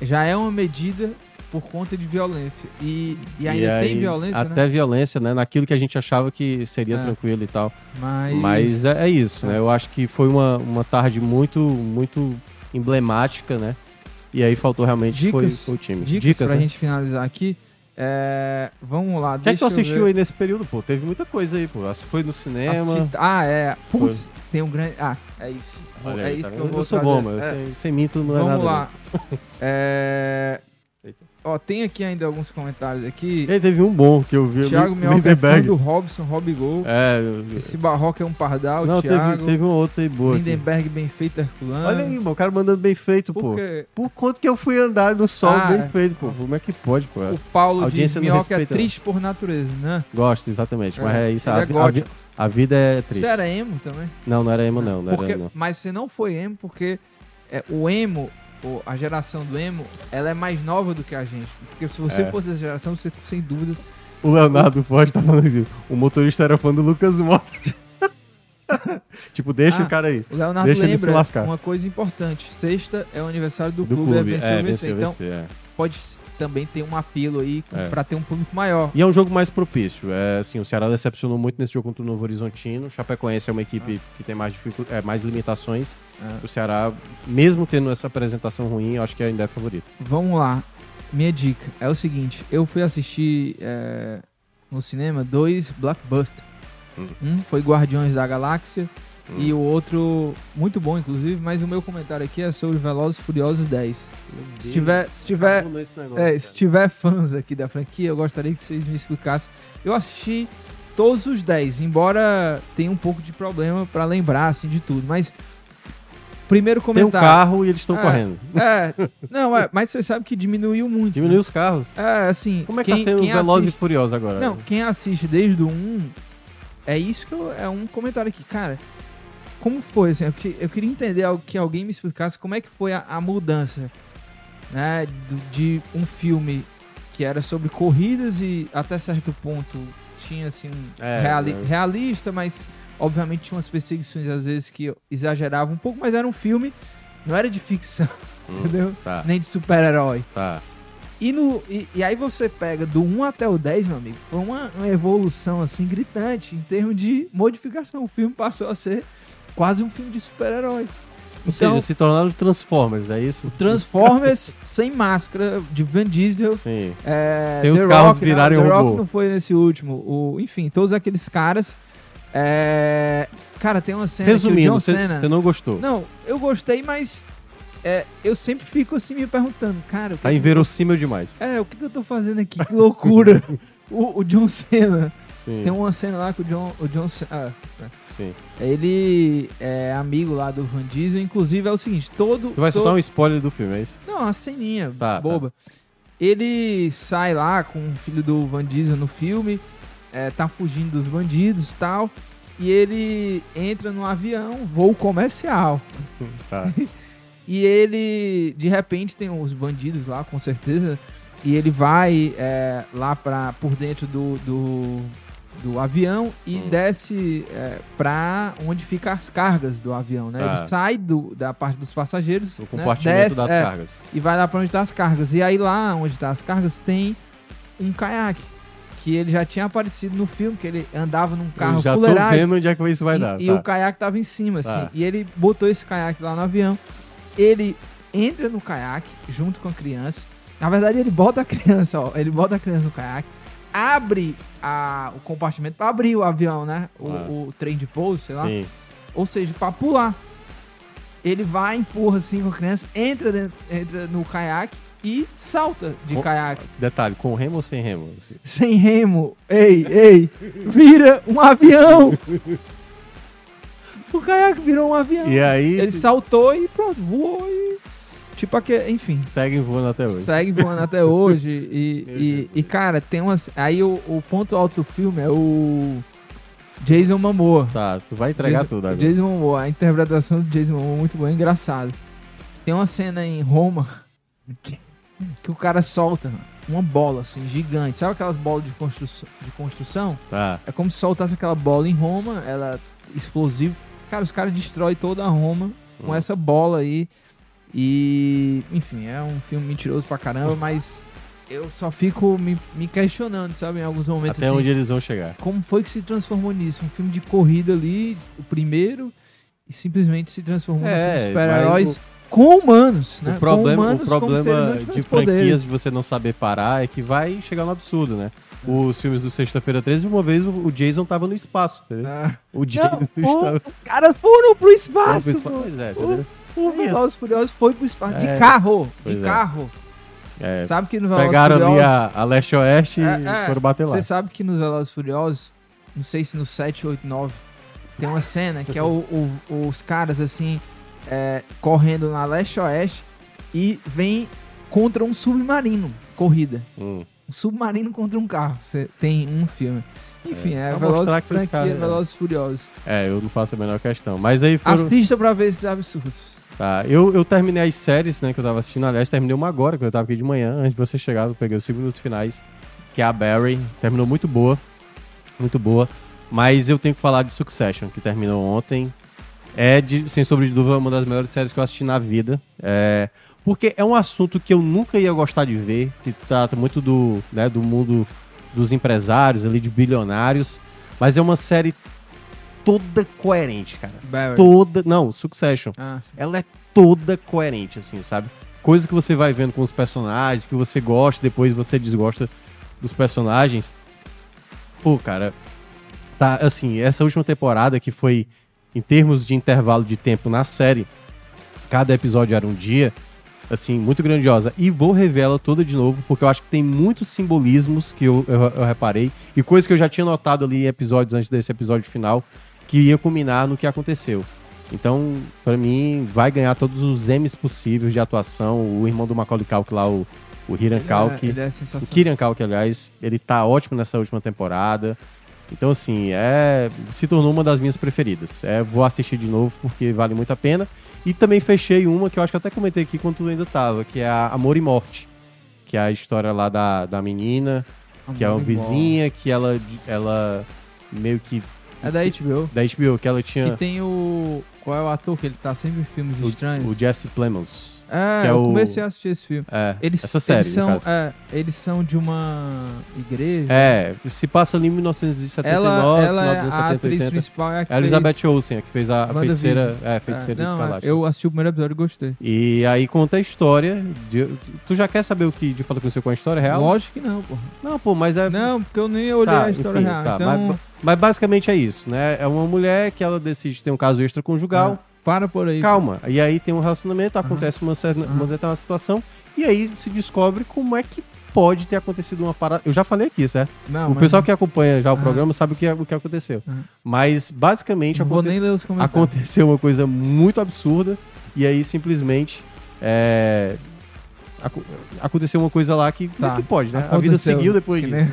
S1: Já é uma medida por conta de violência. E, e ainda
S2: aí,
S1: tem violência,
S2: Até
S1: né?
S2: violência, né? Naquilo que a gente achava que seria
S1: É.
S2: tranquilo e tal.
S1: Mas.
S2: Mas é, é isso, né?
S1: É.
S2: Eu acho que foi uma, uma tarde muito, muito emblemática, né? E aí faltou realmente foi,
S1: Dicas,
S2: foi o time.
S1: Dicas, pra
S2: né?
S1: gente finalizar aqui. É, vamos lá,
S2: O que é que tu
S1: eu
S2: assistiu
S1: ver.
S2: aí nesse período, pô? Teve muita coisa aí, pô. Foi no cinema.
S1: Assisti- Ah, é. Putz, tem um grande. Ah, é isso.
S2: Olha
S1: é
S2: aí,
S1: isso
S2: tá
S1: que eu vou
S2: sou
S1: trazer.
S2: bom, mas
S1: É.
S2: sem, sem mito não é
S1: Vamos
S2: nada.
S1: lá. É. Ó, tem aqui ainda alguns comentários aqui.
S2: teve um bom que eu vi.
S1: Thiago
S2: Lin-
S1: Mioca é
S2: Lindenberg.
S1: do Robson, Robigol.
S2: É, eu-
S1: Esse Barroca é um pardal,
S2: não, teve,
S1: Thiago.
S2: teve um outro aí boa. aqui.
S1: Lindenberg bem feito, Herculano.
S2: Olha aí, mano, o cara mandando bem feito,
S1: Por
S2: pô.
S1: quê?
S2: Por quanto que eu fui andar no sol
S1: Ah,
S2: bem
S1: é.
S2: feito, pô? Como é que pode, pô?
S1: O Paulo
S2: A
S1: diz
S2: audiência
S1: Minhoca é triste por natureza, né?
S2: Gosto, exatamente. Mas é isso.
S1: Ele
S2: A,
S1: é
S2: a, a vida é triste.
S1: Você era emo também?
S2: Não, não era emo, não. não
S1: Porque,
S2: era, não.
S1: mas você não foi emo porque é, o emo, o- a geração do emo, ela é mais nova do que a gente. Porque se você
S2: É.
S1: fosse dessa geração, você sem dúvida.
S2: O Leonardo Forte tá falando assim. O motorista era fã do Lucas Mota. tipo, deixa
S1: Ah,
S2: o cara aí.
S1: O Leonardo
S2: Deixa ele se
S1: lembra
S2: lascar.
S1: uma coisa importante. Sexta é o aniversário do,
S2: Do
S1: clube,
S2: clube.
S1: é vencer
S2: É,
S1: ou vencer.
S2: venceu,
S1: Então
S2: venceu. É.
S1: pode também ter um apelo aí
S2: É.
S1: pra ter um público maior.
S2: E é um jogo mais propício. É, assim, o Ceará decepcionou muito nesse jogo contra o Novo Horizontino. O Chapecoense é uma equipe que tem mais, dificu- é, mais limitações.
S1: Ah.
S2: O Ceará, mesmo tendo essa apresentação ruim, eu acho que ainda é favorito.
S1: Vamos lá. Minha dica é o seguinte: eu fui assistir é, no cinema dois blockbusters.
S2: Hum.
S1: Um foi Guardiões da Galáxia
S2: Hum.
S1: e o outro, muito bom inclusive, mas o meu comentário aqui é sobre Velozes e Furiosos 10. Se tiver, se tiver, é, se tiver fãs aqui da franquia, eu gostaria que vocês me explicassem. Eu assisti todos os 10, embora tenha um pouco de problema pra lembrar assim de tudo, mas primeiro
S2: Tem um
S1: comentário.
S2: carro e eles estão
S1: É.
S2: correndo.
S1: É, não, é, mas você sabe que diminuiu muito.
S2: Diminuiu
S1: né?
S2: os carros.
S1: É, assim.
S2: Como é que
S1: quem,
S2: tá sendo Veloz e Furioso agora?
S1: Não, quem assiste desde o 1, é isso que eu, é um comentário aqui. Cara, como foi, assim, eu, que- eu queria entender que alguém me explicasse como é que foi a, a mudança, né, do- de um filme que era sobre corridas e até certo ponto tinha, assim, um
S2: É,
S1: reali-
S2: é.
S1: realista, mas obviamente tinha umas perseguições às vezes que exageravam um pouco, mas era um filme, não era de ficção,
S2: Hum,
S1: entendeu?
S2: Tá,
S1: Nem de super-herói.
S2: tá.
S1: E, no, e, e aí você pega do 1 até o 10, meu amigo, foi uma, uma evolução assim gritante em termos de modificação. O filme passou a ser quase um filme de super-herói.
S2: Ou
S1: Então,
S2: seja, se tornaram Transformers, é isso?
S1: Transformers sem máscara de Van Diesel.
S2: Sim.
S1: É,
S2: Sem os
S1: The
S2: carros
S1: Rock,
S2: virarem
S1: não, The
S2: robô.
S1: Rock não foi nesse último. O, enfim, todos aqueles caras. É, cara, tem uma cena
S2: Resumindo, você você não gostou.
S1: Não, eu gostei, mas é, eu sempre fico assim me perguntando, cara,
S2: Tá inverossímil demais.
S1: É, o que, que eu tô fazendo aqui? Que loucura. o, o John Cena.
S2: Sim,
S1: Tem uma cena lá que o John, o John Cena. Ah,
S2: sim.
S1: ele é amigo lá do Van Diesel. Inclusive é o seguinte: todo.
S2: Tu vai
S1: todo...
S2: soltar um spoiler do filme, é isso?
S1: Não, uma ceninha
S2: Tá,
S1: boba. Ele sai lá com o filho do Van Diesel no filme, é, tá fugindo dos bandidos e tal. E ele entra no avião, voo comercial.
S2: Tá.
S1: E ele, de repente, tem os bandidos lá, com certeza. E ele vai é, lá pra, por dentro do, do, do avião e
S2: Hum.
S1: desce é, pra onde ficam as cargas do avião, né?
S2: Tá.
S1: Ele sai do, da parte dos passageiros,
S2: O
S1: né?
S2: compartimento
S1: desce,
S2: das
S1: é,
S2: cargas.
S1: e vai lá pra onde tá as cargas. E aí lá onde tá as cargas tem um caiaque. Que ele já tinha aparecido no filme, que ele andava num carro
S2: Eu já tô vendo onde é que isso vai
S1: E,
S2: dar.
S1: e
S2: tá.
S1: o caiaque tava em cima, assim.
S2: Tá.
S1: E ele botou esse caiaque lá no avião. Ele entra no caiaque junto com a criança. Na verdade, ele bota a criança, ó. Ele bota a criança no caiaque, abre a- o compartimento pra abrir o avião, né? O,
S2: Ah.
S1: o trem de pouso, sei lá.
S2: Sim.
S1: Ou seja, pra pular. Ele vai, empurra assim com a criança, entra, dentro, entra no caiaque e salta de
S2: Com-
S1: caiaque.
S2: Detalhe, com remo ou sem remo?
S1: Sem remo. Ei, ei. Vira um avião. o caiaque virou um avião.
S2: E aí,
S1: Ele saltou e pronto, voou e. Tipo aquele. Enfim.
S2: seguem voando até hoje.
S1: Segue voando até hoje. E, e, e, cara, tem umas. Aí o, o ponto alto do filme é o. Jason Momoa.
S2: Tá, tu vai entregar
S1: Jason,
S2: tudo agora.
S1: Jason Momoa. A interpretação do Jason Momoa é muito boa, é engraçado. Tem uma cena em Roma que, que o cara solta uma bola assim, gigante. Sabe aquelas bolas de construção? De construção?
S2: Tá.
S1: É como se soltasse aquela bola em Roma, ela é explosiva. Cara, os caras destroem toda a Roma com
S2: Hum.
S1: essa bola aí. E, enfim, é um filme mentiroso pra caramba, mas eu só fico me, me questionando, sabe, em alguns momentos
S2: Até
S1: assim,
S2: onde eles vão chegar.
S1: como foi que se transformou nisso? Um filme de corrida ali, o primeiro, e simplesmente se transformou num filme de
S2: É,
S1: super-heróis. com humanos, né?
S2: O problema,
S1: humanos
S2: o problema de franquias de você não saber parar é que vai chegar no absurdo, né? Os filmes do Sexta-feira 13, uma vez o Jason tava no espaço, entendeu?
S1: Ah.
S2: O Jason
S1: Não,
S2: estava
S1: os caras foram pro espaço,
S2: espaço.
S1: pô.
S2: Pois é, entendeu?
S1: O Velozes e Furiosos foi pro espaço. De
S2: É.
S1: carro. De
S2: é.
S1: carro.
S2: É,
S1: Sabe que no Velozes
S2: pegaram ali
S1: Furiosos...
S2: a, a leste-oeste
S1: É,
S2: e
S1: é.
S2: foram bater lá.
S1: Você sabe que nos Velozes Furiosos, não sei se no 7, 8, 9, tem uma cena que é o- o- os caras assim, é, correndo na leste-oeste e vem contra um submarino, corrida.
S2: Hum.
S1: Um submarino contra um carro. Você tem um filme. Enfim, é,
S2: pra
S1: Velozes, franquia
S2: cara é-
S1: Velozes Furiosos.
S2: É, eu não faço a menor questão. Mas aí foram.
S1: Assista pra ver esses absurdos.
S2: Tá, eu, eu terminei as séries, né, que eu tava assistindo. Aliás, terminei uma agora, que eu tava aqui de manhã. Antes de você chegar, eu peguei os segundos finais, que é a Barry. Terminou muito boa. Muito boa. Mas eu tenho que falar de Succession, que terminou ontem. É, de, sem sombra de dúvida, uma das melhores séries que eu assisti na vida. É, porque é um assunto que eu nunca ia gostar de ver, que trata muito do, né, do mundo dos empresários, ali, de bilionários. Mas é uma série toda coerente, cara.
S1: Barry.
S2: Toda. Não, Succession
S1: Ah,
S2: ela é toda coerente, assim, sabe? Coisa que você vai vendo com os personagens, que você gosta, depois você desgosta dos personagens. Pô, cara, tá, assim, essa última temporada que foi, em termos de intervalo de tempo na série, cada episódio era um dia, assim, muito grandiosa. E vou revê-la toda de novo, porque eu acho que tem muitos simbolismos que eu, eu, eu reparei, e coisas que eu já tinha notado ali em episódios antes desse episódio final, que ia culminar no que aconteceu. Então, pra mim, vai ganhar todos os M's possíveis de atuação. O irmão do Macaulay Culkin lá, o, o Hiran
S1: Ele é,
S2: Culkin.
S1: ele é
S2: O
S1: sensacional.
S2: Kieran Culkin, aliás, ele tá ótimo nessa última temporada. Então, assim, é se tornou uma das minhas preferidas. É, vou assistir de novo porque vale muito a pena. E também fechei uma que eu acho que até comentei aqui quando tu ainda tava, que é a Amor e Morte. Que é a história lá da, da menina, que é uma
S1: Amor
S2: vizinha, que ela, ela meio que...
S1: É da HBO.
S2: Da HBO, que ela tinha...
S1: Que tem o. Qual é o ator que ele tá sempre em filmes estranhos?
S2: o, o Jesse Plemons.
S1: É,
S2: é
S1: eu
S2: o-
S1: comecei a assistir esse filme.
S2: É,
S1: Eles,
S2: essa série,
S1: eles são, é, eles são de uma igreja.
S2: É, se passa ali em 1979,
S1: ela, ela
S2: final
S1: é
S2: dos
S1: a
S2: anos 70,
S1: atriz
S2: 80.
S1: principal é a que
S2: É Elizabeth Olsen, a que fez a, a feiticeira, é, a
S1: fez,
S2: feiticeira
S1: é,
S2: de
S1: não, eu assisti o primeiro episódio e gostei.
S2: E aí conta a história. de- tu já quer saber o que de fato aconteceu com a história real?
S1: Lógico que não, porra.
S2: Não, pô, mas é.
S1: Não, porque eu nem olhei
S2: Tá,
S1: a história
S2: enfim,
S1: real.
S2: tá,
S1: então,
S2: mas, mas basicamente é isso, né? É uma mulher que ela decide ter um caso extraconjugal.
S1: Para por aí.
S2: Calma. E aí tem um relacionamento, acontece uma, certa, uma determinada situação. E aí se descobre como é que pode ter acontecido uma parada. Eu já falei aqui, certo?
S1: Não,
S2: o pessoal que acompanha já o
S1: Aham.
S2: programa sabe o que, o que aconteceu. Mas basicamente aconte- aconteceu uma coisa muito absurda e aí simplesmente é, aco- aconteceu uma coisa lá que,
S1: Tá.
S2: que pode, né? A vida
S1: Aconteceu,
S2: seguiu depois disso.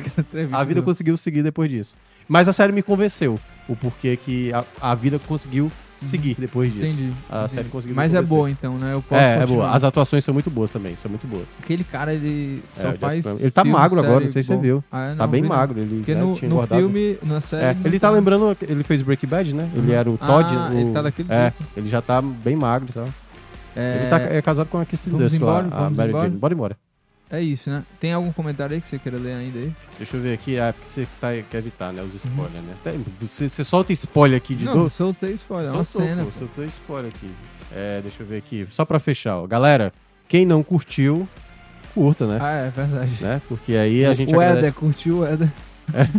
S2: A vida
S1: do-
S2: conseguiu seguir depois disso. Mas a série me convenceu o porquê que a, a vida conseguiu seguir depois disso.
S1: Entendi.
S2: A
S1: entendi.
S2: série conseguiu
S1: Mas é boa então, né? Eu posso
S2: É, é boa. As atuações são muito boas também, são muito boas.
S1: Aquele cara, ele
S2: É,
S1: só
S2: Jesse
S1: faz.
S2: Ele tá
S1: filme,
S2: magro agora, não sei se você viu.
S1: Ah, é?
S2: tá
S1: Não,
S2: bem
S1: vi
S2: magro, ele
S1: Porque no,
S2: tinha
S1: no
S2: engordado.
S1: filme, na série.
S2: É, ele tá
S1: tá-
S2: lembrando, ele fez Breaking Bad, né? Ele
S1: Uhum.
S2: era o Todd.
S1: Ah,
S2: o-
S1: ele tá daquele
S2: É,
S1: jeito.
S2: ele já tá bem magro e tal.
S1: É,
S2: Ele tá é casado com a Dunst
S1: embora?
S2: lá, a Mary
S1: embora?
S2: Jane. Bora embora.
S1: É isso, né? Tem algum comentário aí que você queira ler ainda aí?
S2: Deixa eu ver aqui, é porque você tá, quer evitar, né, os spoilers, né? Tem- Você, você solta spoiler aqui de
S1: não,
S2: novo?
S1: soltei spoiler. É uma
S2: Soltou,
S1: cena.
S2: pô,
S1: pô.
S2: soltou spoiler aqui. É, deixa eu ver aqui. Só pra fechar, ó. Galera, quem não curtiu, curta, né?
S1: Ah, é verdade.
S2: Né? Porque aí a gente
S1: o Éder,
S2: agradece.
S1: curtiu o Éder?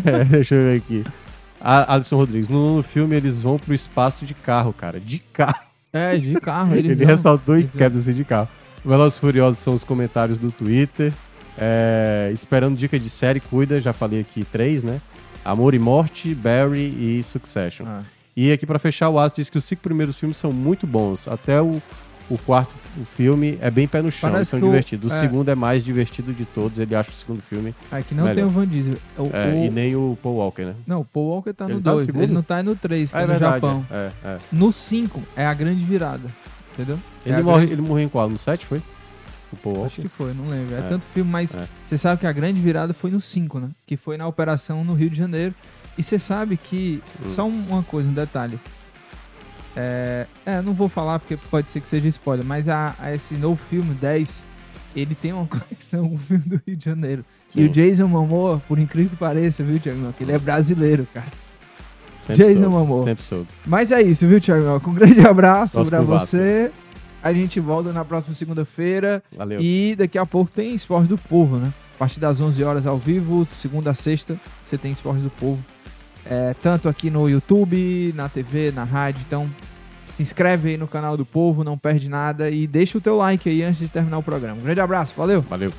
S2: É, deixa eu ver aqui. A Alisson Rodrigues, no, filme eles vão pro espaço de carro, cara. De carro.
S1: É, de carro. Ele,
S2: Ele, ressaltou e quebra assim de carro. Velozes Furiosos são os comentários do Twitter. É, esperando dica de série, cuida. Já falei aqui três, né? Amor e Morte, Barry e Succession.
S1: Ah,
S2: E aqui pra fechar, o Alisson diz que os cinco primeiros filmes são muito bons. Até o, o quarto o filme é bem pé no chão,
S1: Parece
S2: são divertidos. O
S1: é.
S2: segundo é mais divertido de todos. Ele acha o segundo filme.
S1: é que não
S2: Melhor.
S1: tem o Van Diesel. O,
S2: É,
S1: o-
S2: E nem o Paul Walker, né?
S1: Não, o Paul Walker tá
S2: Ele
S1: no
S2: tá no
S1: 2.
S2: segundo?
S1: ele não tá no 3, que
S2: Ah,
S1: é
S2: é
S1: no
S2: verdade.
S1: Japão.
S2: É, é.
S1: No 5 é a grande virada. Entendeu? É
S2: Ele,
S1: a
S2: morre,
S1: grande-
S2: ele morreu em qual? No 7 foi?
S1: Acho que foi, não lembro. É,
S2: É.
S1: tanto filme, mas
S2: É.
S1: você sabe que a grande virada foi no 5, né? Que foi na operação no Rio de Janeiro. E você sabe que.
S2: Hum.
S1: Só um- uma coisa, um detalhe. É, é, não vou falar porque pode ser que seja spoiler, mas a, a esse novo filme, 10, ele tem uma conexão com o filme do Rio de Janeiro. E
S2: Sim.
S1: o Jason Momoa, por incrível que pareça, viu, Thiago? Que ele é brasileiro, cara.
S2: Sempre
S1: Jason
S2: soube,
S1: Momoa.
S2: Sempre soube.
S1: Mas é isso, viu, Thiago? Um grande abraço
S2: Nosso
S1: pra você. A gente volta na próxima segunda-feira.
S2: Valeu.
S1: E daqui a pouco tem Esporte do Povo, né? A partir das 11 horas ao vivo, segunda a sexta, você tem Esporte do Povo. É, tanto aqui no YouTube, na TV, na rádio. Então, se inscreve aí no canal do Povo, não perde nada. E deixa o teu like aí antes de terminar o programa. Um grande abraço, valeu!
S2: Valeu.